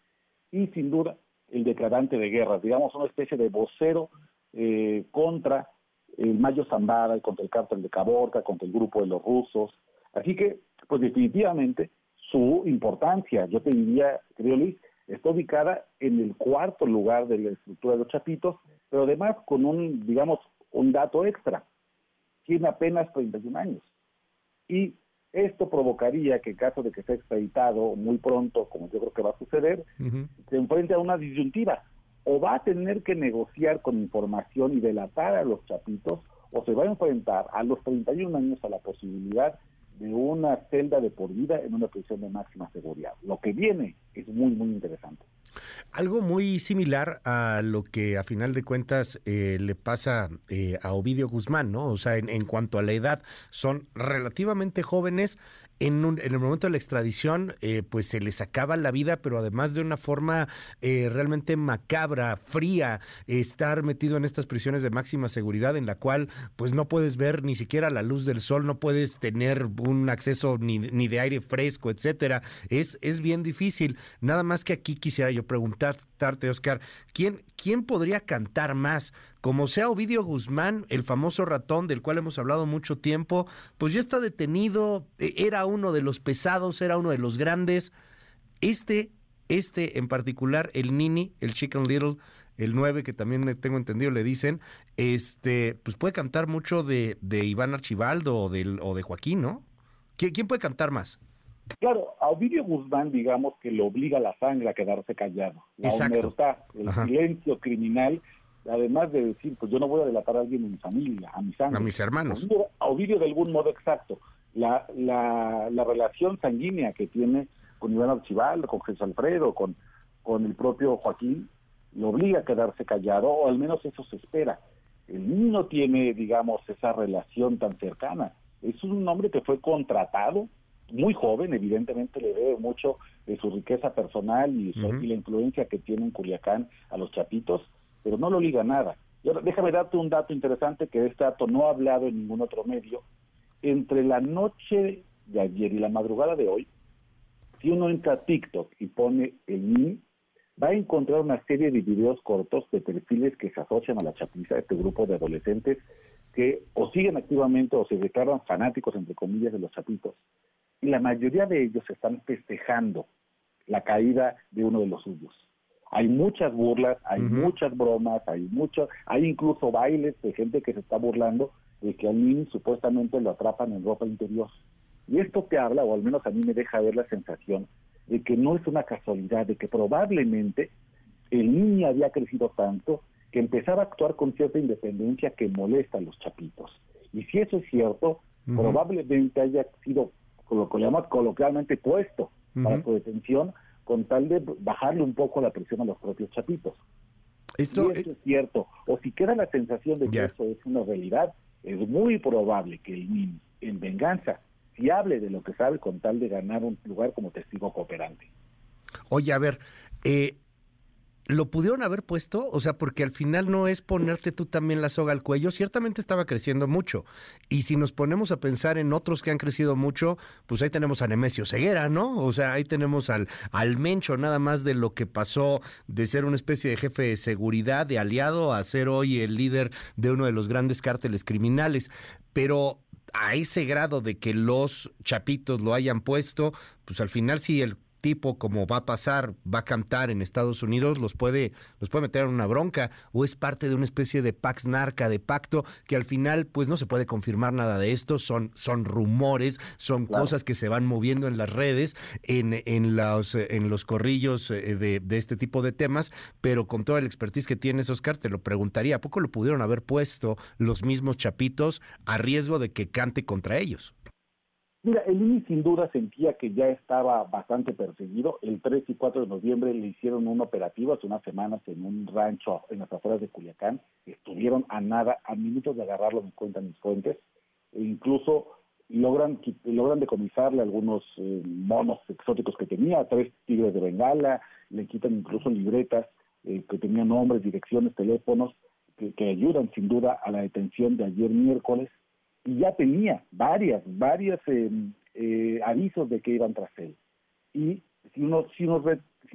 y sin duda el declarante de guerra, digamos una especie de vocero eh, contra el Mayo Zambada y contra el cártel de Caborca, contra el grupo de los rusos. Así que, pues definitivamente, su importancia, yo te diría, querido Luis, está ubicada en el cuarto lugar de la estructura de los chapitos, pero además con un, digamos, un dato extra. Tiene apenas 31 años. Y esto provocaría que en caso de que sea extraditado muy pronto, como yo creo que va a suceder, se enfrente a una disyuntiva. O va a tener que negociar con información y delatar a los chapitos, o se va a enfrentar a los 31 años a la posibilidad de una celda de por vida en una prisión de máxima seguridad. Lo que viene es muy, muy interesante. Algo muy similar a lo que a final de cuentas eh, le pasa eh, a Ovidio Guzmán, ¿no? O sea, en, en, cuanto a la edad, son relativamente jóvenes, en, un, en el momento de la extradición, eh, pues se les acaba la vida, pero además de una forma eh, realmente macabra, fría, estar metido en estas prisiones de máxima seguridad en la cual pues no puedes ver ni siquiera la luz del sol, no puedes tener un acceso ni, ni de aire fresco, etcétera. Es, es bien difícil. Nada más que aquí quisiera yo preguntarte, Oscar, ¿quién, quién podría cantar más? Como sea Ovidio Guzmán, el famoso ratón del cual hemos hablado mucho tiempo, pues ya está detenido, e, era uno de los pesados, era uno de los grandes. Este, este en particular, el Nini, el Chicken Little, el 9, que también tengo entendido le dicen, este, pues puede cantar mucho de, de Iván Archibaldo o, del, o de Joaquín, ¿no? ¿Quién puede cantar más? Claro, a Ovidio Guzmán, digamos que le obliga la sangre a quedarse callado. La Exacto. el Ajá. silencio criminal, además de decir, pues yo no voy a delatar a alguien en mi familia, a mi sangre. A mis hermanos. Ovidio, a Ovidio de algún modo exacto. La, la, la relación sanguínea que tiene con Iván Archibaldo, con Jesús Alfredo, con, con el propio Joaquín, lo obliga a quedarse callado, o al menos eso se espera. El niño no tiene, digamos, esa relación tan cercana. Es un hombre que fue contratado muy joven, evidentemente le debe mucho de su riqueza personal y, Ujú. y la influencia que tiene en Culiacán a los chapitos, pero no lo liga nada. Y ahora, déjame darte un dato interesante que este dato no ha hablado en ningún otro medio. Entre la noche de ayer y la madrugada de hoy, si uno entra a TikTok y pone el NI, va a encontrar una serie de videos cortos de perfiles que se asocian a la chapiza, este grupo de adolescentes que o siguen activamente o se declaran fanáticos, entre comillas, de los chapitos. Y la mayoría de ellos están festejando la caída de uno de los suyos. Hay muchas burlas, hay muchas bromas, hay mucho, hay incluso bailes de gente que se está burlando de que al niño supuestamente lo atrapan en ropa interior. Y esto te habla, o al menos a mí me deja ver la sensación, de que no es una casualidad, de que probablemente el niño había crecido tanto que empezaba a actuar con cierta independencia que molesta a los chapitos. Y si eso es cierto, probablemente haya sido, lo que llamamos coloquialmente, puesto para su detención con tal de bajarle un poco la presión a los propios chapitos. Esto, si eso es cierto, o si queda la sensación de que eso es una realidad, es muy probable que el niño, en venganza, si hable de lo que sabe con tal de ganar un lugar como testigo cooperante. Oye, a ver, eh, ¿lo pudieron haber puesto? O sea, porque al final no es ponerte tú también la soga al cuello. Ciertamente estaba creciendo mucho. Y si nos ponemos a pensar en otros que han crecido mucho, pues ahí tenemos a Nemesio Ceguera, ¿no? O sea, ahí tenemos al, al Mencho, nada más de lo que pasó de ser una especie de jefe de seguridad, de aliado, a ser hoy el líder de uno de los grandes cárteles criminales. Pero a ese grado de que los chapitos lo hayan puesto, pues al final si el tipo, como va a pasar, va a cantar en Estados Unidos, los puede, los puede meter en una bronca, o es parte de una especie de pax narca, de pacto, que al final, pues no se puede confirmar nada de esto, son, son rumores, son cosas que se van moviendo en las redes, en, en, los, en los corrillos eh, de, de este tipo de temas, pero con toda la expertise que tienes, Oscar, te lo preguntaría, ¿a poco lo pudieron haber puesto los mismos chapitos a riesgo de que cante contra ellos? Mira, el INI sin duda sentía que ya estaba bastante perseguido. El 3 y 4 de noviembre le hicieron un operativo hace unas semanas en un rancho en las afueras de Culiacán. Estuvieron a nada, a minutos de agarrarlo, me cuentan mis fuentes. E incluso logran, logran decomisarle algunos eh, monos exóticos que tenía, tres tigres de Bengala, le quitan incluso libretas eh, que tenían nombres, direcciones, teléfonos, que, que ayudan sin duda a la detención de ayer miércoles y ya tenía varias, varias eh, eh, avisos de que iban tras él. Y si, uno, si,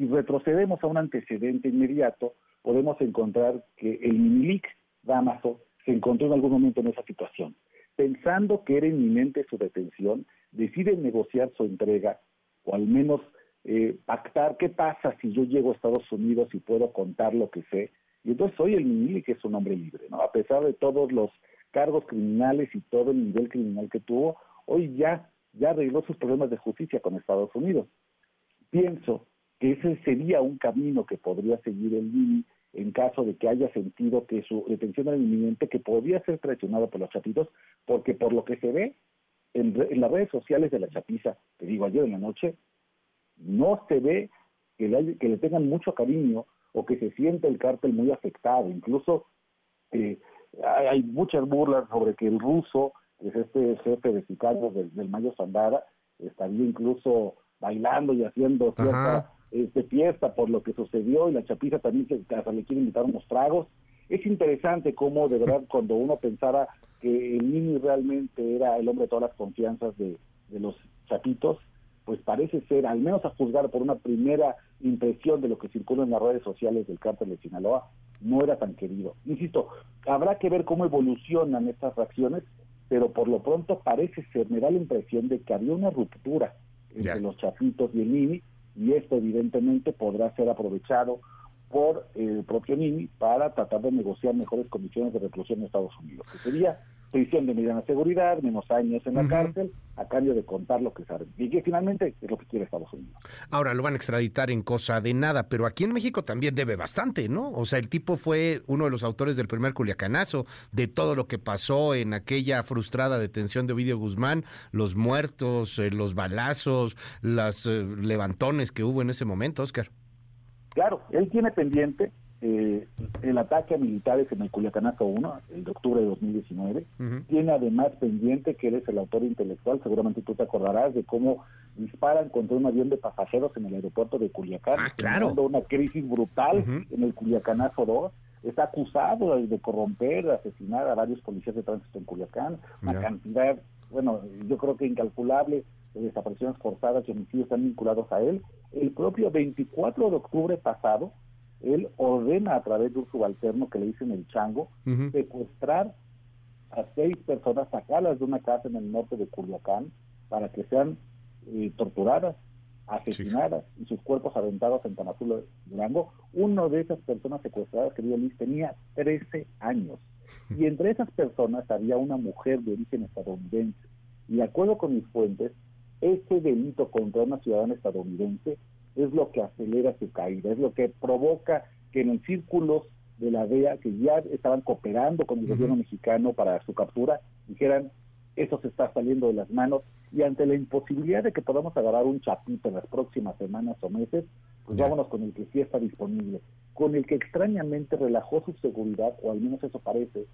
retrocedemos a un antecedente inmediato, podemos encontrar que el Minilic Damaso se encontró en algún momento en esa situación. Pensando que era inminente su detención, decide negociar su entrega, o al menos eh, pactar qué pasa si yo llego a Estados Unidos y puedo contar lo que sé. Y entonces hoy el Minilic es un hombre libre, ¿no? A pesar de todos los cargos criminales y todo el nivel criminal que tuvo, hoy ya, ya arregló sus problemas de justicia con Estados Unidos. Pienso que ese sería un camino que podría seguir el Mini en caso de que haya sentido que su detención era inminente, que podría ser traicionado por los chapitos, porque por lo que se ve en, las redes sociales de la chapiza, te digo ayer en la noche, no se ve que le, que le tengan mucho cariño o que se siente el cártel muy afectado. Incluso eh, hay muchas burlas sobre que el ruso, que es este jefe de sicarios del, Mayo Zandara, estaría incluso bailando y haciendo cierta este, fiesta por lo que sucedió y la chapiza también se, hasta le quiere invitar unos tragos. Es interesante cómo de verdad cuando uno pensara que el Mini realmente era el hombre de todas las confianzas de, de los chapitos, pues parece ser, al menos a juzgar por una primera impresión de lo que circula en las redes sociales del cártel de Sinaloa, no era tan querido. Insisto, habrá que ver cómo evolucionan estas reacciones, pero por lo pronto parece ser, me da la impresión de que había una ruptura entre los chapitos y el Nini, y esto evidentemente podrá ser aprovechado por el propio Nini para tratar de negociar mejores condiciones de reclusión en Estados Unidos, que sería prisión de mediana seguridad, menos años en la cárcel, a cambio de contar lo que saben. Y que finalmente es lo que quiere Estados Unidos. Ahora lo van a extraditar en cosa de nada, pero aquí en México también debe bastante, ¿no? O sea, el tipo fue uno de los autores del primer culiacanazo, de todo lo que pasó en aquella frustrada detención de Ovidio Guzmán, los muertos, eh, los balazos, los eh, levantones que hubo en ese momento, Oscar. Claro, él tiene pendiente eh, el ataque a militares en el Culiacanazo 1, el de octubre de 2019. Tiene además pendiente que eres el autor intelectual, seguramente tú te acordarás de cómo disparan contra un avión de pasajeros en el aeropuerto de Culiacán, ah, claro. una crisis brutal en el Culiacanazo 2. Está acusado de, corromper, de asesinar a varios policías de tránsito en Culiacán, una cantidad, bueno, yo creo que incalculable de desapariciones forzadas y homicidios están vinculados a él. El propio 24 de octubre pasado, él ordena a través de un subalterno que le dicen el chango, secuestrar a seis personas, sacarlas de una casa en el norte de Culiacán para que sean eh, torturadas, asesinadas y sus cuerpos aventados en Tamazula, Durango. Uno de esas personas secuestradas, querido Luis, tenía 13 años. Y entre esas personas había una mujer de origen estadounidense. Y de acuerdo con mis fuentes, ese delito contra una ciudadana estadounidense es lo que acelera su caída, es lo que provoca que en círculos de la DEA, que ya estaban cooperando con el gobierno mexicano para su captura, dijeran, eso se está saliendo de las manos, y ante la imposibilidad de que podamos agarrar un chapito en las próximas semanas o meses, pues vámonos con el que sí está disponible, con el que extrañamente relajó su seguridad, o al menos eso parece,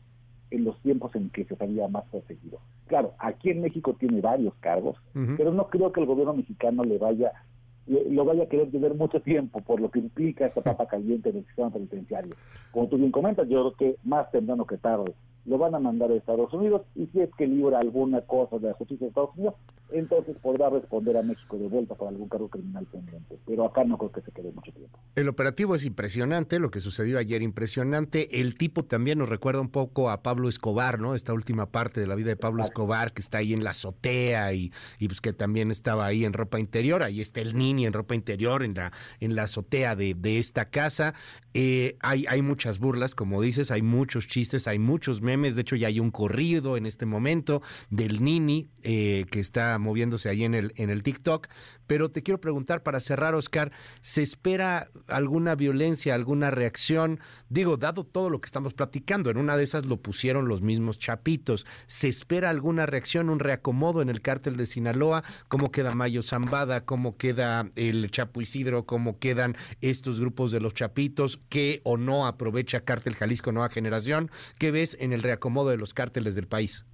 en los tiempos en que se sabía más perseguido. Claro, aquí en México tiene varios cargos, pero no creo que el gobierno mexicano le vaya lo vaya a querer tener mucho tiempo por lo que implica esta papa caliente en el sistema penitenciario. Como tú bien comentas, yo creo que más temprano que tarde lo van a mandar a Estados Unidos y si es que libra alguna cosa de la justicia de Estados Unidos, entonces podrá responder a México de vuelta por algún cargo criminal pendiente. Pero acá no creo que se quede mucho tiempo. El operativo es impresionante, lo que sucedió ayer impresionante. El tipo también nos recuerda un poco a Pablo Escobar, ¿no? Esta última parte de la vida de Pablo Escobar, que está ahí en la azotea y, y pues que también estaba ahí en ropa interior. Ahí está el Nini en ropa interior en la, en la azotea de, de esta casa. Eh, hay, muchas burlas, como dices, hay muchos chistes, hay muchos memes. De hecho, ya hay un corrido en este momento del Nini eh, que está moviéndose ahí en el, en el TikTok. Pero te quiero preguntar para cerrar, Oscar, ¿se espera alguna violencia, alguna reacción? Digo, dado todo lo que estamos platicando, en una de esas lo pusieron los mismos chapitos. ¿Se espera alguna reacción, un reacomodo en el cártel de Sinaloa? ¿Cómo queda Mayo Zambada? ¿Cómo queda el Chapo Isidro? ¿Cómo quedan estos grupos de los chapitos? ¿Qué o no aprovecha Cártel Jalisco Nueva Generación? ¿Qué ves en el reacomodo de los cárteles del país?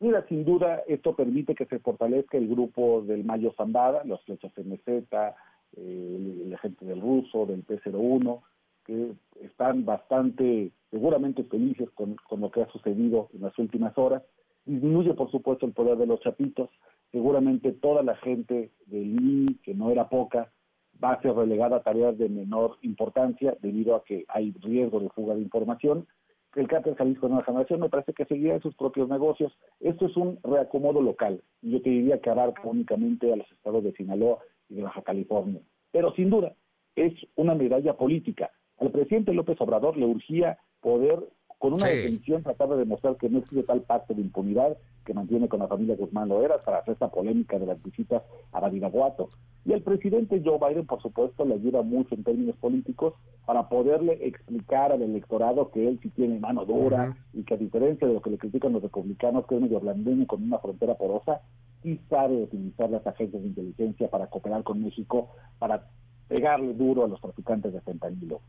Mira, sin duda, esto permite que se fortalezca el grupo del Mayo Zambada, los flechas MZ, eh, la gente del ruso, del P01, que están bastante, seguramente felices con, con lo que ha sucedido en las últimas horas. Disminuye, por supuesto, el poder de los chapitos. Seguramente toda la gente del I, que no era poca, va a ser relegada a tareas de menor importancia debido a que hay riesgo de fuga de información el cártel Jalisco Nueva Generación me parece que seguirá en sus propios negocios. Esto es un reacomodo local y yo te diría que abarca únicamente a los estados de Sinaloa y de Baja California. Pero sin duda es una medalla política. Al presidente López Obrador le urgía poder con una detención tratar de demostrar que no existe tal pacto de impunidad que mantiene con la familia Guzmán Loera para hacer esta polémica de las visitas a Badiraguato. Y el presidente Joe Biden, por supuesto, le ayuda mucho en términos políticos para poderle explicar al electorado que él sí tiene mano dura y que a diferencia de lo que le critican los republicanos, que es medio blandengue con una frontera porosa, sí sabe utilizar las agencias de inteligencia para cooperar con México, para pegarle duro a los traficantes de fentanilo.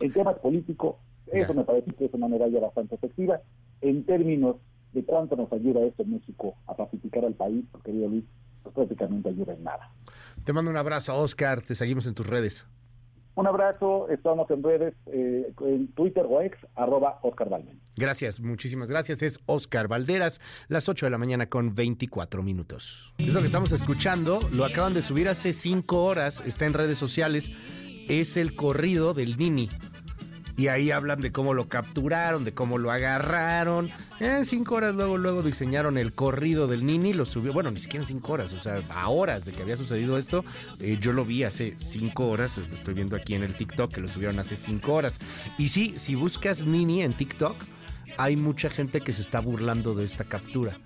En temas políticos, eso me parece que es una medalla bastante efectiva. En términos de cuánto nos ayuda esto en México a pacificar al país, querido Luis, pues prácticamente ayuda en nada. Te mando un abrazo, Oscar. Te seguimos en tus redes. Un abrazo, estamos en redes, eh, en Twitter o ex, arroba Oscar Valmen. Gracias, muchísimas gracias. Es Oscar Valderas, las 8 de la mañana con 24 minutos. Es lo que estamos escuchando, lo acaban de subir hace 5 horas, está en redes sociales. Es el corrido del Nini y ahí hablan de cómo lo capturaron, de cómo lo agarraron. En cinco horas luego, luego diseñaron el corrido del Nini, lo subió, bueno, ni siquiera en cinco horas, o sea, a horas de que había sucedido esto, eh, yo lo vi hace cinco horas, estoy viendo aquí en el TikTok, que lo subieron hace cinco horas. Y sí, si buscas Nini en TikTok, hay mucha gente que se está burlando de esta captura,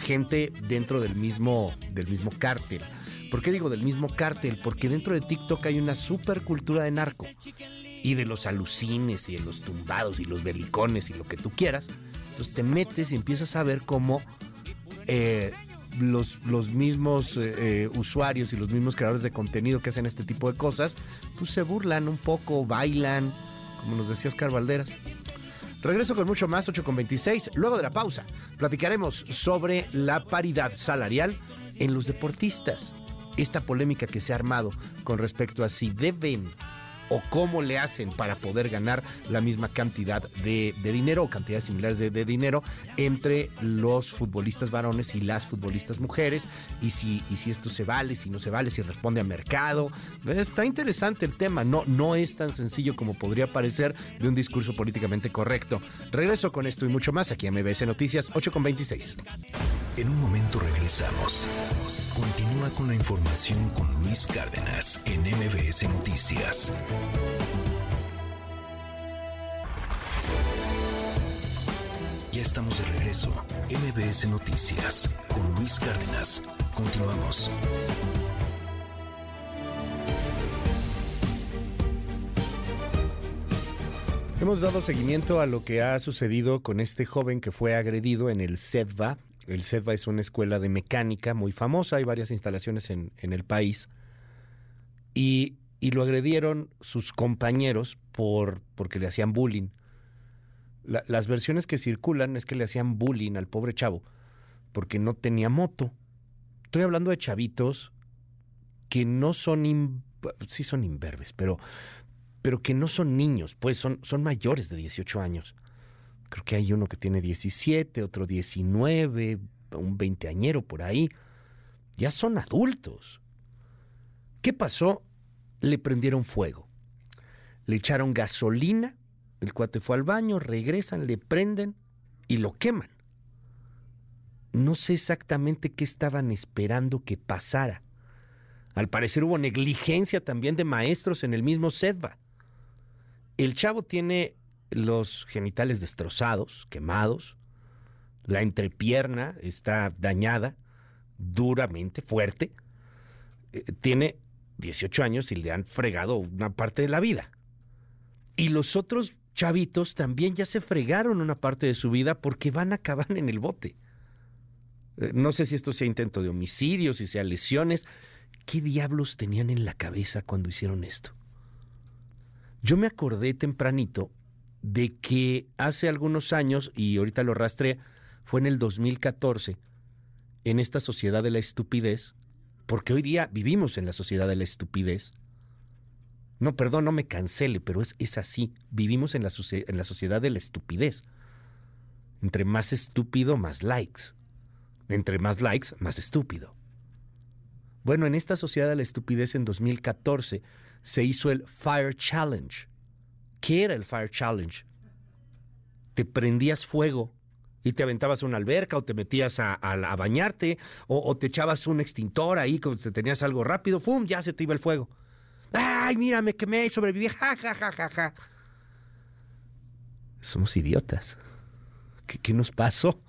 gente dentro del mismo, del mismo cártel. ¿Por qué digo del mismo cártel? Porque dentro de TikTok hay una super cultura de narco y de los alucines y de los tumbados y los belicones y lo que tú quieras. Entonces te metes y empiezas a ver cómo eh, los, los mismos eh, eh, usuarios y los mismos creadores de contenido que hacen este tipo de cosas, pues se burlan un poco, bailan, como nos decía Oscar Valderas. Regreso con mucho más, 8 con 26. Luego de la pausa, platicaremos sobre la paridad salarial en los deportistas. Esta polémica que se ha armado con respecto a si deben o cómo le hacen para poder ganar la misma cantidad de, dinero o cantidades similares de, dinero entre los futbolistas varones y las futbolistas mujeres y si, esto se vale, si no se vale, si responde a mercado. Está interesante el tema, no, no es tan sencillo como podría parecer de un discurso políticamente correcto. Regreso con esto y mucho más aquí en MBS Noticias 8 con 26. En un momento regresamos. Continúa con la información con Luis Cárdenas en MBS Noticias. Ya estamos de regreso. MBS Noticias con Luis Cárdenas. Continuamos. Hemos dado seguimiento a lo que ha sucedido con este joven que fue agredido en el SEDVA. El SEDVA es una escuela de mecánica muy famosa, hay varias instalaciones en, en el país. Y y lo agredieron sus compañeros por porque le hacían bullying. las versiones que circulan es que le hacían bullying al pobre chavo porque no tenía moto. Estoy hablando de chavitos que no son sí son imberbes, pero pero que no son niños, pues son son mayores de 18 años. Creo que hay uno que tiene 17, otro 19, un veinteañero por ahí. Ya son adultos. ¿Qué pasó? Le prendieron fuego. Le echaron gasolina. El cuate fue al baño, regresan, le prenden y lo queman. No sé exactamente qué estaban esperando que pasara. Al parecer hubo negligencia también de maestros en el mismo Sedva. El chavo tiene los genitales destrozados, quemados, la entrepierna está dañada duramente, fuerte. Eh, tiene 18 años y le han fregado una parte de la vida. Y los otros chavitos también ya se fregaron una parte de su vida porque van a acabar en el bote. Eh, no sé si esto sea intento de homicidio, si sea lesiones. ¿Qué diablos tenían en la cabeza cuando hicieron esto? Yo me acordé tempranito de que hace algunos años, y ahorita lo rastré, fue en el 2014, en esta sociedad de la estupidez, porque hoy día vivimos en la sociedad de la estupidez. No, perdón, no me cancele, pero es, es así. Vivimos en la, en la sociedad de la estupidez. Entre más estúpido, más likes. Entre más likes, más estúpido. Bueno, en esta sociedad de la estupidez en 2014 se hizo el Fire Challenge. ¿Qué era el Fire Challenge? Te prendías fuego y te aventabas a una alberca o te metías a, bañarte o, te echabas un extintor ahí cuando te tenías algo rápido, ¡pum! ya se te iba el fuego. ¡Ay, mira, me quemé y sobreviví! ¡Ja, ja, ja, ja, ja! Somos idiotas. ¿Qué, qué nos pasó?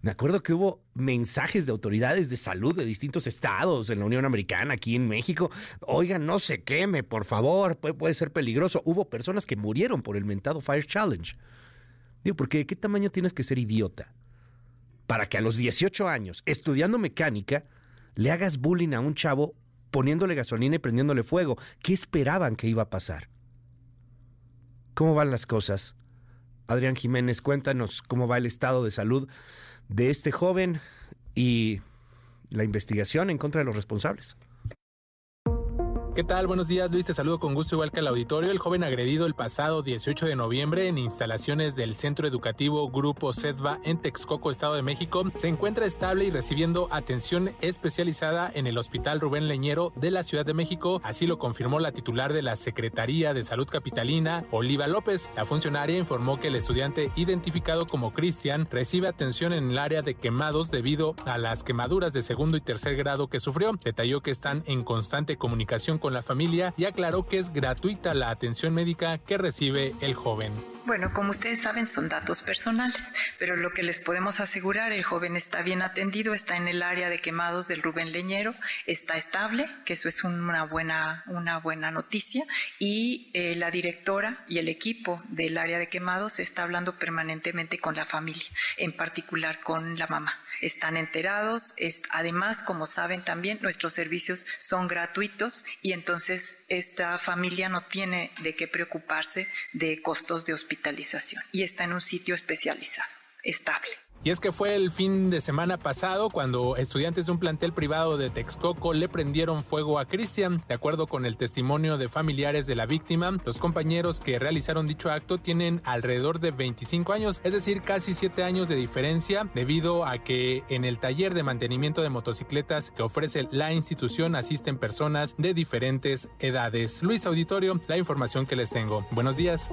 Me acuerdo que hubo mensajes de autoridades de salud de distintos estados en la Unión Americana, aquí en México. Oigan, no se queme, por favor, puede, ser peligroso. Hubo personas que murieron por el mentado Fire Challenge. Porque ¿qué tamaño tienes que ser idiota? Para que a los 18 años, estudiando mecánica, le hagas bullying a un chavo poniéndole gasolina y prendiéndole fuego. ¿Qué esperaban que iba a pasar? ¿Cómo van las cosas? Adrián Jiménez, cuéntanos cómo va el estado de salud de este joven y la investigación en contra de los responsables. ¿Qué tal? Buenos días, Luis. Te saludo con gusto igual que al auditorio. El joven agredido el pasado 18 de noviembre en instalaciones del Centro Educativo Grupo SEDVA en Texcoco, Estado de México, se encuentra estable y recibiendo atención especializada en el Hospital Rubén Leñero de la Ciudad de México. Así lo confirmó la titular de la Secretaría de Salud Capitalina, Oliva López. La funcionaria informó que el estudiante identificado como Cristian recibe atención en el área de quemados debido a las quemaduras de segundo y tercer grado que sufrió. Detalló que están en constante comunicación con la familia y aclaró que es gratuita la atención médica que recibe el joven. Bueno, como ustedes saben, son datos personales, pero lo que les podemos asegurar, el joven está bien atendido, está en el área de quemados del Rubén Leñero, está estable, que eso es una buena, una buena noticia, y eh, la directora y el equipo del área de quemados está hablando permanentemente con la familia, en particular con la mamá. Están enterados, es, además, como saben también, nuestros servicios son gratuitos y entonces esta familia no tiene de qué preocuparse de costos de hospital y está en un sitio especializado, estable. Y es que fue el fin de semana pasado cuando estudiantes de un plantel privado de Texcoco le prendieron fuego a Cristian. De acuerdo con el testimonio de familiares de la víctima, los compañeros que realizaron dicho acto tienen alrededor de 25 años, es decir, casi 7 años de diferencia, debido a que en el taller de mantenimiento de motocicletas que ofrece la institución asisten personas de diferentes edades. Luis Auditorio, la información que les tengo. Buenos días.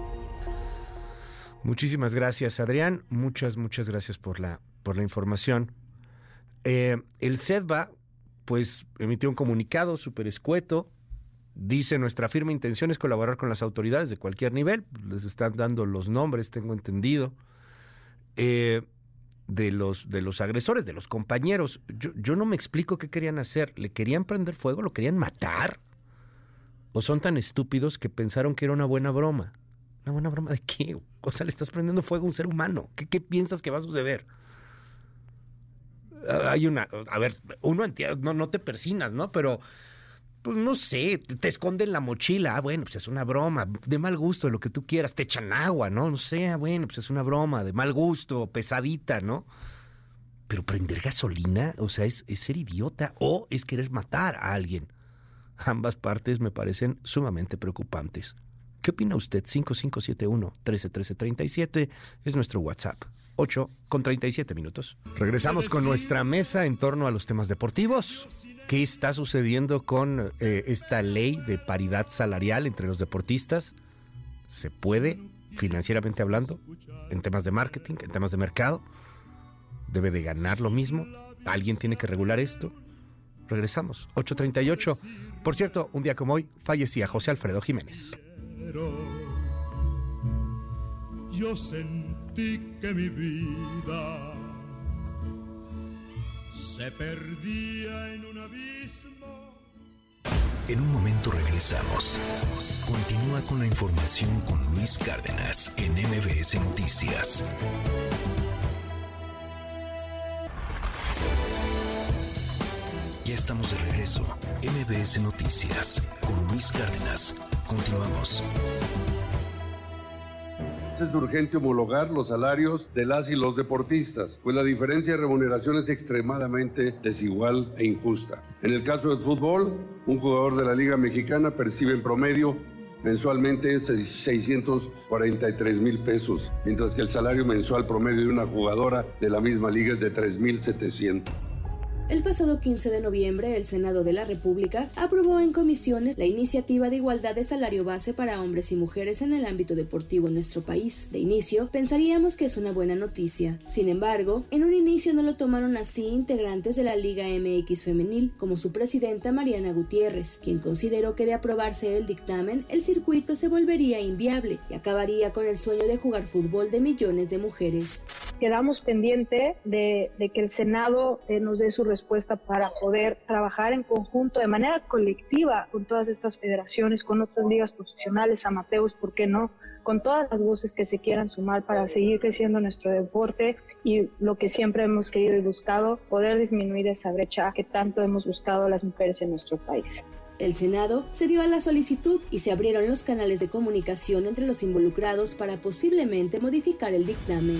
Muchísimas gracias, Adrián. Muchas, muchas gracias por la, por la información. Eh, el CEDVA, pues, emitió un comunicado súper escueto. Dice, nuestra firme intención es colaborar con las autoridades de cualquier nivel. Les están dando los nombres, tengo entendido, eh, de, los, de los agresores, de los compañeros. Yo, yo no me explico qué querían hacer. ¿Le querían prender fuego? ¿Lo querían matar? ¿O son tan estúpidos que pensaron que era una buena broma? ¿Una buena broma de qué? O sea, le estás prendiendo fuego a un ser humano. ¿Qué, piensas que va a suceder? Ah, hay una. A ver, uno entiende, no, no te persinas, ¿no? Pero. Pues no sé, te esconden la mochila. Ah, bueno, pues es una broma, de mal gusto, lo que tú quieras. Te echan agua, ¿no? No sé, ah, bueno, pues es una broma, de mal gusto, pesadita, ¿no? Pero prender gasolina, o sea, es ser idiota o es querer matar a alguien. Ambas partes me parecen sumamente preocupantes. ¿Qué opina usted? 5571-131337 es nuestro WhatsApp. 8 con 37 minutos. Regresamos con nuestra mesa en torno a los temas deportivos. ¿Qué está sucediendo con eh, esta ley de paridad salarial entre los deportistas? ¿Se puede, financieramente hablando, en temas de marketing, en temas de mercado? ¿Debe de ganar lo mismo? ¿Alguien tiene que regular esto? Regresamos. 8.38. Por cierto, un día como hoy fallecía José Alfredo Jiménez. Yo sentí que mi vida se perdía en un abismo. En un momento regresamos. Continúa con la información con Luis Cárdenas en MBS Noticias. Ya estamos de regreso. MBS Noticias con Luis Cárdenas. Continuamos. Es urgente homologar los salarios de las y los deportistas, pues la diferencia de remuneración es extremadamente desigual e injusta. En el caso del fútbol, un jugador de la Liga Mexicana percibe en promedio mensualmente 643 mil pesos, mientras que el salario mensual promedio de una jugadora de la misma liga es de 3.700. El pasado 15 de noviembre, el Senado de la República aprobó en comisiones la iniciativa de igualdad de salario base para hombres y mujeres en el ámbito deportivo en nuestro país. De inicio, pensaríamos que es una buena noticia. Sin embargo, en un inicio no lo tomaron así integrantes de la Liga MX Femenil, como su presidenta Mariana Gutiérrez, quien consideró que de aprobarse el dictamen, el circuito se volvería inviable y acabaría con el sueño de jugar fútbol de millones de mujeres. Quedamos pendiente de, de que el Senado eh, nos dé su respuesta para poder trabajar en conjunto de manera colectiva con todas estas federaciones, con otras ligas profesionales, amateurs, ¿por qué no? con todas las voces que se quieran sumar para seguir creciendo nuestro deporte y lo que siempre hemos querido y buscado, poder disminuir esa brecha que tanto hemos buscado las mujeres en nuestro país. El Senado se dio a la solicitud y se abrieron los canales de comunicación entre los involucrados para posiblemente modificar el dictamen.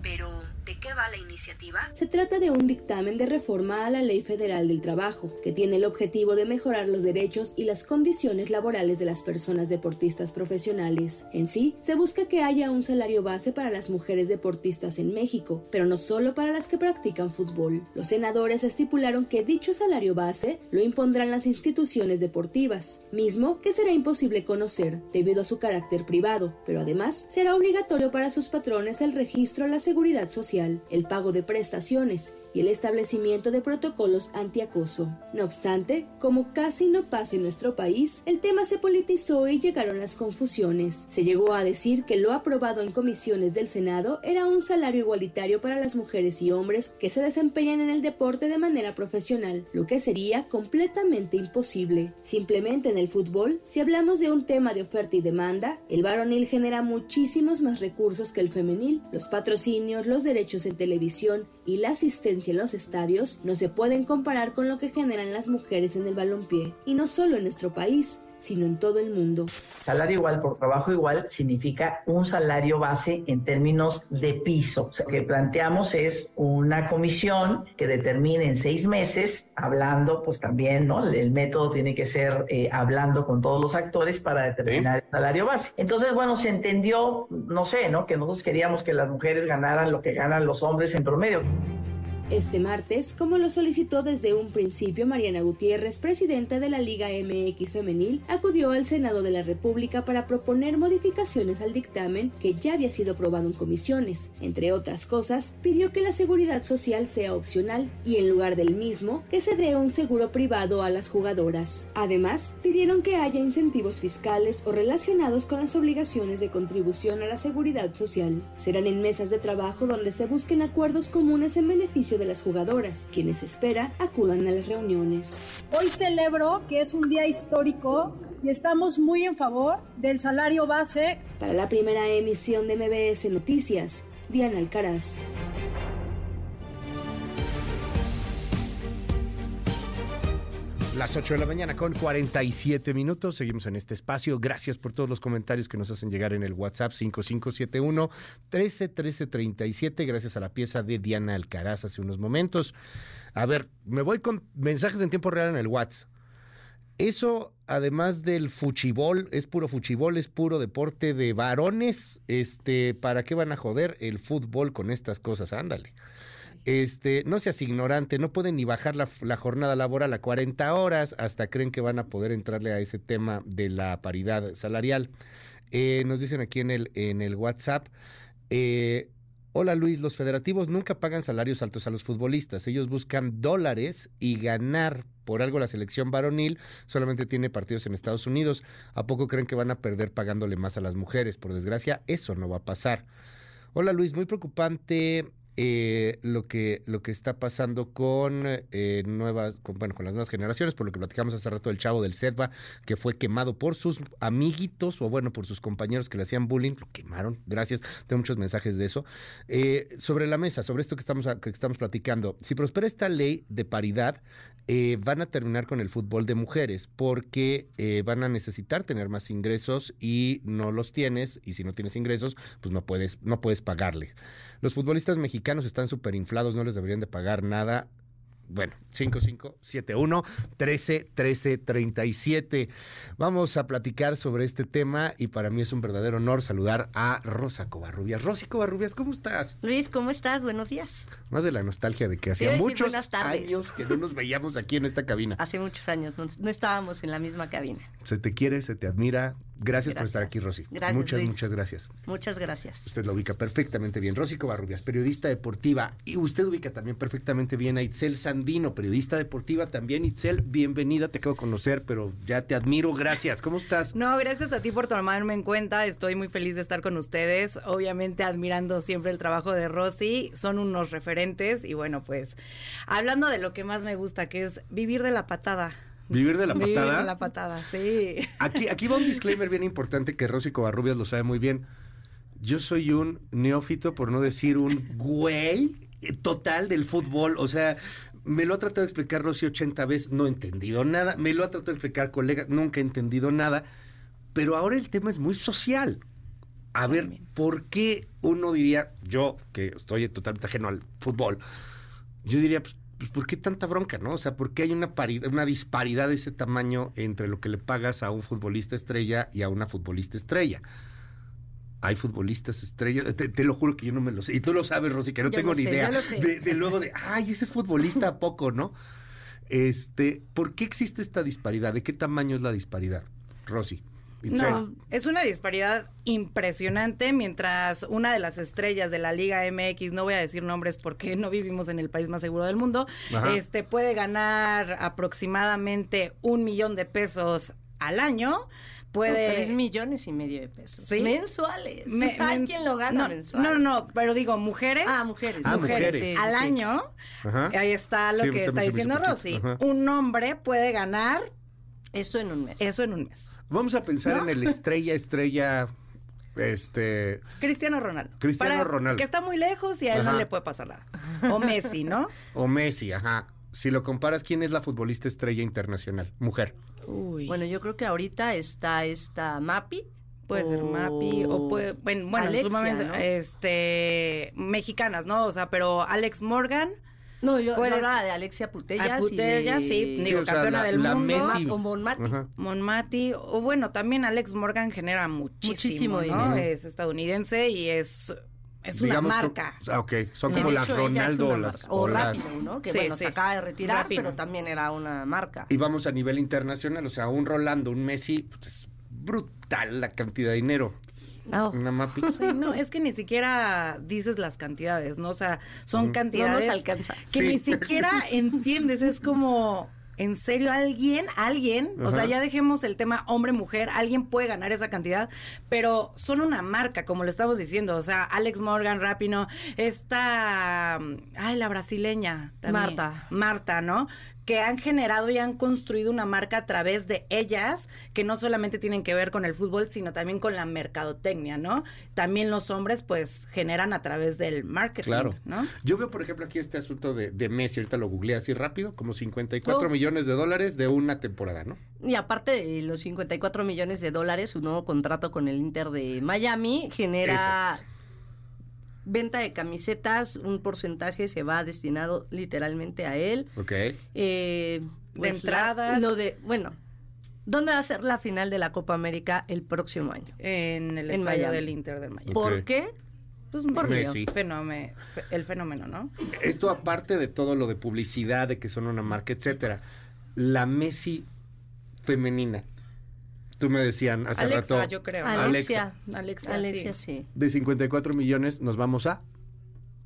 Pero, ¿de qué va la iniciativa? Se trata de un dictamen de reforma a la Ley Federal del Trabajo, que tiene el objetivo de mejorar los derechos y las condiciones laborales de las personas deportistas profesionales. En sí, se busca que haya un salario base para las mujeres deportistas en México, pero no solo para las que practican fútbol. Los senadores estipularon que dicho salario base lo impondrán las instituciones deportivas, mismo que será imposible conocer debido a su carácter privado, pero además será obligatorio para sus patrones el registro a la seguridad social, el pago de prestaciones y el establecimiento de protocolos antiacoso. No obstante, como casi no pasa en nuestro país, el tema se politizó y llegaron las confusiones. Se llegó a decir que lo aprobado en comisiones del Senado era un salario igualitario para las mujeres y hombres que se desempeñan en el deporte de manera profesional, lo que sería completamente imposible. Simplemente en el fútbol, si hablamos de un tema de oferta y demanda, el varonil genera muchísimos más recursos que el femenil. Los patrocinios, los derechos en televisión y la asistencia en los estadios no se pueden comparar con lo que generan las mujeres en el balompié, y no solo en nuestro país, sino en todo el mundo. Salario igual por trabajo igual significa un salario base en términos de piso. O sea, lo que planteamos es una comisión que determine en seis meses, hablando, pues también, ¿no? El método tiene que ser eh, hablando con todos los actores para determinar el salario base. Entonces, bueno, se entendió, no sé, ¿no? Que nosotros queríamos que las mujeres ganaran lo que ganan los hombres en promedio. Este martes, como lo solicitó desde un principio Mariana Gutiérrez, presidenta de la Liga MX Femenil, acudió al Senado de la República para proponer modificaciones al dictamen que ya había sido aprobado en comisiones. Entre otras cosas, pidió que la seguridad social sea opcional y en lugar del mismo, que se dé un seguro privado a las jugadoras. Además, pidieron que haya incentivos fiscales o relacionados con las obligaciones de contribución a la seguridad social. Serán en mesas de trabajo donde se busquen acuerdos comunes en beneficio de las jugadoras, quienes espera acudan a las reuniones. Hoy celebro que es un día histórico y estamos muy en favor del salario base. Para la primera emisión de MBS Noticias, Diana Alcaraz. Las 8 de la mañana con 47 minutos. Seguimos en este espacio. Gracias por todos los comentarios que nos hacen llegar en el WhatsApp 5571 131337. Gracias a la pieza de Diana Alcaraz hace unos momentos. A ver, me voy con mensajes en tiempo real en el WhatsApp. Eso además del fuchibol, es puro fuchibol, es puro deporte de varones. Este, ¿para qué van a joder el fútbol con estas cosas? Ándale. Este, no seas ignorante, no pueden ni bajar la, jornada laboral a 40 horas, hasta creen que van a poder entrarle a ese tema de la paridad salarial. Eh, nos dicen aquí en el, en el WhatsApp, eh, Hola Luis, los federativos nunca pagan salarios altos a los futbolistas. Ellos buscan dólares y ganar. Por algo la selección varonil solamente tiene partidos en Estados Unidos. ¿A poco creen que van a perder pagándole más a las mujeres? Por desgracia, eso no va a pasar. Hola Luis, muy preocupante eh, lo que lo que está pasando con eh, nuevas bueno con las nuevas generaciones por lo que platicamos hace rato del chavo del Sedva que fue quemado por sus amiguitos o bueno por sus compañeros que le hacían bullying lo quemaron gracias tengo muchos mensajes de eso eh, sobre la mesa sobre esto que estamos que estamos platicando. Si prospera esta ley de paridad van a terminar con el fútbol de mujeres porque van a necesitar tener más ingresos y no los tienes y si no tienes ingresos pues no puedes no puedes pagarle. Los futbolistas mexicanos están súper inflados, no les deberían de pagar nada. Bueno, 5571 13 13 37. Vamos a platicar sobre este tema y para mí es un verdadero honor saludar a Rosa Covarrubias. Rosy Covarrubias, ¿cómo estás? Luis, ¿cómo estás? Buenos días. Más de la nostalgia de que hacía muchos años que no nos veíamos aquí en esta cabina. Hace muchos años, no, no, estábamos en la misma cabina. Se te quiere, se te admira. Gracias, gracias. por estar aquí, Rosy. Gracias, muchas, Luis. muchas gracias. Muchas gracias. Usted lo ubica perfectamente bien. Rosy Covarrubias, periodista deportiva. Y usted ubica también perfectamente bien a Itzel Sandino, periodista deportiva también. Itzel, bienvenida, te acabo de conocer, pero ya te admiro. Gracias. ¿Cómo estás? No, gracias a ti por tomarme en cuenta. Estoy muy feliz de estar con ustedes. Obviamente admirando siempre el trabajo de Rosy. Son unos referentes. Y bueno, pues hablando de lo que más me gusta, que es vivir de la patada. ¿Vivir de la patada? Vivir de la patada, sí. Aquí, aquí va un disclaimer bien importante que Rosy Covarrubias lo sabe muy bien. Yo soy un neófito, por no decir un güey total del fútbol. O sea, me lo ha tratado de explicar Rosy 80 veces, no he entendido nada. Me lo ha tratado de explicar colega, nunca he entendido nada. Pero ahora el tema es muy social. A ver, ¿por qué uno diría, yo que estoy totalmente ajeno al fútbol, yo diría, pues, pues, ¿por qué tanta bronca, no? O sea, ¿por qué hay una, paridad, una disparidad de ese tamaño entre lo que le pagas a un futbolista estrella y a una futbolista estrella? Hay futbolistas estrellas, te, te, lo juro que yo no me lo sé. Y tú lo sabes, Rosy, que no yo tengo ni sé, idea. de, luego de, ay, ese es futbolista a poco, ¿no? Este, ¿por qué existe esta disparidad? ¿De qué tamaño es la disparidad, Rosy? No, es una disparidad impresionante mientras una de las estrellas de la Liga MX, no voy a decir nombres porque no vivimos en el país más seguro del mundo, Ajá. este puede ganar aproximadamente un millón de pesos al año. Puede... No, tres millones y medio de pesos. ¿Sí? Mensuales. Me, ¿Para quién lo gana no, mensual? No, no, pero digo, mujeres. Ah, mujeres. Ah, mujeres. mujeres sí, al sí, año. Ajá. Ahí está lo sí, que está diciendo Rosy. Un hombre puede ganar. Eso en un mes. Eso en un mes. Vamos a pensar ¿No? en el estrella, estrella, este... Cristiano Ronaldo. Cristiano Para, Ronaldo. Que está muy lejos y a él ajá. no le puede pasar nada. O Messi, ¿no? o Messi, ajá. Si lo comparas, ¿quién es la futbolista estrella internacional? Mujer. Uy. Bueno, yo creo que ahorita está esta Mapi. Puede o... ser Mapi o puede, bueno, bueno Alexia, en su momento, ¿no? este, mexicanas, ¿no? O sea, pero Alex Morgan. No, yo, yo hablaba de Alexia Putellas. Putellas, y sí, digo, o sea, campeona la, del la mundo. Messi. O Monmati. Ajá. Monmati, o bueno, también Alex Morgan genera muchísimo, Muchísimo ¿no? dinero. Es estadounidense y es es una Digamos marca. ah, ok, son Sí, como las hecho, Ronaldo o las, Rápido, ¿no? Que Sí, bueno, sí. se acaba de retirar, Rápido. pero también era una marca. Y vamos a nivel internacional, o sea, un Rolando, un Messi, pues es brutal la cantidad de dinero. Oh. Una mapi. Sí, no, es que ni siquiera dices las cantidades, ¿no? O sea, son cantidades No nos alcanza. que Sí. ni siquiera entiendes. Es como, ¿en serio alguien, alguien, o sea, ya dejemos el tema hombre-mujer, alguien puede ganar esa cantidad, pero son una marca, como lo estamos diciendo. O sea, Alex Morgan, Rapino, esta, ay, la brasileña. también. Marta. Marta, ¿no? Que han generado y han construido una marca a través de ellas, que no solamente tienen que ver con el fútbol, sino también con la mercadotecnia, ¿no? También los hombres, pues, generan a través del marketing, Claro. ¿no? Yo veo, por ejemplo, aquí este asunto de, de Messi, ahorita lo googleé así rápido, como 54 Oh. millones de dólares de una temporada, ¿no? Y aparte de los 54 millones de dólares, su nuevo contrato con el Inter de Miami genera venta de camisetas, un porcentaje se va destinado literalmente a él. Ok. Eh, De pues, la- entradas. lo de, bueno, ¿Dónde va a ser la final de la Copa América el próximo año? En el En estadio Miami. del Inter del Miami. ¿Por qué? Pues Por Messi. Fenómeno, el fenómeno, ¿no? Esto aparte de todo lo de publicidad, de que son una marca, etcétera. La Messi femenina. Tú me decían hace Alexa, rato. yo creo. Alexia. Alexa, Alexia, sí. sí. De 54 millones nos vamos a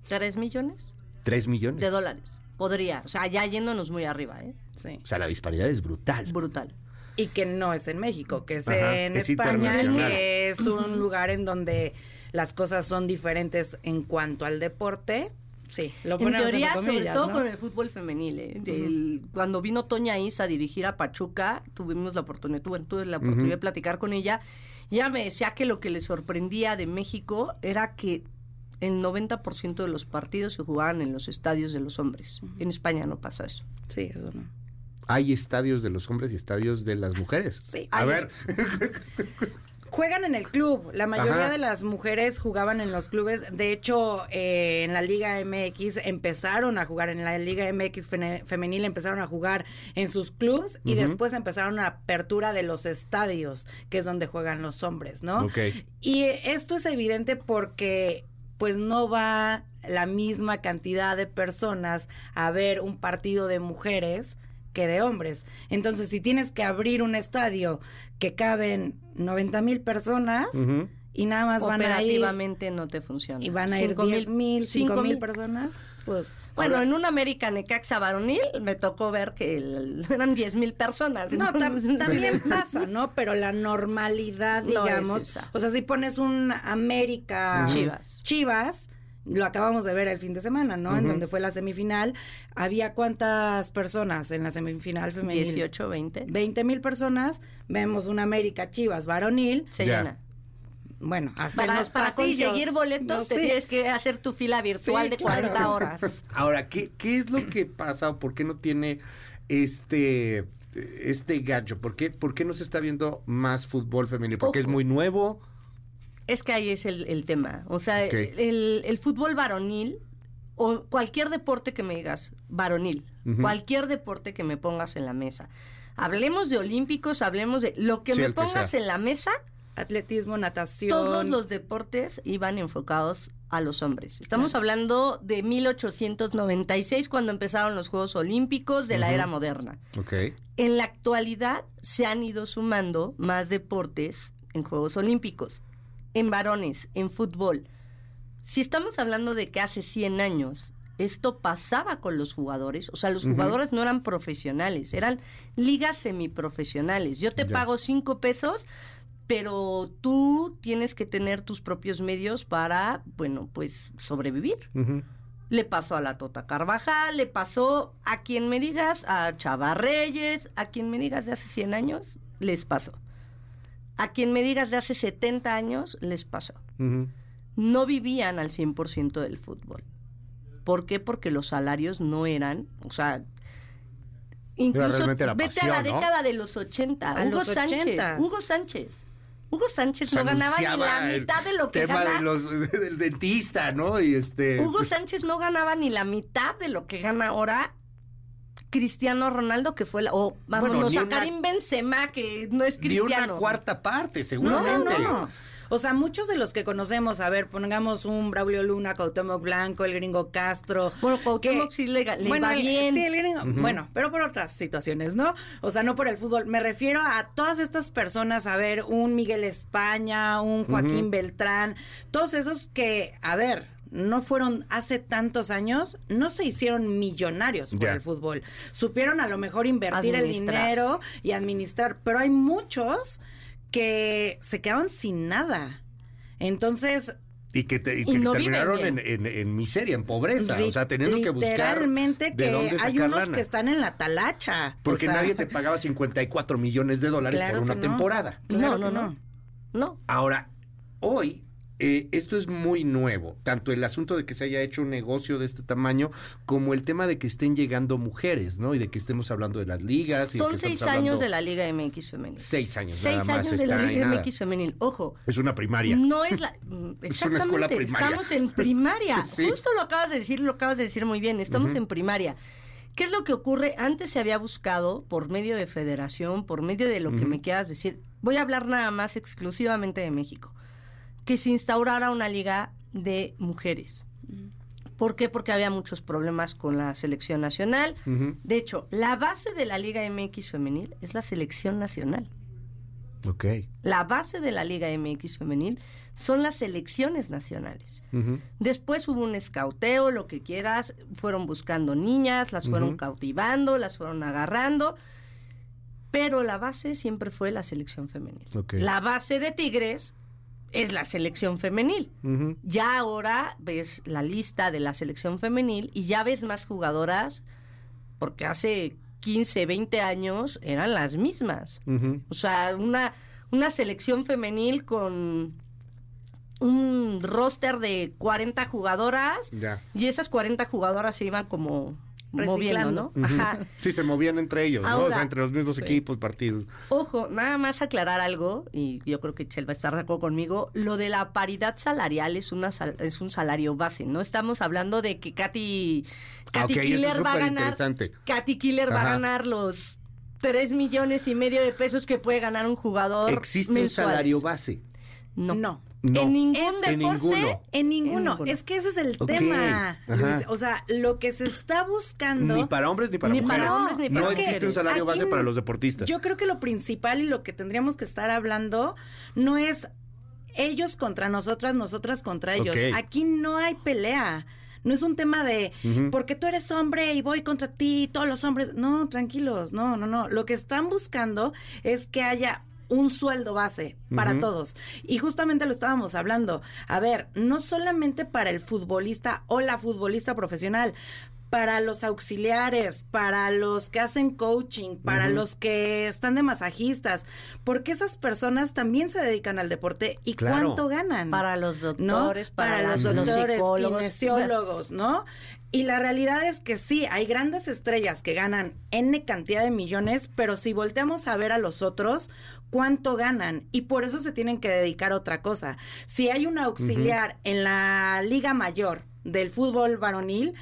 ¿Tres millones 3 millones. de dólares? Podría. O sea, ya yéndonos muy arriba, ¿eh? Sí. O sea, la disparidad es brutal. Brutal. Y que no es en México, que es Ajá, en es España, que es un lugar en donde las cosas son diferentes en cuanto al deporte. Sí, lo En ponemos teoría, entre sobre todo ¿no? con el fútbol femenil. ¿eh? El- Cuando vino Toña Isa a dirigir a Pachuca, tuvimos la oportunidad, tuve, tuve la oportunidad de platicar con ella. Y ella me decía que lo que le sorprendía de México era que el 90% de los partidos se jugaban en los estadios de los hombres. En España no pasa eso. Sí, eso no. Hay estadios de los hombres y estadios de las mujeres. Sí. A Hay ver, Juegan en el club. La mayoría Ajá. de las mujeres jugaban en los clubes. De hecho, eh, en la Liga MX empezaron a jugar, en la Liga MX femenil empezaron a jugar en sus clubs y Ujú. después empezaron la apertura de los estadios, que es donde juegan los hombres, ¿no? Y esto es evidente porque pues no va la misma cantidad de personas a ver un partido de mujeres que de hombres. Entonces, si tienes que abrir un estadio que caben 90 mil personas Ujú. y nada más van a ir Operativamente no te funciona. y van a ir Cinco 10 mil, 5 cinco mil personas, pues Bueno, en un América Necaxa varonil me tocó ver que el- eran 10 mil personas. No, tam- también pasa, ¿no? Pero la normalidad, No es digamos, esa. o sea, si pones un América. Chivas. Chivas, lo acabamos de ver el fin de semana, ¿no? En donde fue la semifinal, había cuántas personas en la semifinal femenil? 18, 20. 20 mil personas, vemos un América Chivas varonil. Se llena. Bueno, hasta Para, en los para pasillos. conseguir boletos No te tienes que hacer tu fila virtual Sí, de claro. 40 horas. Ahora, ¿qué, ¿qué es lo que pasa o por qué no tiene este este gacho? ¿Por qué, ¿Por qué no se está viendo más fútbol femenino? ¿Porque es muy nuevo? Es que ahí es el, el tema. O sea, el, el fútbol varonil o cualquier deporte que me digas, varonil, cualquier deporte que me pongas en la mesa. Hablemos de olímpicos, hablemos de lo que Sí, me que pongas en la mesa. Atletismo, natación. Todos los deportes iban enfocados a los hombres. Estamos hablando de 1896 cuando empezaron los Juegos Olímpicos de la era moderna. En la actualidad se han ido sumando más deportes en Juegos Olímpicos, en varones, en fútbol. Si estamos hablando de que hace 100 años esto pasaba con los jugadores, o sea, los jugadores no eran profesionales, eran ligas semiprofesionales. Yo te Ya. pago 5 pesos, pero tú tienes que tener tus propios medios para, bueno, pues sobrevivir. Le pasó a la Tota Carvajal, le pasó a quien me digas, a Chava Reyes, a quien me digas de hace 100 años, les pasó. A quien me digas de hace 70 años, les pasó. No vivían al 100% del fútbol. ¿Por qué? Porque los salarios no eran, o sea, incluso vete a la década de los 80, A Hugo los Sánchez, 80s. Hugo Sánchez. Hugo Sánchez no ganaba ni la mitad de lo que tema gana. de los, del dentista, ¿no? Y este... Hugo Sánchez no ganaba ni la mitad de lo que gana ahora Cristiano Ronaldo, que fue la. O vámonos Bueno, a una- Karim Benzema, que no es Ni una cristiano. cuarta parte, No, seguramente. no, no. O sea, muchos de los que conocemos, a ver, pongamos un Braulio Luna, Cuauhtémoc Blanco, el gringo Castro. Bueno, Cuauhtémoc sí le, bueno, va el- bien. Sí, el gringo, bueno, pero por otras situaciones, ¿no? O sea, no por el fútbol. Me refiero a todas estas personas, a ver, un Miguel España, un Joaquín. Beltrán, todos esos que, a ver, no fueron hace tantos años, no se hicieron millonarios por el fútbol. Supieron a lo mejor invertir el dinero y administrar, pero hay muchos que se quedaron sin nada. Entonces, Y que, te- y Y que no viven terminaron en, bien. en- en miseria, en pobreza, o sea, teniendo que buscar literalmente de que hay unos lana. que están en la talacha. o Porque sea, nadie te pagaba 54 millones de dólares Claro por una no. temporada. Claro no, que no, no. No. Ahora, hoy eh, esto es muy nuevo, tanto el asunto de que se haya hecho un negocio de este tamaño, como el tema de que estén llegando mujeres, ¿no? Y de que estemos hablando de las ligas. y Son seis años de la Liga MX femenil. Seis años, Seis nada más. años de la Liga. MX femenil. Ojo, Es una primaria. no es la... mm, Es una escuela Exactamente, primaria. estamos en primaria. Sí. Justo lo acabas de decir, lo acabas de decir muy bien, estamos en primaria. ¿Qué es lo que ocurre? Antes se había buscado por medio de federación, por medio de lo que me quieras decir. Voy a hablar nada más exclusivamente de México. Que se instaurara una liga de mujeres. ¿Por qué? Porque había muchos problemas con la selección nacional. De hecho, la base de la Liga MX femenil es la selección nacional. Ok. La base de la Liga MX femenil son las selecciones nacionales. Después hubo un escauteo, lo que quieras, fueron buscando niñas, las fueron cautivando, las fueron agarrando, pero la base siempre fue la selección femenil. Ok. La base de Tigres es la selección femenil. Ya ahora ves la lista de la selección femenil y ya ves más jugadoras, porque hace 15, 20 años eran las mismas. O sea, una, una selección femenil con un roster de 40 jugadoras y esas 40 jugadoras se iban como moviendo, ¿no? Ujú. Ajá. Sí, se movían entre ellos, ¿no? O sea, entre los mismos sí. equipos, partidos. Ojo, nada más aclarar algo, y yo creo que Chel va a estar de acuerdo conmigo, lo de la paridad salarial es, una sal- es un salario base, no estamos hablando de que Katy, Katy Ah, es Killer va a ganar. Katy Killer va a ganar los 3 millones y medio de pesos que puede ganar un jugador Existe un salario base. No. No. No. En ningún En deporte. ninguno. En ninguno. ninguno. Es que ese es el tema. Ajá. O sea, lo que se está buscando. Ni para hombres ni para Ni mujeres. para hombres ni para no existe un salario Aquí base para los deportistas. Yo creo que lo principal y lo que tendríamos que estar hablando no es ellos contra nosotras, nosotras contra ellos. Aquí no hay pelea. No es un tema de porque tú eres hombre y voy contra ti, todos los hombres. No, tranquilos, no, no, no. Lo que están buscando es que haya un sueldo base para todos. Y justamente lo estábamos hablando. A ver, no solamente para el futbolista o la futbolista profesional, para los auxiliares, para los que hacen coaching, para los que están de masajistas, porque esas personas también se dedican al deporte y Claro. cuánto ganan. Para los ¿no? doctores, para, los las- doctores, psicólogos. kinesiólogos, ¿no? Y la realidad es que sí, hay grandes estrellas que ganan N cantidad de millones, pero si volteamos a ver a los otros, ¿cuánto ganan? Y por eso se tienen que dedicar a otra cosa. Si hay un auxiliar en la Liga Mayor del fútbol varonil,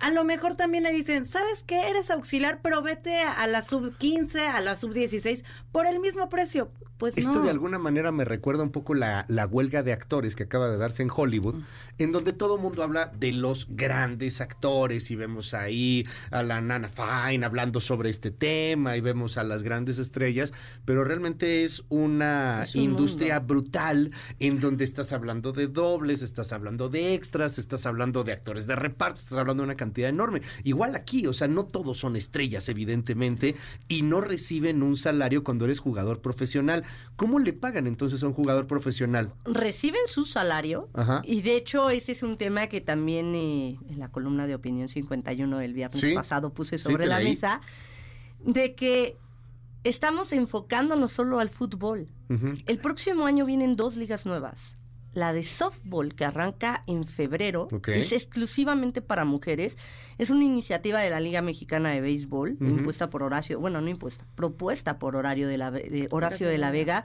a lo mejor también le dicen, ¿sabes qué? Eres auxiliar, pero vete a la sub 15, a la sub 16, por el mismo precio. Pues Esto no. de alguna manera me recuerda un poco la, la huelga de actores que acaba de darse en Hollywood, en donde todo el mundo habla de los grandes actores y vemos ahí a la Nana Fine hablando sobre este tema y vemos a las grandes estrellas, pero realmente es una Es un industria mundo. brutal en donde estás hablando de dobles, estás hablando de extras, estás hablando de actores de reparto, estás hablando de una cantidad enorme. Igual aquí, o sea, no todos son estrellas, evidentemente, y no reciben un salario cuando eres jugador profesional. ¿Cómo le pagan entonces a un jugador profesional? reciben su salario Ajá. y de hecho ese es un tema que también eh, en la columna de Opinión 51 del viernes Sí. pasado puse sobre la mesa de que estamos enfocándonos solo al fútbol. El próximo año vienen dos ligas nuevas. La de softball que arranca en febrero es exclusivamente para mujeres. Es una iniciativa de la Liga Mexicana de Béisbol, impuesta por Horacio, bueno, no impuesta, propuesta por Horario de la, de Horacio de la Vega,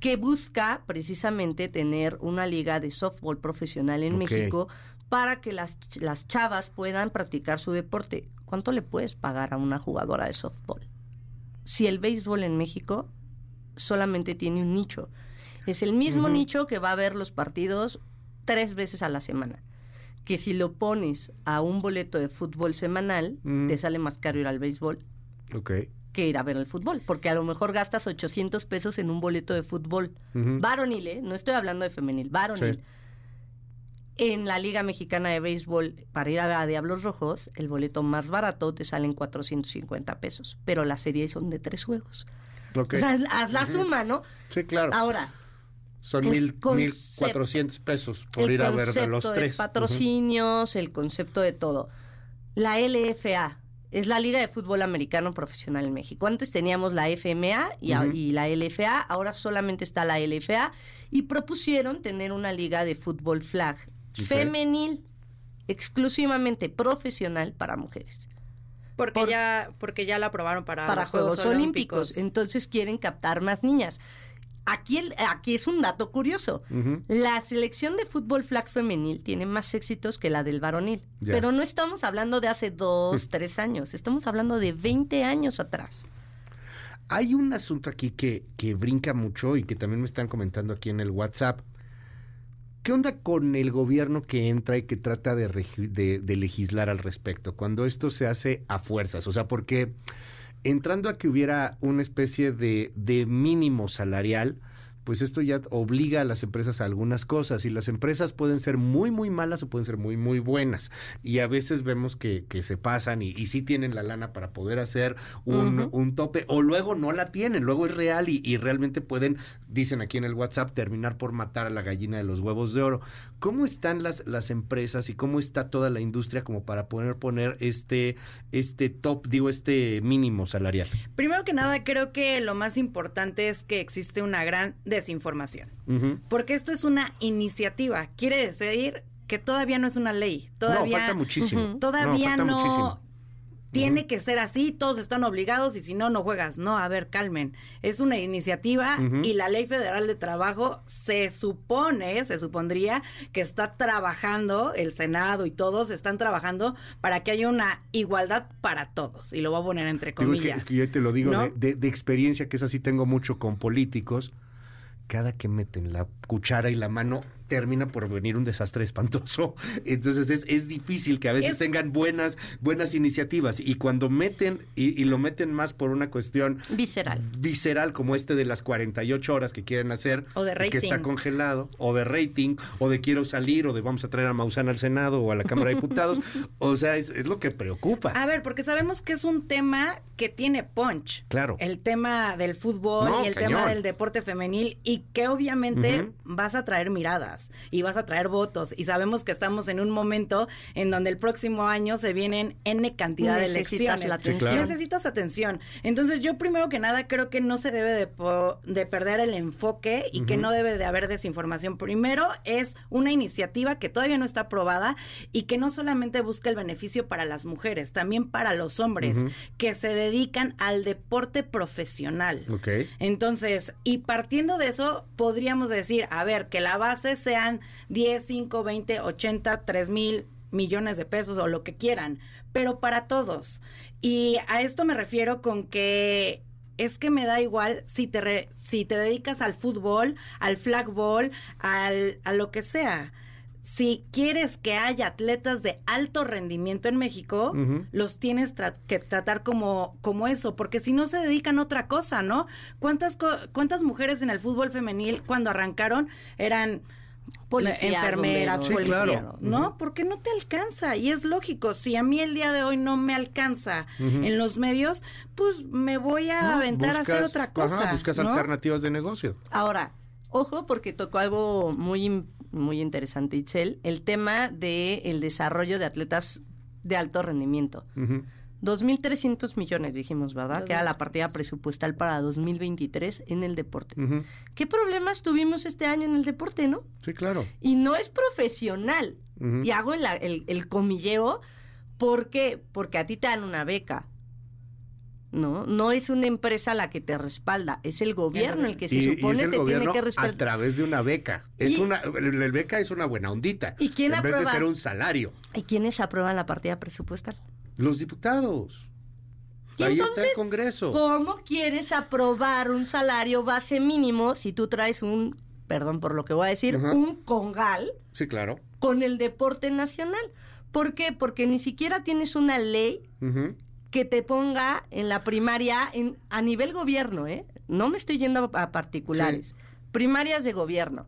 que busca precisamente tener una liga de softball profesional en. México para que las, las chavas puedan practicar su deporte. ¿Cuánto le puedes pagar a una jugadora de softball? Si el béisbol en México solamente tiene un nicho. Es el mismo nicho que va a ver los partidos tres veces a la semana. Que si lo pones a un boleto de fútbol semanal, Mm. te sale más caro ir al béisbol que ir a ver el fútbol, porque a lo mejor gastas 800 pesos en un boleto de fútbol Ujú. varonil, ¿eh? no estoy hablando de femenil, varonil. Sí. En la Liga Mexicana de Béisbol, para ir a Diablos Rojos, el boleto más barato te sale en 450 pesos, pero las series son de tres juegos. Ok. O sea, haz la suma, ¿no? Sí, claro. Ahora, Son mil, cuatrocientos pesos por el ir a ver de concepto los de tres. patrocinios, el concepto de todo. La LFA es la Liga de Fútbol Americano Profesional en México. Antes teníamos la FMA y, a- Ujú. y la LFA, ahora solamente está la LFA y propusieron tener una liga de fútbol flag femenil exclusivamente profesional para mujeres. Porque ya porque ya la aprobaron para, para los Juegos, Olímpicos. Entonces quieren captar más niñas. Aquí, el- aquí es un dato curioso. La selección de fútbol flag femenil tiene más éxitos que la del varonil. Pero no estamos hablando de hace dos, tres años. Estamos hablando de 20 años atrás. Hay un asunto aquí que, que brinca mucho y que también me están comentando aquí en el WhatsApp. ¿Qué onda con el gobierno que entra y que trata de- de legislar al respecto? Cuando esto se hace a fuerzas. O sea, porque entrando a que hubiera una especie de, de mínimo salarial, pues esto ya obliga a las empresas a algunas cosas y las empresas pueden ser muy, muy malas o pueden ser muy, muy buenas. Y a veces vemos que, que se pasan y, y sí tienen la lana para poder hacer un, tope o luego no la tienen, luego es real y, y realmente pueden, dicen aquí en el WhatsApp, terminar por matar a la gallina de los huevos de oro. ¿Cómo están las, las empresas y cómo está toda la industria como para poder poner este, este top, digo, este mínimo salarial? Primero que nada, creo que lo más importante es que existe una gran desinformación. Porque esto es una iniciativa. Quiere decir que todavía no es una ley. Todavía, falta muchísimo. No, Todavía falta no. muchísimo. Tiene que ser así, todos están obligados y si no, no juegas. No, a ver, calmen. Es una iniciativa y la Ley Federal de Trabajo se supone, se supondría que está trabajando, el Senado y todos están trabajando para que haya una igualdad para todos. Y lo voy a poner entre Digo, es, comillas. que, es que yo te lo digo ¿no? de, de- de experiencia, que es así tengo mucho con políticos. Cada que meten la cuchara y la mano, termina por venir un desastre espantoso. Entonces es, es difícil que a veces Es- tengan buenas, buenas iniciativas. Y cuando meten, y, y lo meten más por una cuestión visceral, visceral como este de las 48 horas que quieren hacer, O de que está rating. congelado, o de rating, o de quiero salir, o de vamos a traer a Maussan al Senado o a la Cámara de Diputados. o sea, es, es lo que preocupa. A ver, porque sabemos que es un tema que tiene punch. Claro. El tema del fútbol No, y el cañón. tema del deporte femenil y que obviamente vas a traer miradas y vas a traer votos y sabemos que estamos en un momento en donde el próximo año se vienen N cantidad de elecciones. la atención. Sí, claro. Necesitas atención. Entonces yo primero que nada creo que no se debe de, po- de perder el enfoque y que no debe de haber desinformación. Primero es una iniciativa que todavía no está aprobada y que no solamente busca el beneficio para las mujeres, también para los hombres que se dedican al deporte profesional. Entonces, y partiendo de eso, podríamos decir, a ver, que la base sean 10, 5, 20, 80, 3 mil millones de pesos o lo que quieran, pero para todos. Y a esto me refiero con que es que me da igual si te, re- si te dedicas al fútbol, al flagball, al, a lo que sea. Si quieres que haya atletas de alto rendimiento en México, los tienes tra- que tratar como, como eso, porque si no se dedican a otra cosa, ¿no? ¿Cuántas, co- ¿Cuántas mujeres en el fútbol femenil cuando arrancaron eran Policías, enfermeras, bomberos. Sí, policías, claro. ¿no? Porque no te alcanza y es lógico. Si a mí el día de hoy no me alcanza en los medios, pues me voy a aventar a hacer otra cosa. ajá, buscas ¿no? alternativas de negocio. Ahora, ojo porque tocó algo muy, muy interesante, Itzel, el tema del el desarrollo de atletas de alto rendimiento. 2.300 millones, dijimos, ¿verdad? Que era la partida presupuestal para 2023 en el deporte. ¿Qué problemas tuvimos este año en el deporte, no? Sí, claro. Y no es profesional. Y hago el, el, el comillero, ¿por qué? Porque a ti te dan una beca. No, no es una empresa la que te respalda, es el gobierno el que se Y- y es supone el te tiene gobierno que a respaldar. través de una beca. Es Y- una, el, el beca es una buena ondita. ¿Y quién En vez de aprueba? ser un salario. ¿Y quiénes aprueban la partida presupuestal? Los diputados. Y Ahí está entonces, el Congreso. ¿Cómo quieres aprobar un salario base mínimo si tú traes un, perdón por lo que voy a decir, un congal Sí, claro. con el deporte nacional? ¿Por qué? Porque ni siquiera tienes una ley que te ponga en la primaria en, a nivel gobierno, ¿eh? No me estoy yendo a, a particulares. Primarias de gobierno.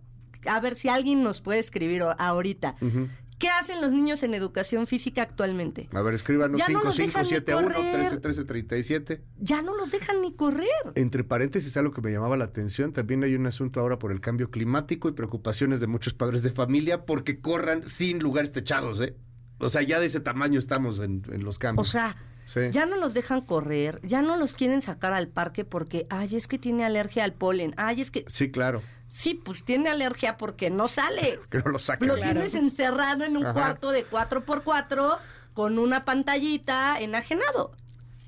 A ver si alguien nos puede escribir ahorita. Ujú. ¿Qué hacen los niños en educación física actualmente? A ver, escríbanos Ya no los dejan ni 5571 correr. 131337. Ya no los dejan ni correr. Entre paréntesis, algo que me llamaba la atención, también hay un asunto ahora por el cambio climático y preocupaciones de muchos padres de familia porque corran sin lugares techados, ¿eh? O sea, ya de ese tamaño estamos en, en los O cambios. sea, Sí. ya no los dejan correr, ya no los quieren sacar al parque porque, ay, es que tiene alergia al polen, ay, es que, Sí, claro. Sí, pues tiene alergia porque no sale. Que no lo saquen. Lo tienes encerrado en un Ajá. cuarto de 4x4 con una pantallita enajenado.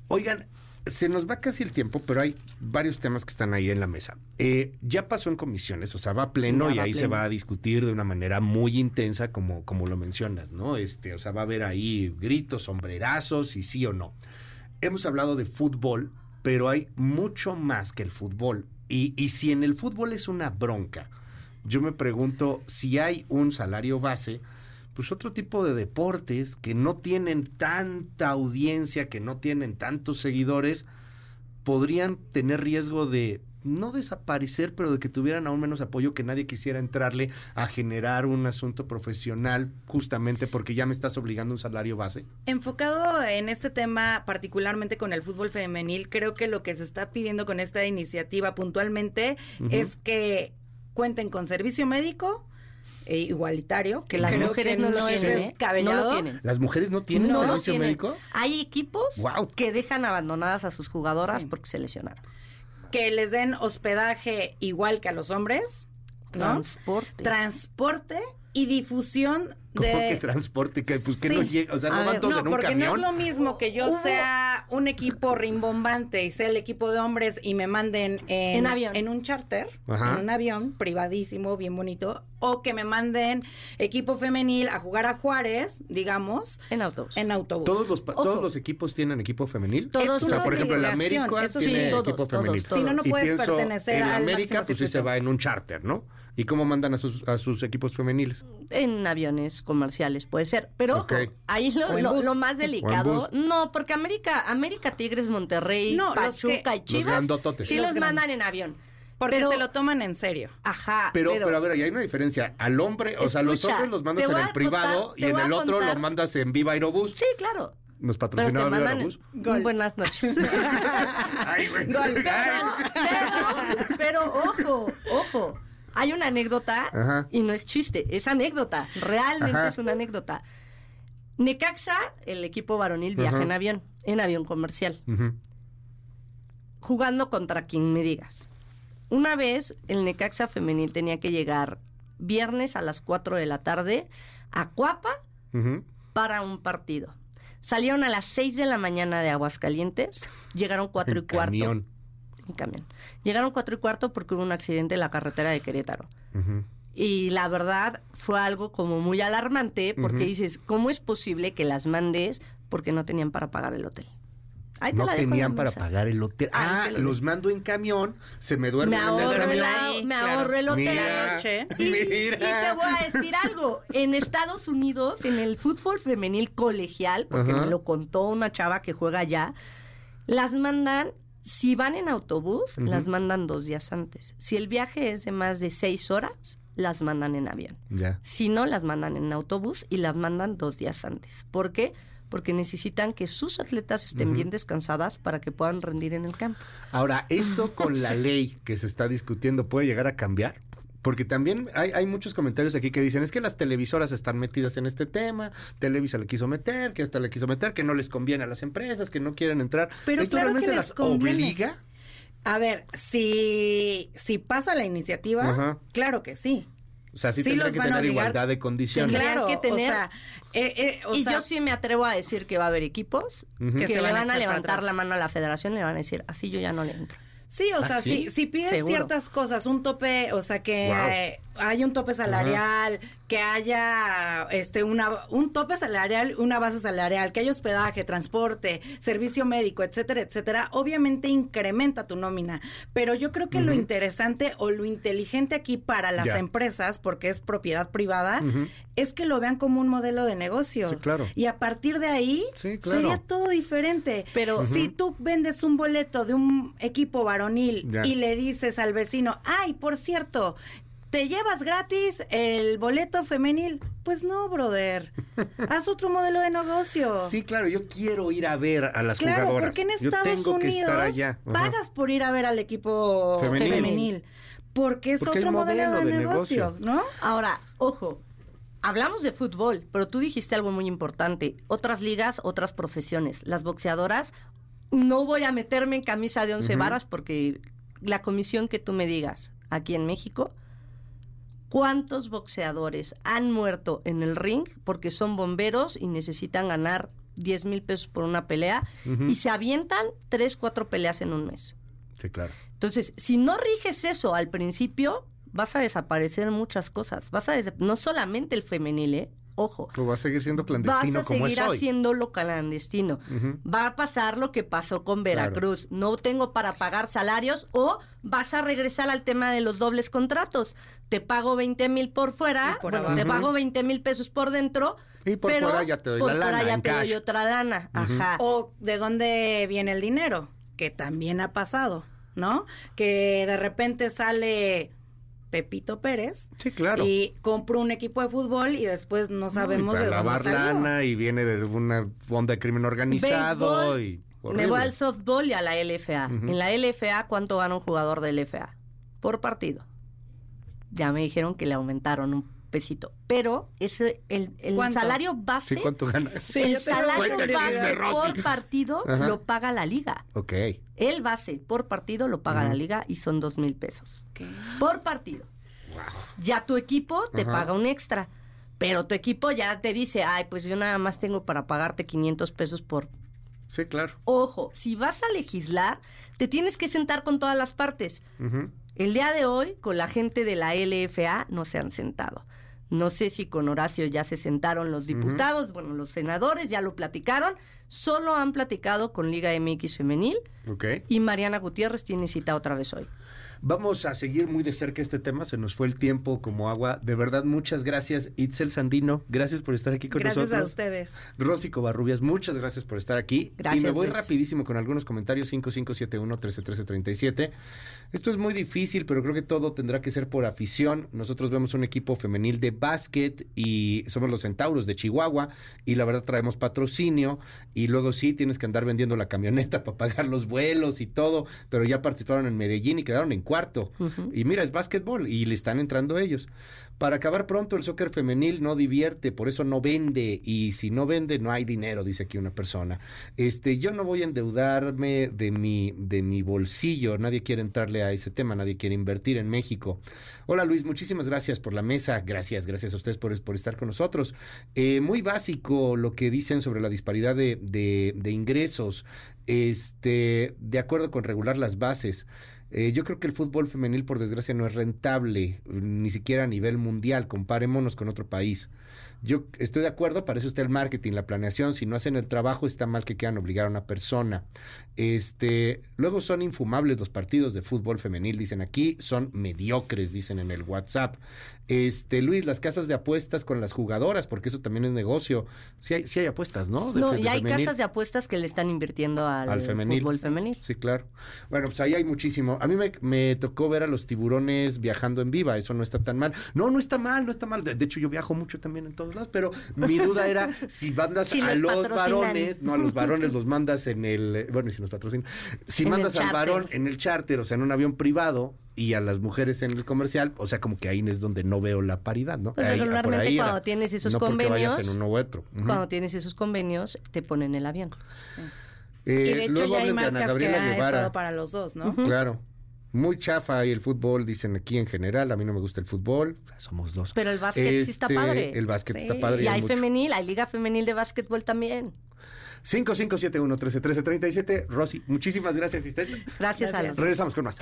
Oigan, se nos va casi el tiempo, pero hay varios temas que están ahí en la mesa. Eh, ya pasó en comisiones, o sea, va a pleno Ya y ahí se va a discutir de una manera muy intensa, como, como lo mencionas, ¿no? Este, o sea, va a haber ahí gritos, sombrerazos y sí o no. Hemos hablado de fútbol, pero hay mucho más que el fútbol. Y, y si en el fútbol es una bronca, yo me pregunto si hay un salario base, pues otro tipo de deportes que no tienen tanta audiencia, que no tienen tantos seguidores, podrían tener riesgo de no desaparecer, pero de que tuvieran aún menos apoyo, que nadie quisiera entrarle a generar un asunto profesional justamente porque ya me estás obligando a un salario base. Enfocado en este tema, particularmente con el fútbol femenil, creo que lo que se está pidiendo con esta iniciativa puntualmente es que cuenten con servicio médico e igualitario, Que las creo mujeres que no lo es tienen, ¿eh? descabellado. No lo tienen. ¿Las mujeres no tienen No servicio tienen. médico? Hay equipos que dejan abandonadas a sus jugadoras Sí. porque se lesionaron. Que les den hospedaje igual que a los hombres, ¿no? Transporte. Transporte y difusión ¿Cómo de... que transporte? Que, pues que Sí. no llega, o sea, no A van todos no, en un porque no camión. es lo mismo que yo sea un equipo rimbombante y sea el equipo de hombres y me manden en, En avión. en un charter, Ajá. en un avión privadísimo, bien bonito, o que me manden equipo femenil a jugar a Juárez, digamos, En autobús. en autobús. ¿Todos los, Ojo. ¿Todos los equipos tienen equipo femenil? Todos o sea, por ejemplo, el América eso sí, tiene todos, equipo femenil. todos. Si no, no puedes pertenecer en al América, pues sí se va en un charter, ¿no? ¿Y cómo mandan a sus, a sus equipos femeniles? En aviones comerciales puede ser. Pero ojo, ahí lo, más delicado. No, porque América, América Tigres, Monterrey, No, los que- Pachuca y Los Chivas. grandototes. sí Los los mandan en avión. Porque Pero- se lo toman en serio. Ajá. Pero, pero, a ver, ahí hay una diferencia. Al hombre, o sea, los hombres los mandas en el a privado contar- y en el otro contar- lo mandas en Viva Aerobús. Sí, claro. Nos patrocinaba Viva. Aerobús. Gol. Buenas noches. Ay, güey. Gol. pero, pero, ojo, ojo. Hay una anécdota Ajá. y no es chiste, es anécdota. Realmente Ajá. es una anécdota. Necaxa, el equipo varonil, viaja en avión, en avión comercial, jugando contra quien me digas. Una vez el Necaxa femenil tenía que llegar viernes a las 4 de la tarde a Cuapa para un partido. Salieron a las 6 de la mañana de Aguascalientes, llegaron 4 y cuarto. camión. En camión. Llegaron 4 y cuarto porque hubo un accidente en la carretera de Querétaro. Y la verdad fue algo como muy alarmante porque dices, ¿cómo es posible que las mandes porque no tenían para pagar el hotel? Ahí te No la dejo tenían para pagar el hotel. Ah, lo los mando en camión, se me duermen Me en el ahorro, el, camión. me claro. ahorro el hotel. Mira, Noche. Y, te voy a decir algo. En Estados Unidos, en el fútbol femenil colegial, porque me lo contó una chava que juega allá, las mandan, si van en autobús, las mandan dos días antes. Si el viaje es de más de seis horas, las mandan en avión. Ya. Si no, las mandan en autobús y las mandan dos días antes. ¿Por qué? Porque necesitan que sus atletas estén bien descansadas para que puedan rendir en el campo. Ahora, esto con la ley que se está discutiendo puede llegar a cambiar. Porque también hay, hay muchos comentarios aquí que dicen, es que las televisoras están metidas en este tema, Televisa le quiso meter, que esta le quiso meter, que no les conviene a las empresas, que no quieren entrar. Pero ¿Esto claro que realmente les las conviene. obliga? A ver, si, si pasa la iniciativa, Ajá. claro que sí. O sea, sí, Sí tendría los que van a tener obligar. igualdad de condiciones. Claro, que o tener- sea, eh, eh, o y sea, yo sí me atrevo a decir que va a haber equipos que, Que se le van a van a levantar la mano a la federación y le van a decir, así yo ya no le entro. Sí, o ¿Ah, sea, sí? si, si pides Seguro. ciertas cosas, un tope, o sea, que eh, hay un tope salarial, que haya este una un tope salarial, una base salarial, que haya hospedaje, transporte, servicio médico, etcétera, etcétera, obviamente incrementa tu nómina. Pero yo creo que lo interesante o lo inteligente aquí para las empresas, porque es propiedad privada, es que lo vean como un modelo de negocio. Sí, claro. Y a partir de ahí Sí, claro. sería todo diferente. Pero si tú vendes un boleto de un equipo varonil y le dices al vecino, ay, por cierto, ¿te llevas gratis el boleto femenil? Pues no, brother. Haz otro modelo de negocio. Sí, claro, yo quiero ir a ver a las Claro, jugadoras. porque en yo Estados que Unidos estar allá. Ajá. pagas por ir a ver al equipo Femenil. femenil. porque es Porque otro modelo, modelo de, de negocio, negocio. ¿no? Ahora, ojo, hablamos de fútbol, pero tú dijiste algo muy importante. Otras ligas, otras profesiones. Las boxeadoras, no voy a meterme en camisa de once Ujú. varas porque la comisión que tú me digas aquí en México, ¿cuántos boxeadores han muerto en el ring porque son bomberos y necesitan ganar 10 mil pesos por una pelea y se avientan 3, 4 peleas en un mes. Sí, claro. Entonces, si no riges eso al principio, vas a desaparecer muchas cosas. Vas a no solamente el femenil, ¿eh? Ojo. Pues va a seguir siendo Vas clandestino a como es seguir haciéndolo clandestino. Va a pasar lo que pasó con Veracruz. No tengo para pagar salarios o vas a regresar al tema de los dobles contratos. Te pago 20 mil por fuera, por bueno, abajo. te pago 20 mil pesos por dentro, Y por pero fuera ya te doy por la fuera lana ya te doy otra lana. Ajá. O de dónde viene el dinero, que también ha pasado, ¿no? Que de repente sale Pepito Pérez Sí, claro. y compra un equipo de fútbol y después no sabemos y de dónde lavar salió. lana y viene de una onda de crimen organizado Béisbol, y Me voy al softball y a la LFA. En la LFA, ¿cuánto gana un jugador de LFA? Por partido. Ya me dijeron que le aumentaron un pesito. Pero ese, el, el ¿Cuánto? salario base, Sí, ¿cuánto gana? el salario base por partido Ajá. lo paga la liga. Ok. El base por partido lo paga la liga y son dos mil pesos. Por partido. Wow. Ya tu equipo te Ajá. paga un extra. Pero tu equipo ya te dice, ay, pues yo nada más tengo para pagarte 500 pesos por Sí, claro. Ojo, si vas a legislar, te tienes que sentar con todas las partes. El día de hoy, con la gente de la LFA, no se han sentado. No sé si con Horacio ya se sentaron los diputados, bueno, los senadores ya lo platicaron. Solo han platicado con Liga MX Femenil y Mariana Gutiérrez tiene cita otra vez hoy. Vamos a seguir muy de cerca este tema. Se nos fue el tiempo como agua. De verdad, muchas gracias, Itzel Sandino. Gracias por estar aquí con Gracias nosotros. a ustedes. Rosy Covarrubias, muchas gracias por estar aquí. Gracias, Y me voy Luis. rapidísimo con algunos comentarios. 5571-131337. Esto es muy difícil, pero creo que todo tendrá que ser por afición. Nosotros vemos un equipo femenil de básquet y somos los Centauros de Chihuahua y la verdad traemos patrocinio y luego sí tienes que andar vendiendo la camioneta para pagar los vuelos y todo, pero ya participaron en Medellín y quedaron en cuarto. Y mira, es básquetbol y le están entrando ellos. Para acabar pronto, el soccer femenil no divierte, por eso no vende. Y si no vende, no hay dinero, dice aquí una persona. Este, yo no voy a endeudarme de mi, de mi bolsillo. Nadie quiere entrarle a ese tema, nadie quiere invertir en México. Hola Luis, muchísimas gracias por la mesa. Gracias, gracias a ustedes por, por estar con nosotros. Eh, muy básico lo que dicen sobre la disparidad de, de- de ingresos. Este, de acuerdo con regular las bases. Eh, yo creo que el fútbol femenil, por desgracia, no es rentable, ni siquiera a nivel mundial. Comparémonos con otro país. Yo estoy de acuerdo, para eso está el marketing, la planeación. Si no hacen el trabajo, está mal que quieran obligar a una persona. Este, luego son infumables los partidos de fútbol femenil, dicen aquí, son mediocres, dicen en el WhatsApp. Este, Luis, las casas de apuestas con las jugadoras, porque eso también es negocio. Sí hay, sí hay apuestas, ¿no? De No, de y hay femenil. casas de apuestas que le están invirtiendo al, Al femenil. fútbol femenil. Sí, claro. Bueno, pues ahí hay muchísimo. A mí me, me tocó ver a los tiburones viajando en viva, eso no está tan mal. No, no está mal, no está mal. De, de hecho, yo viajo mucho también en todos lados, pero mi duda era si mandas Si a los varones, no, a los varones los mandas en el, bueno, y si nos patrocinan, si En mandas al varón en el charter, o sea, en un avión privado, y a las mujeres en el comercial, o sea, como que ahí es donde no veo la paridad, ¿no? Pues Ahí- regularmente era. cuando tienes esos no porque vayas convenios, en uno u otro. Ujú. Cuando tienes esos convenios, te ponen el avión. Eh, y de hecho luego ya hay marcas que Guevara. estado para los dos, ¿no? Claro. Muy chafa y el fútbol, dicen aquí en general. A mí no me gusta el fútbol. Somos dos. Pero el básquet sí está Este, padre. El básquet Sí, está padre. Y hay mucho. femenil, hay liga femenil de básquetbol también. 5571-131337. Rosy, muchísimas gracias, asistente. Gracias, a los Regresamos con más.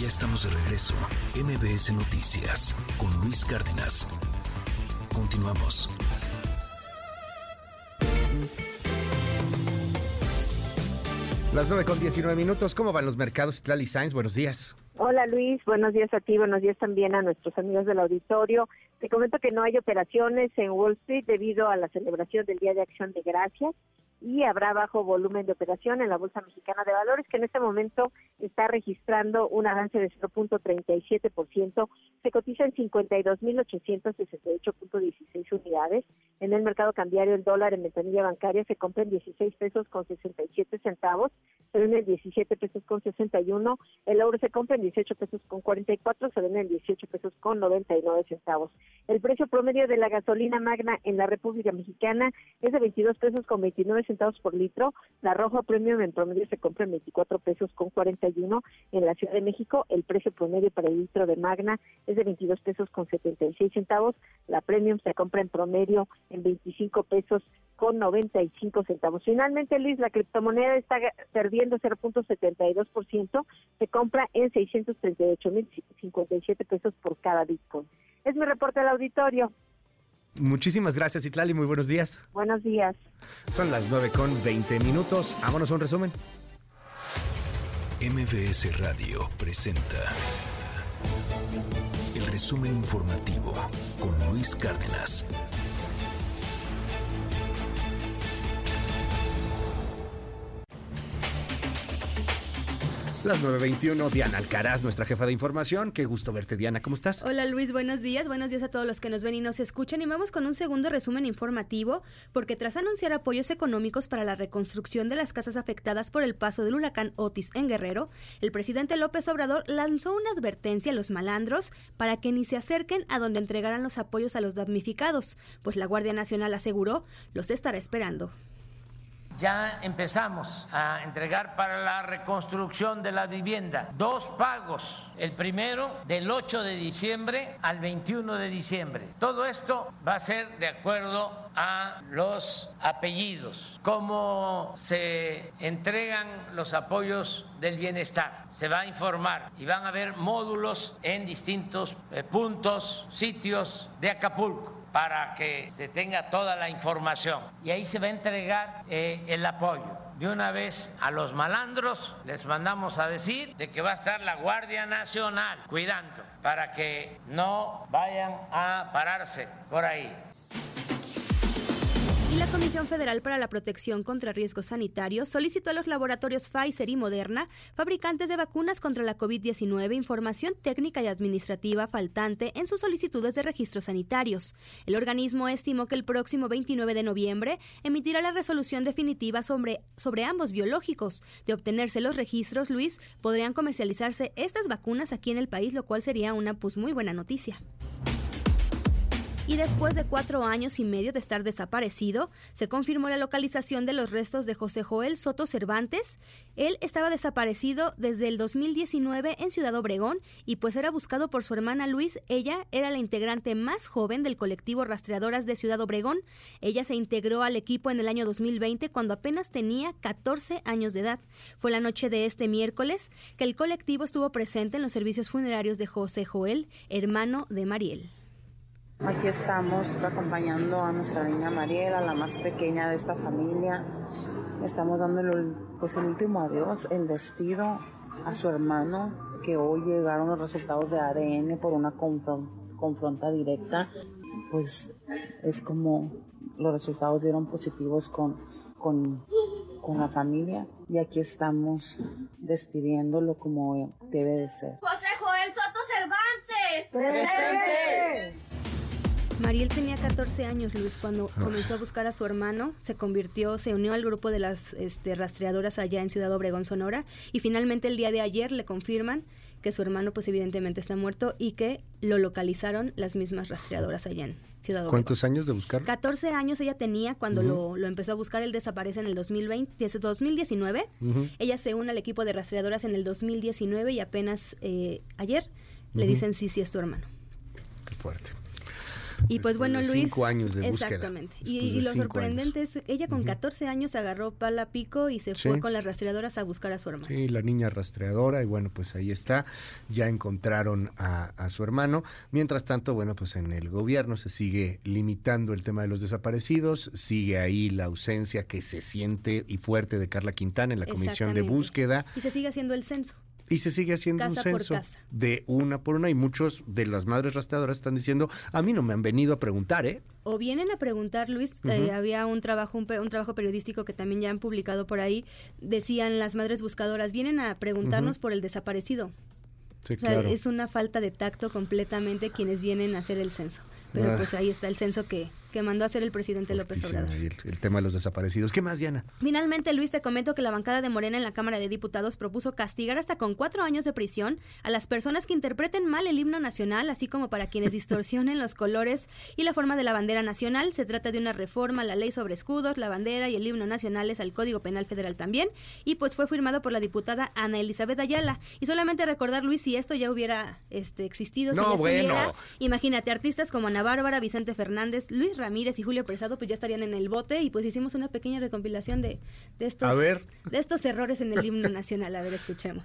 Ya estamos de regreso. MBS Noticias con Luis Cárdenas. Continuamos. Las 9 con 19 minutos. ¿Cómo van los mercados? Itlali Sainz, buenos días. Hola Luis, buenos días a ti, buenos días también a nuestros amigos del auditorio. Te comento que no hay operaciones en Wall Street debido a la celebración del Día de Acción de Gracias y habrá bajo volumen de operación en la Bolsa Mexicana de Valores, que en este momento está registrando un avance de 0.37%, se cotiza en 52.868.16 unidades. En el mercado cambiario, el dólar en ventanilla bancaria se compra en 16 pesos con 67 centavos, se vende en 17 pesos con 61, el euro se compra en 18 pesos con 44, se vende en 18 pesos con 99 centavos. El precio promedio de la gasolina magna en la República Mexicana es de 22 pesos con 29 centavos por litro. La roja premium en promedio se compra en 24 pesos con 41 en la Ciudad de México. El precio promedio para el litro de Magna es de 22 pesos con 76 centavos. La premium se compra en promedio en 25 pesos con 95 centavos. Finalmente, Luis, la criptomoneda está perdiendo 0.72%, se compra en 638.057 pesos por cada Bitcoin. Es mi reporte al auditorio. Muchísimas gracias, Itlali. Muy buenos días. Buenos días. Son las 9 con 20 minutos. Vámonos a un resumen. MBS Radio presenta el resumen informativo con Luis Cárdenas. Las 9.21, Diana Alcaraz, nuestra jefa de información. Qué gusto verte, Diana. ¿Cómo estás? Hola Luis, buenos días. Buenos días a todos los que nos ven y nos escuchan. Y vamos con un segundo resumen informativo, porque tras anunciar apoyos económicos para la reconstrucción de las casas afectadas por el paso del huracán Otis en Guerrero, el presidente López Obrador lanzó una advertencia a los malandros para que ni se acerquen a donde entregaran los apoyos a los damnificados, pues la Guardia Nacional aseguró los estará esperando ya empezamos a entregar para la reconstrucción de la vivienda dos pagos. El primero del 8 de diciembre al 21 de diciembre. Todo esto va a ser de acuerdo a los apellidos, cómo se entregan los apoyos del bienestar. Se va a informar y van a haber módulos en distintos eh, puntos, sitios de Acapulco para que se tenga toda la información. Y ahí se va a entregar eh, el apoyo. De una vez a los malandros les mandamos a decir de que va a estar la Guardia Nacional cuidando para que no vayan a pararse por ahí. Y la Comisión Federal para la Protección contra Riesgos Sanitarios solicitó a los laboratorios Pfizer y Moderna, fabricantes de vacunas contra la COVID-19, información técnica y administrativa faltante en sus solicitudes de registros sanitarios. El organismo estimó que el próximo 29 de noviembre emitirá la resolución definitiva sobre, sobre ambos biológicos. De obtenerse los registros, Luis, podrían comercializarse estas vacunas aquí en el país, lo cual sería una pues muy buena noticia y después de cuatro años y medio de estar desaparecido, se confirmó la localización de los restos de José Joel Soto Cervantes. Él estaba desaparecido desde el 2019 en Ciudad Obregón y pues era buscado por su hermana Luis. Ella era la integrante más joven del colectivo Rastreadoras de Ciudad Obregón. Ella se integró al equipo en el año 2020 cuando apenas tenía 14 años de edad. Fue la noche de este miércoles que el colectivo estuvo presente en los servicios funerarios de José Joel, hermano de Mariel. Aquí estamos acompañando a nuestra niña Mariela, la más pequeña de esta familia. Estamos dándole pues, el último adiós, el despido a su hermano, que hoy llegaron los resultados de ADN por una confronta directa. Pues es como los resultados dieron positivos con, con, con la familia y aquí estamos despidiéndolo como debe de ser. José Joel Soto Cervantes. ¡Presente! Mariel tenía 14 años, Luis, cuando comenzó a buscar a su hermano, se convirtió, se unió al grupo de las este, rastreadoras allá en Ciudad Obregón, Sonora, y finalmente el día de ayer le confirman que su hermano pues evidentemente está muerto y que lo localizaron las mismas rastreadoras allá en Ciudad Obregón. ¿Cuántos años de buscar? 14 años ella tenía cuando lo, empezó a buscar, él desaparece en el 2020, desde 2019, ella se une al equipo de rastreadoras en el 2019 y apenas eh, ayer le dicen sí, sí es tu hermano. Qué fuerte. Y pues bueno, Luis. Cinco años de búsqueda. Exactamente. Y, lo sorprendente es, ella con 14 años agarró pala pico y se fue con las rastreadoras a buscar a su hermano. Sí, la niña rastreadora, y bueno, pues ahí está. Ya encontraron a, a su hermano. Mientras tanto, bueno, pues en el gobierno se sigue limitando el tema de los desaparecidos. Sigue ahí la ausencia que se siente y fuerte de Carla Quintana en la comisión de búsqueda. Y se sigue haciendo el censo. Y se sigue haciendo un censo de una por una y muchos de las madres rastreadoras están diciendo, a mí no me han venido a preguntar, ¿eh? O vienen a preguntar, Luis, eh, había un trabajo un, trabajo periodístico que también ya han publicado por ahí, decían las madres buscadoras, vienen a preguntarnos por el desaparecido. Sí, claro. es una falta de tacto completamente quienes vienen a hacer el censo. Pero ah. pues ahí está el censo que que mandó a hacer el presidente López Obrador. El, el, tema de los desaparecidos. ¿Qué más, Diana? Finalmente, Luis, te comento que la bancada de Morena en la Cámara de Diputados propuso castigar hasta con cuatro años de prisión a las personas que interpreten mal el himno nacional, así como para quienes distorsionen los colores y la forma de la bandera nacional. Se trata de una reforma a la ley sobre escudos, la bandera y el himno nacionales al Código Penal Federal también. Y pues fue firmado por la diputada Ana Elizabeth Ayala. Y solamente recordar, Luis, si esto ya hubiera este, existido, no, si ya bueno. imagínate, artistas como Ana Bárbara, Vicente Fernández, Luis Ramírez y Julio Presado, pues ya estarían en el bote y pues hicimos una pequeña recompilación de, de estos, de estos errores en el himno nacional. A ver, escuchemos.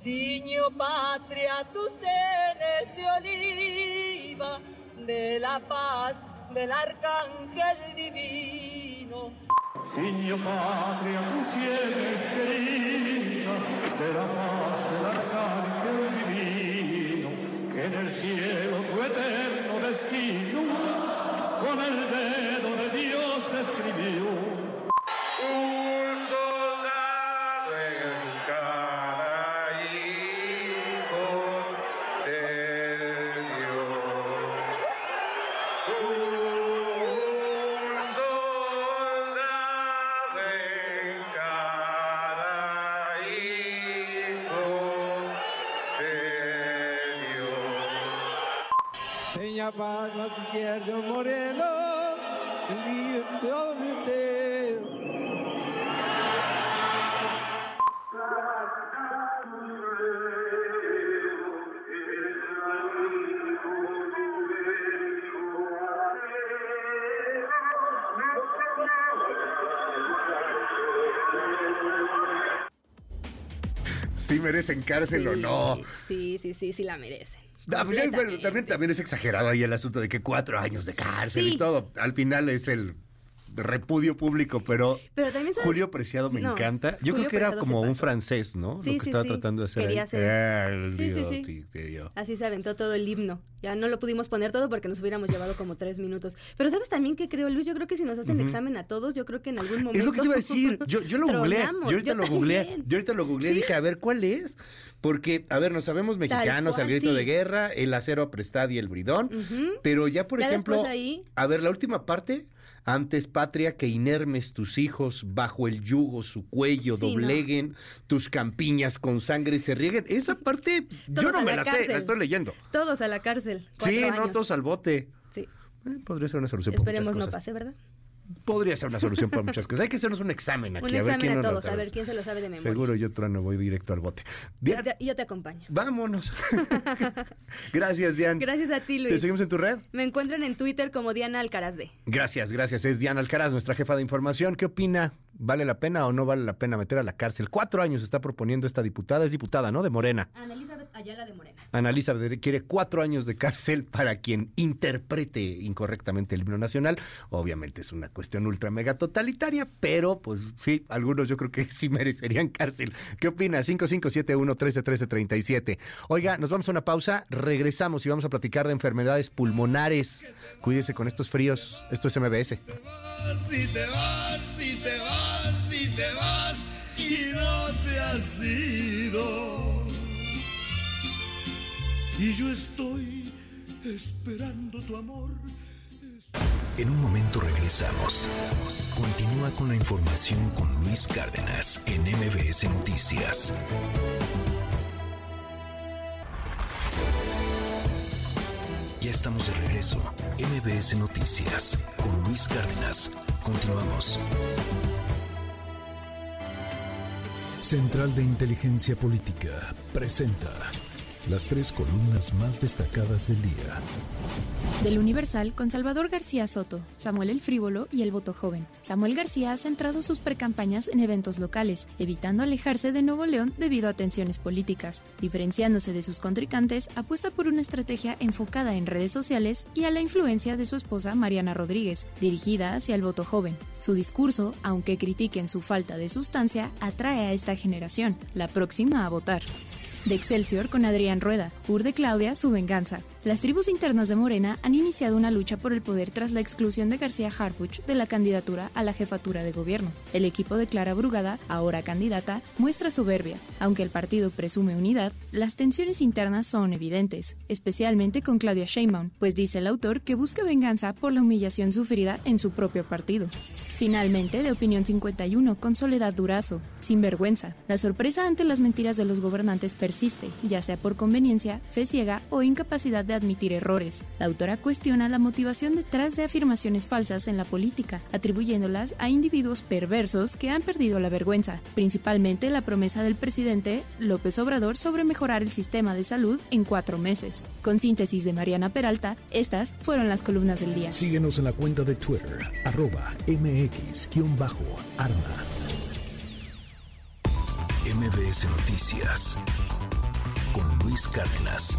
Siño patria, tus seres de oliva, de la paz del arcángel divino. Siño patria, tus sienes querida, de la paz del arcángel divino, que en el cielo tu eterno destino, con el dedo de Dios escribió. Seña Pagmas izquierdo moreno, de ¿Sí merecen cárcel o no? Sí, sí, sí, sí la merecen. Pues bueno, también, también es exagerado ahí el asunto de que cuatro años de cárcel Sí. y todo. Al final es el repudio público, pero, Pero también sabes- Julio Preciado me No, encanta. Yo Julio creo que era Preciado como un francés, ¿no? Sí, Lo que sí, estaba sí. tratando de hacer. Quería ahí. ser- Ah, el Sí, que yo. Así se aventó todo el himno. Ya no lo pudimos poner todo porque nos hubiéramos llevado como tres minutos. Pero ¿sabes también qué creo, Luis? Yo creo que si nos hacen Ujú. examen a todos, yo creo que en algún momento... Es lo que te iba a decir. Yo, yo lo googleé. Yo ahorita Yo lo googleé. Yo ahorita lo googleé y dije, a ver, ¿cuál es? Porque, a ver, nos sabemos mexicanos, al grito de guerra, el acero aprestad y el bridón. Pero ya, por Ya ejemplo, ahí- a ver, la última parte. Antes, patria, que inermes tus hijos bajo el yugo, su cuello, Sí, no. dobleguen, tus campiñas con sangre se rieguen. Esa parte yo no me la la sé, la estoy leyendo. Todos a la cárcel. Sí, no todos al bote. Sí. Eh, podría ser una solución Esperemos no pase, ¿verdad? Podría ser una solución para muchas cosas. Hay que hacernos un examen aquí. Un a ver examen quién a no todos, a ver quién se lo sabe de memoria. Seguro yo no voy directo al bote. Yo Dian, te, yo te acompaño. vámonos. gracias, Dian. Gracias a ti, ¿Te Luis. seguimos en tu red? Me encuentran en Twitter como Diana Alcaraz de. Gracias, gracias. Es Diana Alcaraz, nuestra jefa de información. ¿Qué opina? ¿Vale la pena o no vale la pena meter a la cárcel? Cuatro años está proponiendo esta diputada. Es diputada, ¿no? De Morena. Ana Elizabeth Ayala de Morena. Analiza quiere cuatro años de cárcel para quien interprete incorrectamente el himno nacional. Obviamente es una cuestión ultra mega totalitaria, pero pues sí, algunos yo creo que sí merecerían cárcel. ¿Qué opina? 5571-131337. Oiga, nos vamos a una pausa, regresamos y vamos a platicar de enfermedades pulmonares. Cuídese con estos fríos. Esto es MBS. Si te vas, si te vas, si te vas y no te has ido. Y yo estoy esperando tu amor. En un momento regresamos. Continúa con la información con Luis Cárdenas en MBS Noticias. Ya estamos de regreso. MBS Noticias con Luis Cárdenas. Continuamos. Central de Inteligencia Política presenta las tres columnas más destacadas del día. Del Universal con Salvador García Soto, Samuel el Frívolo y el Voto Joven. Samuel García ha centrado sus precampañas en eventos locales, evitando alejarse de Nuevo León debido a tensiones políticas. Diferenciándose de sus contrincantes, apuesta por una estrategia enfocada en redes sociales y a la influencia de su esposa Mariana Rodríguez, dirigida hacia el voto joven. Su discurso, aunque critiquen su falta de sustancia, atrae a esta generación, la próxima a votar. De Excelsior con Adrián Rueda, Ur de Claudia, su venganza. Las tribus internas de Morena han iniciado una lucha por el poder tras la exclusión de García Harfuch de la candidatura a la jefatura de gobierno. El equipo de Clara Brugada, ahora candidata, muestra soberbia. Aunque el partido presume unidad, las tensiones internas son evidentes, especialmente con Claudia Sheinbaum, pues dice el autor que busca venganza por la humillación sufrida en su propio partido. Finalmente, de opinión 51, con Soledad Durazo, sin vergüenza. La sorpresa ante las mentiras de los gobernantes persiste, ya sea por conveniencia, fe ciega o incapacidad de admitir errores. La autora cuestiona la motivación detrás de afirmaciones falsas en la política, atribuyéndolas a individuos perversos que han perdido la vergüenza, principalmente la promesa del presidente López Obrador sobre mejorar el sistema de salud en cuatro meses. Con síntesis de Mariana Peralta, estas fueron las columnas del día. Síguenos en la cuenta de Twitter, arroba mx-arma. MBS Noticias con Luis Cárdenas.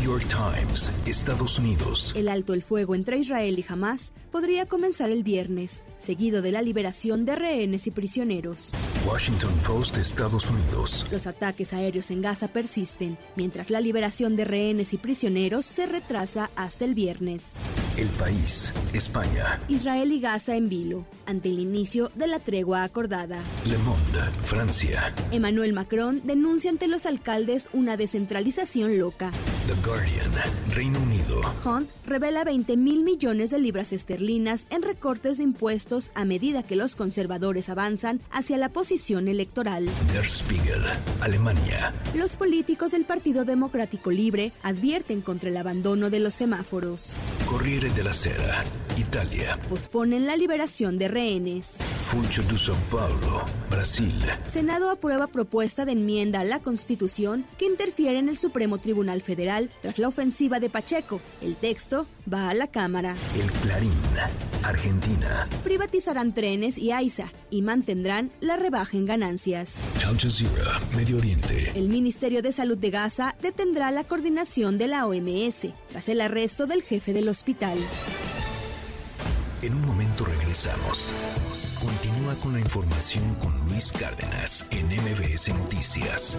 New York Times, Estados Unidos. El alto el fuego entre Israel y Hamas podría comenzar el viernes, seguido de la liberación de rehenes y prisioneros. Washington Post, Estados Unidos. Los ataques aéreos en Gaza persisten, mientras la liberación de rehenes y prisioneros se retrasa hasta el viernes. El país, España. Israel y Gaza en vilo, ante el inicio de la tregua acordada. Le Monde, Francia. Emmanuel Macron denuncia ante los alcaldes una descentralización loca. The Guardian, Reino Unido. Hunt revela 20 mil millones de libras esterlinas en recortes de impuestos a medida que los conservadores avanzan hacia la posición electoral. Der Spiegel, Alemania. Los políticos del Partido Democrático Libre advierten contra el abandono de los semáforos. Corriere della Sera, Italia. Posponen la liberación de rehenes. Funcho de São Paulo, Brasil. Senado aprueba propuesta de enmienda a la Constitución que interfiere en el Supremo Tribunal Federal tras la ofensiva de Pacheco. El texto va a la Cámara. El Clarín, Argentina. Privatizarán trenes y AISA y mantendrán la rebaja en ganancias. Al Jazeera, Medio Oriente. El Ministerio de Salud de Gaza detendrá la coordinación de la OMS tras el arresto del jefe del hospital. En un momento regresamos. Continúa con la información con Luis Cárdenas en MBS Noticias.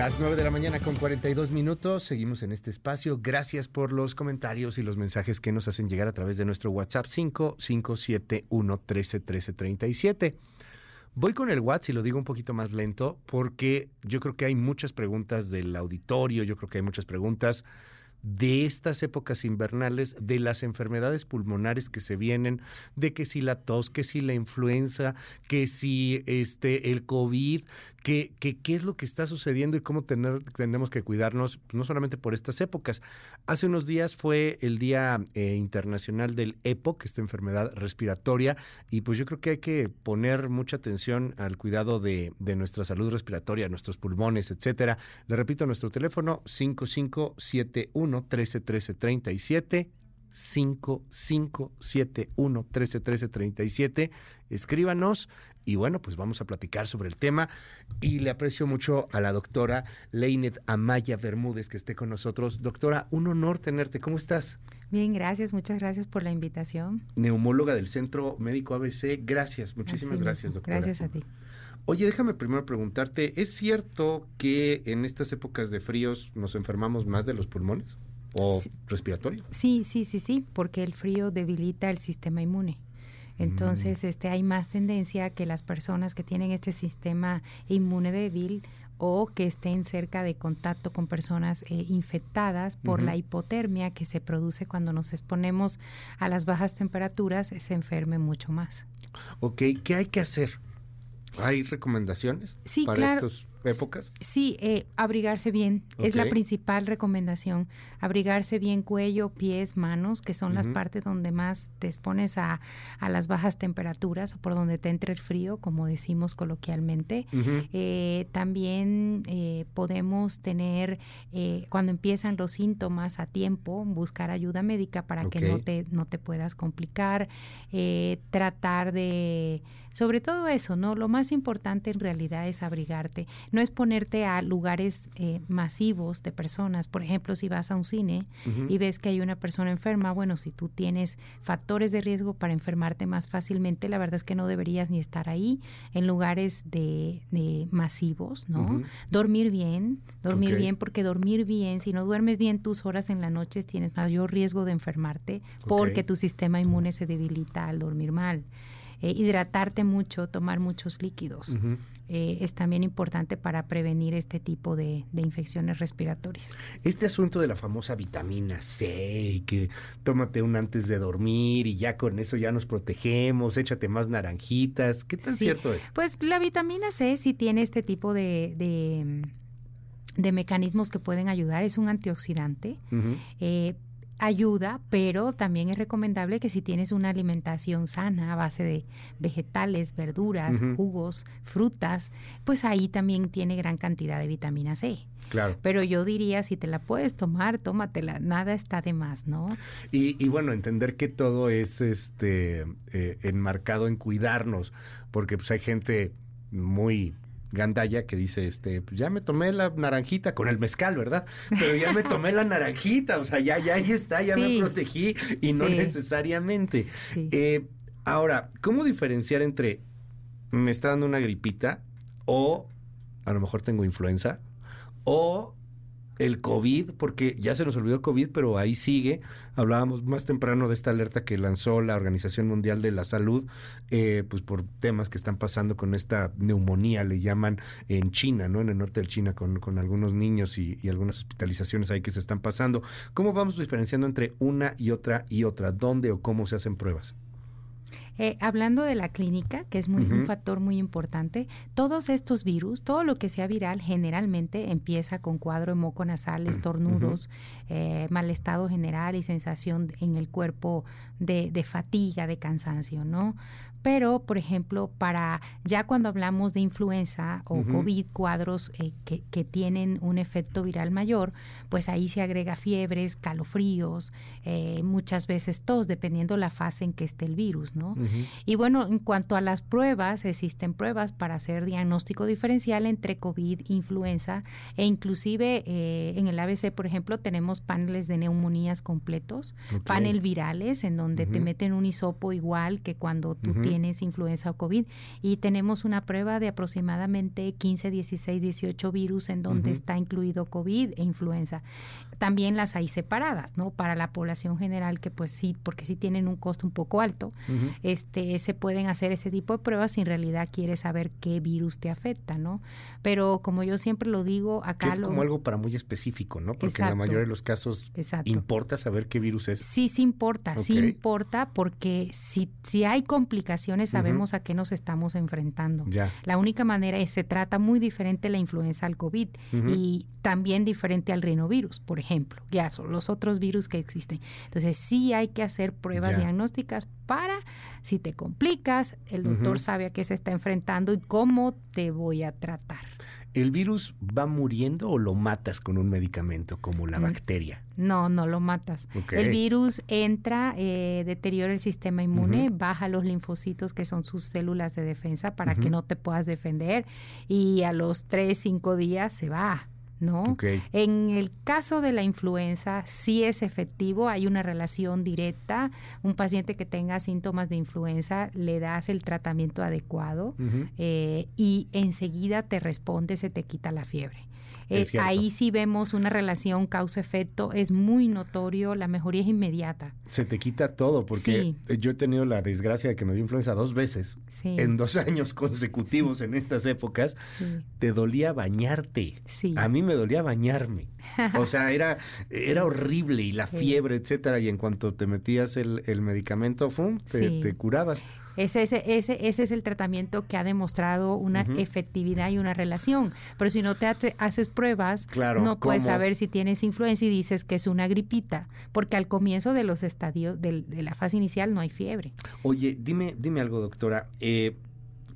Las 9 de la mañana con 42 minutos, seguimos en este espacio. Gracias por los comentarios y los mensajes que nos hacen llegar a través de nuestro WhatsApp 5571 13 13 37. Voy con el WhatsApp y lo digo un poquito más lento porque yo creo que hay muchas preguntas del auditorio, yo creo que hay muchas preguntas de estas épocas invernales, de las enfermedades pulmonares que se vienen, de que si la tos, que si la influenza, que si este el COVID, que, que qué es lo que está sucediendo y cómo tener, tenemos que cuidarnos, pues, no solamente por estas épocas. Hace unos días fue el Día eh, Internacional del EPOC, esta enfermedad respiratoria, y pues yo creo que hay que poner mucha atención al cuidado de, de nuestra salud respiratoria, nuestros pulmones, etcétera. Le repito, nuestro teléfono 5571 13 13 37 5571 13 13 37 escríbanos y bueno pues vamos a platicar sobre el tema y le aprecio mucho a la doctora Leinet Amaya Bermúdez que esté con nosotros doctora un honor tenerte ¿cómo estás? Bien, gracias, muchas gracias por la invitación. Neumóloga del Centro Médico ABC, gracias, muchísimas gracias, doctora. Gracias a ti. Oye, déjame primero preguntarte, ¿es cierto que en estas épocas de fríos nos enfermamos más de los pulmones o respiratorio? Sí, sí, sí, sí, porque el frío debilita el sistema inmune. Entonces, este, hay más tendencia a que las personas que tienen este sistema inmune débil o que estén cerca de contacto con personas eh, infectadas por la hipotermia que se produce cuando nos exponemos a las bajas temperaturas, se enferme mucho más. Ok, ¿qué hay que hacer? ¿Hay recomendaciones Sí, para claro. estos épocas? Sí, eh, abrigarse bien es la principal recomendación. Abrigarse bien cuello, pies, manos, que son las partes donde más te expones a, a las bajas temperaturas o por donde te entra el frío, como decimos coloquialmente. Eh, también eh, podemos tener, eh, cuando empiezan los síntomas a tiempo, buscar ayuda médica para que no te, no te puedas complicar, eh, tratar de, sobre todo eso, ¿no? Lo más importante en realidad es abrigarte, no es ponerte a lugares eh, masivos de personas, por ejemplo, si vas a un cine y ves que hay una persona enferma, bueno, si tú tienes factores de riesgo para enfermarte más fácilmente, la verdad es que no deberías ni estar ahí en lugares de, de masivos, ¿no? Dormir bien, dormir bien, porque dormir bien, si no duermes bien tus horas en la noche, tienes mayor riesgo de enfermarte porque tu sistema inmune se debilita al dormir mal. Eh, hidratarte mucho, tomar muchos líquidos. Eh, es también importante para prevenir este tipo de, de infecciones respiratorias. Este asunto de la famosa vitamina C y que tómate un antes de dormir y ya con eso ya nos protegemos, échate más naranjitas. ¿Qué tan Sí, cierto es? Pues la vitamina C sí tiene este tipo de, de, de mecanismos que pueden ayudar. Es un antioxidante. Eh, ayuda, pero también es recomendable que si tienes una alimentación sana a base de vegetales, verduras, jugos, frutas, pues ahí también tiene gran cantidad de vitamina C. Claro. Pero yo diría, si te la puedes tomar, tómatela, nada está de más, ¿no? Y, y bueno, entender que todo es este eh, enmarcado en cuidarnos, porque pues hay gente muy gandalla que dice, este, pues ya me tomé la naranjita con el mezcal, ¿verdad? Pero ya me tomé la naranjita, o sea, ya, ya ahí está, ya me protegí y no Sí. necesariamente. Eh, ahora, ¿cómo diferenciar entre me está dando una gripita o a lo mejor tengo influenza o el COVID, porque ya se nos olvidó COVID, pero ahí sigue. Hablábamos más temprano de esta alerta que lanzó la Organización Mundial de la Salud, eh, pues por temas que están pasando con esta neumonía, le llaman en China, ¿no? En el norte de China, con, con algunos niños y, y algunas hospitalizaciones ahí que se están pasando. ¿Cómo vamos diferenciando entre una y otra y otra? ¿Dónde o cómo se hacen pruebas? Eh, hablando de la clínica, que es muy, un factor muy importante, todos estos virus, todo lo que sea viral, generalmente empieza con cuadro de moco nasal, estornudos, eh, mal estado general y sensación en el cuerpo de, de fatiga, de cansancio, ¿no? Pero, por ejemplo, para ya cuando hablamos de influenza o. COVID, cuadros eh, que, que tienen un efecto viral mayor, pues ahí se agrega fiebres, calofríos, eh, muchas veces tos, dependiendo la fase en que esté el virus, ¿no? Y bueno, en cuanto a las pruebas, existen pruebas para hacer diagnóstico diferencial entre COVID, influenza e inclusive eh, en el ABC, por ejemplo, tenemos paneles de neumonías completos, panel virales en donde te Ujú. meten un hisopo igual que cuando tú Ujú. Tienes influenza o COVID y tenemos una prueba de aproximadamente 15, 16, 18 virus en donde está incluido COVID e influenza. También las hay separadas, ¿no? Para la población general que pues sí, porque sí tienen un costo un poco alto este, se pueden hacer ese tipo de pruebas si en realidad quieres saber qué virus te afecta, ¿no? Pero como yo siempre lo digo, Que acá es lo- como algo para muy específico, ¿no? Porque en la mayoría de los casos Exacto. importa saber qué virus es. Sí, sí importa, sí importa porque si, si hay complicaciones sabemos a qué nos estamos enfrentando. Ya. La única manera es, se trata muy diferente la influenza al COVID y también diferente al rinovirus, por ejemplo, ya son los otros virus que existen. Entonces sí hay que hacer pruebas Ya. diagnósticas para, si te complicas, el doctor sabe a qué se está enfrentando y cómo te voy a tratar. ¿El virus va muriendo o lo matas con un medicamento como la Mm. bacteria? No, no lo matas. El virus entra, eh, deteriora el sistema inmune, baja los linfocitos, que son sus células de defensa, para que no te puedas defender, y a los 3, 5 días se va. ¿No? En el caso de la influenza, sí es efectivo, hay una relación directa. Un paciente que tenga síntomas de influenza, le das el tratamiento adecuado eh, y enseguida te responde, se te quita la fiebre. Es ahí sí vemos una relación causa-efecto, es muy notorio, la mejoría es inmediata. Se te quita todo, porque Sí. yo he tenido la desgracia de que me dio influenza dos veces Sí. en dos años consecutivos en estas épocas. Te dolía bañarte. A mí me dolía bañarme. O sea, era, era horrible y la fiebre, etcétera. Y en cuanto te metías el, el medicamento, ¡fum! Te, te curabas. Ese, ese, ese, ese es el tratamiento que ha demostrado una efectividad y una relación. Pero si no te haces pruebas, no puedes saber si tienes influenza y dices que es una gripita, porque al comienzo de los estadios de, la fase inicial no hay fiebre. Oye, dime, dime algo, doctora. Eh,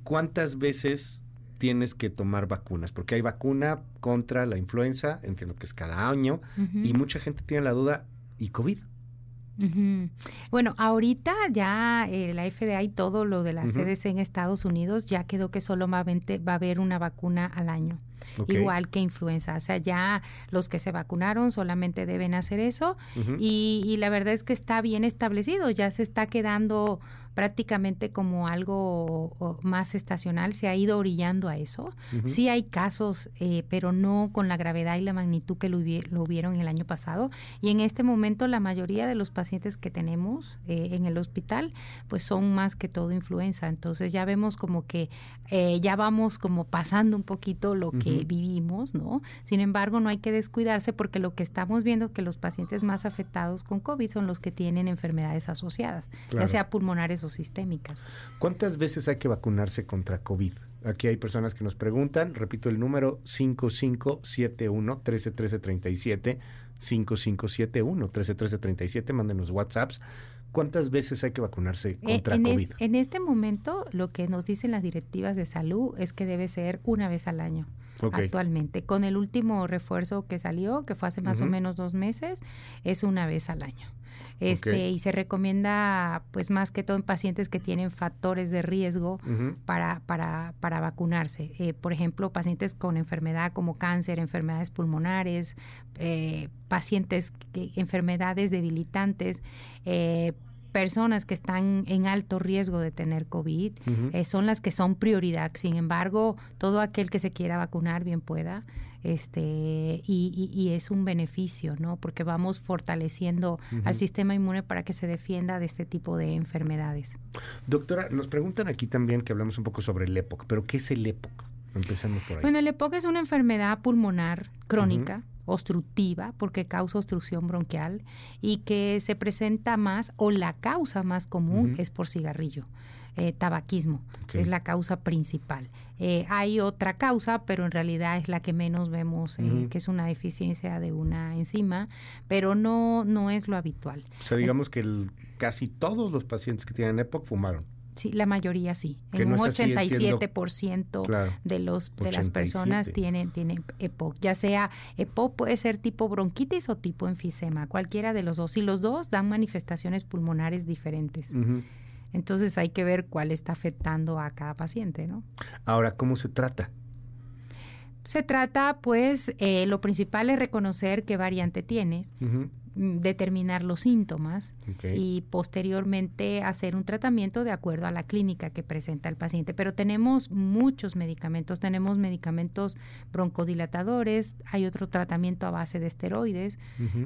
¿Cuántas veces tienes que tomar vacunas, porque hay vacuna contra la influenza, entiendo que es cada año, y mucha gente tiene la duda, ¿y COVID? Bueno, ahorita ya eh, la FDA y todo lo de la CDC en Estados Unidos ya quedó que solamente va a haber una vacuna al año. Igual que influenza, o sea, ya los que se vacunaron solamente deben hacer eso. Y, y la verdad es que está bien establecido, ya se está quedando prácticamente como algo más estacional, se ha ido orillando a eso. Sí hay casos, eh, pero no con la gravedad y la magnitud que lo, hubieron el año pasado. Y en este momento la mayoría de los pacientes que tenemos eh, en el hospital, pues son más que todo influenza. Entonces ya vemos como que eh, ya vamos como pasando un poquito lo que vivimos, ¿no? Sin embargo, no hay que descuidarse porque lo que estamos viendo es que los pacientes más afectados con COVID son los que tienen enfermedades asociadas, ya sea pulmonares sistémicas. ¿Cuántas veces hay que vacunarse contra COVID? Aquí hay personas que nos preguntan, repito el número 5571 131337 5571 131337, mándenos WhatsApps. ¿Cuántas veces hay que vacunarse eh, contra COVID? en este momento, lo que nos dicen las directivas de salud es que debe ser una vez al año. Actualmente, con el último refuerzo que salió, que fue hace más o menos dos meses, es una vez al año. Este, Y se recomienda, pues más que todo en pacientes que tienen factores de riesgo para, para, para vacunarse. Eh, por ejemplo, pacientes con enfermedad como cáncer, enfermedades pulmonares, eh, pacientes, que, enfermedades debilitantes, eh, personas que están en alto riesgo de tener COVID eh, son las que son prioridad. Sin embargo, todo aquel que se quiera vacunar bien pueda. Este, y, es un beneficio, ¿no? Porque vamos fortaleciendo al sistema inmune para que se defienda de este tipo de enfermedades. Doctora, nos preguntan aquí también que hablamos un poco sobre el EPOC, pero ¿qué es el EPOC? Empezando por ahí. Bueno, el EPOC es una enfermedad pulmonar crónica obstructiva porque causa obstrucción bronquial y que se presenta más o la causa más común es por cigarrillo. Eh, tabaquismo es la causa principal. Eh, hay otra causa, pero en realidad es la que menos vemos, eh, que es una deficiencia de una enzima, pero no, no es lo habitual. O sea, digamos que casi todos los pacientes que tienen EPOC fumaron. Sí, la mayoría sí. En un 87% de los de las personas tienen, tienen EPOC. Ya sea EPOC puede ser tipo bronquitis o tipo enfisema, cualquiera de los dos. Y los dos dan manifestaciones pulmonares diferentes. Entonces hay que ver cuál está afectando a cada paciente, ¿no? Ahora, ¿cómo se trata? Se trata, pues, eh, lo principal es reconocer qué variante tiene. Mm, determinar los síntomas y posteriormente hacer un tratamiento de acuerdo a la clínica que presenta el paciente. Pero tenemos muchos medicamentos, tenemos medicamentos broncodilatadores, hay otro tratamiento a base de esteroides,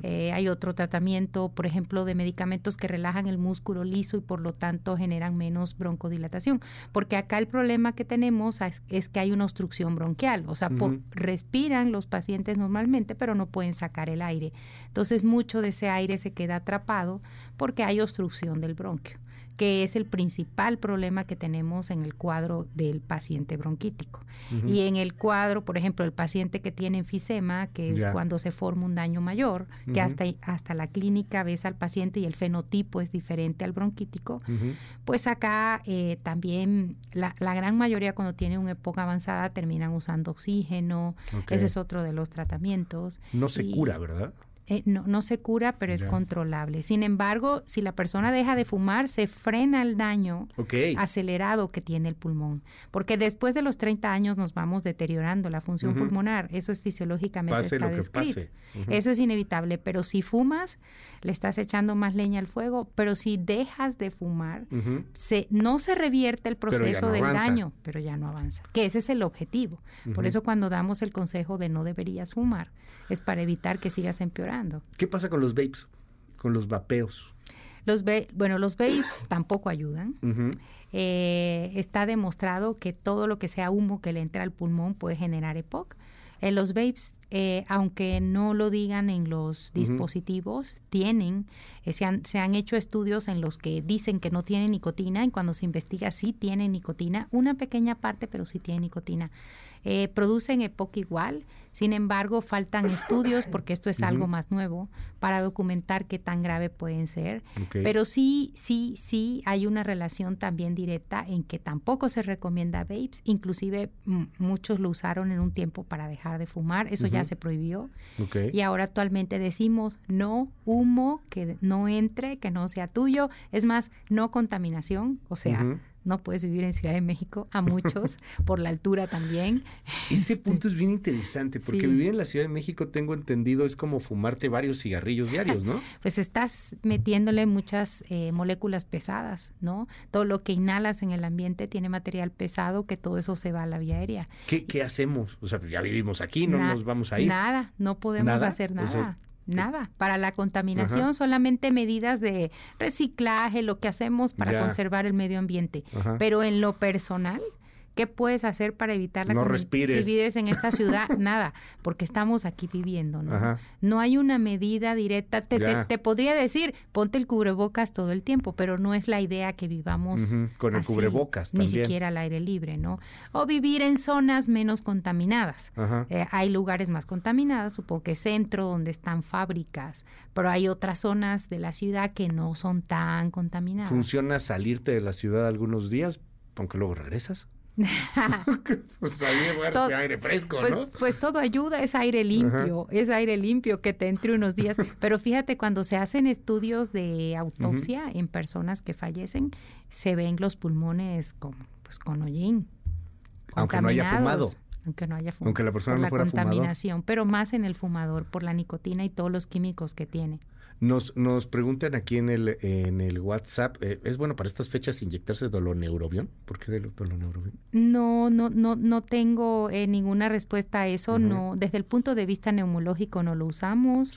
eh, hay otro tratamiento, por ejemplo, de medicamentos que relajan el músculo liso y por lo tanto generan menos broncodilatación. Porque acá el problema que tenemos es, que hay una obstrucción bronquial, o sea, respiran los pacientes normalmente, pero no pueden sacar el aire. Entonces, mucho de ese aire se queda atrapado porque hay obstrucción del bronquio que es el principal problema que tenemos en el cuadro del paciente bronquítico. Y en el cuadro, por ejemplo, el paciente que tiene enfisema, que es cuando se forma un daño mayor, que hasta, hasta la clínica ves al paciente y el fenotipo es diferente al bronquítico, pues acá eh, también la, gran mayoría cuando tiene una época avanzada terminan usando oxígeno, ese es otro de los tratamientos. No se cura, ¿verdad? Eh, no, no, se cura, pero es controlable. Sin embargo, si la persona deja de fumar, se frena el daño acelerado que tiene el pulmón. Porque después de los 30 años nos vamos deteriorando la función pulmonar. Eso es fisiológicamente está descrito. Eso es inevitable. Pero si fumas, le estás echando más leña al fuego. Pero si dejas de fumar, se, no se revierte el proceso del daño, pero ya no avanza. Que ese es el objetivo. Por eso cuando damos el consejo de no deberías fumar, es para evitar que sigas empeorando. ¿Qué pasa con los vapes? Con los vapeos. Los bueno, los vapes tampoco ayudan. Eh, está demostrado que todo lo que sea humo que le entra al pulmón puede generar EPOC. Eh, los vapes eh, aunque no lo digan en los dispositivos, tienen, eh, se, han, se han hecho estudios en los que dicen que no tienen nicotina y cuando se investiga sí tienen nicotina, una pequeña parte, pero sí tiene nicotina. Eh, producen EPOC igual, sin embargo, faltan estudios, porque esto es algo más nuevo, para documentar qué tan grave pueden ser. Pero sí, sí, sí hay una relación también directa en que tampoco se recomienda vapes, inclusive muchos lo usaron en un tiempo para dejar de fumar, eso ya se prohibió. Y ahora actualmente decimos no humo, que no entre, que no sea tuyo, es más, no contaminación, o sea, no puedes vivir en Ciudad de México, a muchos, por la altura también. Ese este, punto es bien interesante, porque vivir en la Ciudad de México, tengo entendido, es como fumarte varios cigarrillos diarios, ¿no? pues estás metiéndole muchas eh, moléculas pesadas, ¿no? Todo lo que inhalas en el ambiente tiene material pesado, que todo eso se va a la vía aérea. ¿Qué, qué hacemos? O sea, pues ya vivimos aquí, no nos vamos a ir. Nada, no podemos hacer nada. Nada, para la contaminación solamente medidas de reciclaje, lo que hacemos para conservar el medio ambiente. Pero en lo personal, ¿Qué puedes hacer para evitar la no respires. Si vives en esta ciudad, nada, porque estamos aquí viviendo, ¿no? No hay una medida directa. Te, podría decir, ponte el cubrebocas todo el tiempo, pero no es la idea que vivamos con el cubrebocas Ni siquiera al aire libre, ¿no? O vivir en zonas menos contaminadas. Eh, hay lugares más contaminados, supongo que centro, donde están fábricas, pero hay otras zonas de la ciudad que no son tan contaminadas. ¿Funciona salirte de la ciudad algunos días, aunque luego regresas? pues aire fresco, pues, ¿no? Pues todo ayuda, es aire limpio, es aire limpio que te entre unos días. Pero fíjate, cuando se hacen estudios de autopsia en personas que fallecen, se ven los pulmones con, pues, con hollín. Aunque no haya fumado. Aunque no haya fumado. Aunque la persona por no fuera la contaminación, pero más en el fumador por la nicotina y todos los químicos que tiene. Nos, nos preguntan aquí en el, en el WhatsApp, eh, ¿es bueno para estas fechas inyectarse doloneurobión? ¿Por qué doloneurobión? No, no, no, no tengo eh, ninguna respuesta a eso. No, desde el punto de vista neumológico no lo usamos.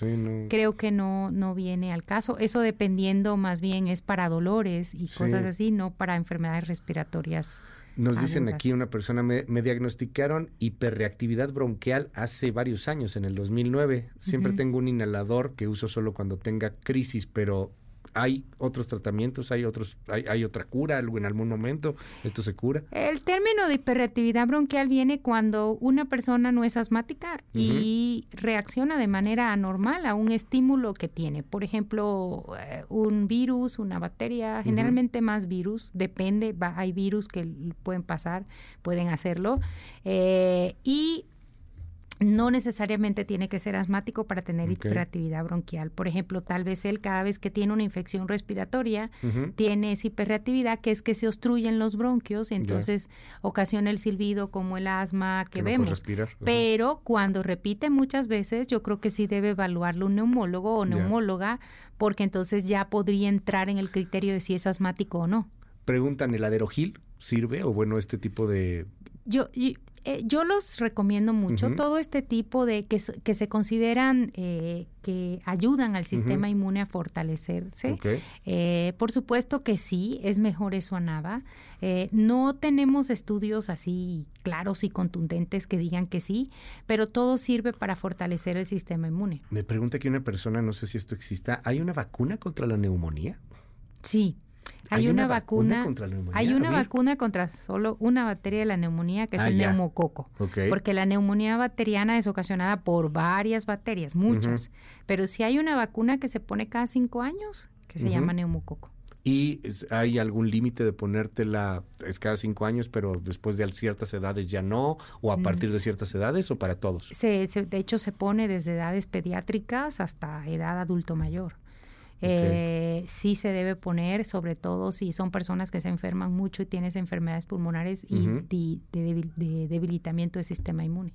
Creo que no, no viene al caso. Eso dependiendo más bien es para dolores y cosas así, no para enfermedades respiratorias. Nos dicen aquí una persona, me, diagnosticaron hiperreactividad bronquial hace varios años, en el 2009. Siempre tengo un inhalador que uso solo cuando tenga crisis, pero hay otros tratamientos, hay otros, hay, hay otra cura en algún momento, esto se cura. El término de hiperreactividad bronquial viene cuando una persona no es asmática y reacciona de manera anormal a un estímulo que tiene. Por ejemplo, eh, un virus, una bacteria, generalmente más virus, depende, hay virus que pueden pasar, pueden hacerlo. Eh, y no necesariamente tiene que ser asmático para tener hiperreactividad bronquial. Por ejemplo, tal vez él cada vez que tiene una infección respiratoria tiene esa hiperreactividad que es que se obstruyen los bronquios y entonces ocasiona el silbido como el asma que, vemos. Pero cuando repite muchas veces, yo creo que sí debe evaluarlo un neumólogo o neumóloga porque entonces ya podría entrar en el criterio de si es asmático o no. Preguntan, ¿el aderogil sirve o bueno este tipo de yo, eh, yo los recomiendo mucho, todo este tipo de que, que se consideran eh, que ayudan al sistema inmune a fortalecerse. Eh, por supuesto que sí, es mejor eso a nada. no tenemos estudios así claros y contundentes que digan que sí, pero todo sirve para fortalecer el sistema inmune. Me pregunta aquí una persona, no sé si esto exista, ¿hay una vacuna contra la neumonía? Sí, hay, una, vacuna, contra la neumonía. Hay una vacuna contra solo una bacteria de la neumonía que es ah, el neumococo. Porque la neumonía bacteriana es ocasionada por varias bacterias, muchas. Pero si hay una vacuna que se pone cada cinco años, que se llama neumococo. ¿Y hay algún límite de ponértela, es cada cinco años, pero después de ciertas edades ya no, o a partir de ciertas edades, o para todos? Se, de hecho, se pone desde edades pediátricas hasta edad adulto mayor. Eh, sí se debe poner, sobre todo si son personas que se enferman mucho y tienes enfermedades pulmonares y de, debilitamiento del sistema inmune.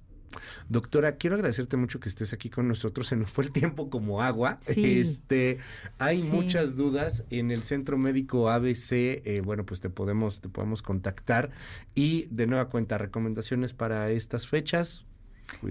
Doctora, quiero agradecerte mucho que estés aquí con nosotros. Se nos fue el tiempo como agua. Este, hay muchas dudas en el Centro Médico ABC. Eh, bueno, pues te podemos, te podemos contactar y de nueva cuenta recomendaciones para estas fechas.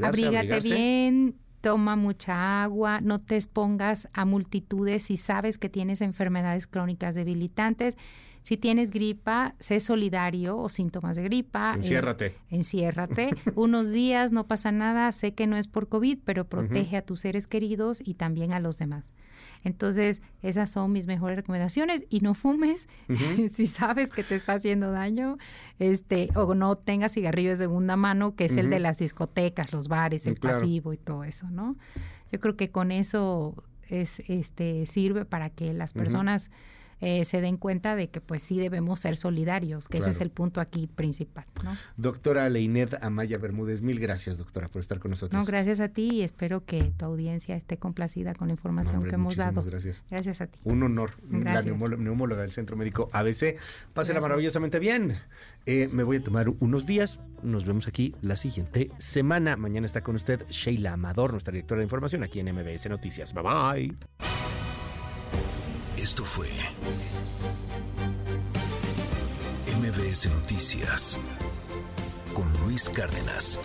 Abrígate bien, toma mucha agua, no te expongas a multitudes si sabes que tienes enfermedades crónicas debilitantes. Si tienes gripa, sé solidario o síntomas de gripa. eh, Enciérrate. enciérrate. Unos días, no pasa nada. Sé que no es por COVID, pero protege a tus seres queridos y también a los demás. Entonces, esas son mis mejores recomendaciones. Y no fumes si sabes que te está haciendo daño, este, o no tengas cigarrillos de segunda mano, que es el de las discotecas, los bares, el Claro. pasivo y todo eso, ¿no? Yo creo que con eso es, este, sirve para que las personas eh, se den cuenta de que pues sí debemos ser solidarios, que ese es el punto aquí principal, ¿no? Doctora Leinet Amaya Bermúdez, mil gracias, doctora, por estar con nosotros. No, gracias a ti y espero que tu audiencia esté complacida con la información Hombre, que hemos dado. gracias. Gracias a ti. Un honor, la Gracias. neumóloga, neumóloga del Centro Médico ABC. Pásela maravillosamente bien. Eh, me voy a tomar unos días. Nos vemos aquí la siguiente semana. Mañana está con usted Sheila Amador, nuestra directora de información aquí en MBS Noticias. Bye bye. Esto fue MBS Noticias con Luis Cárdenas.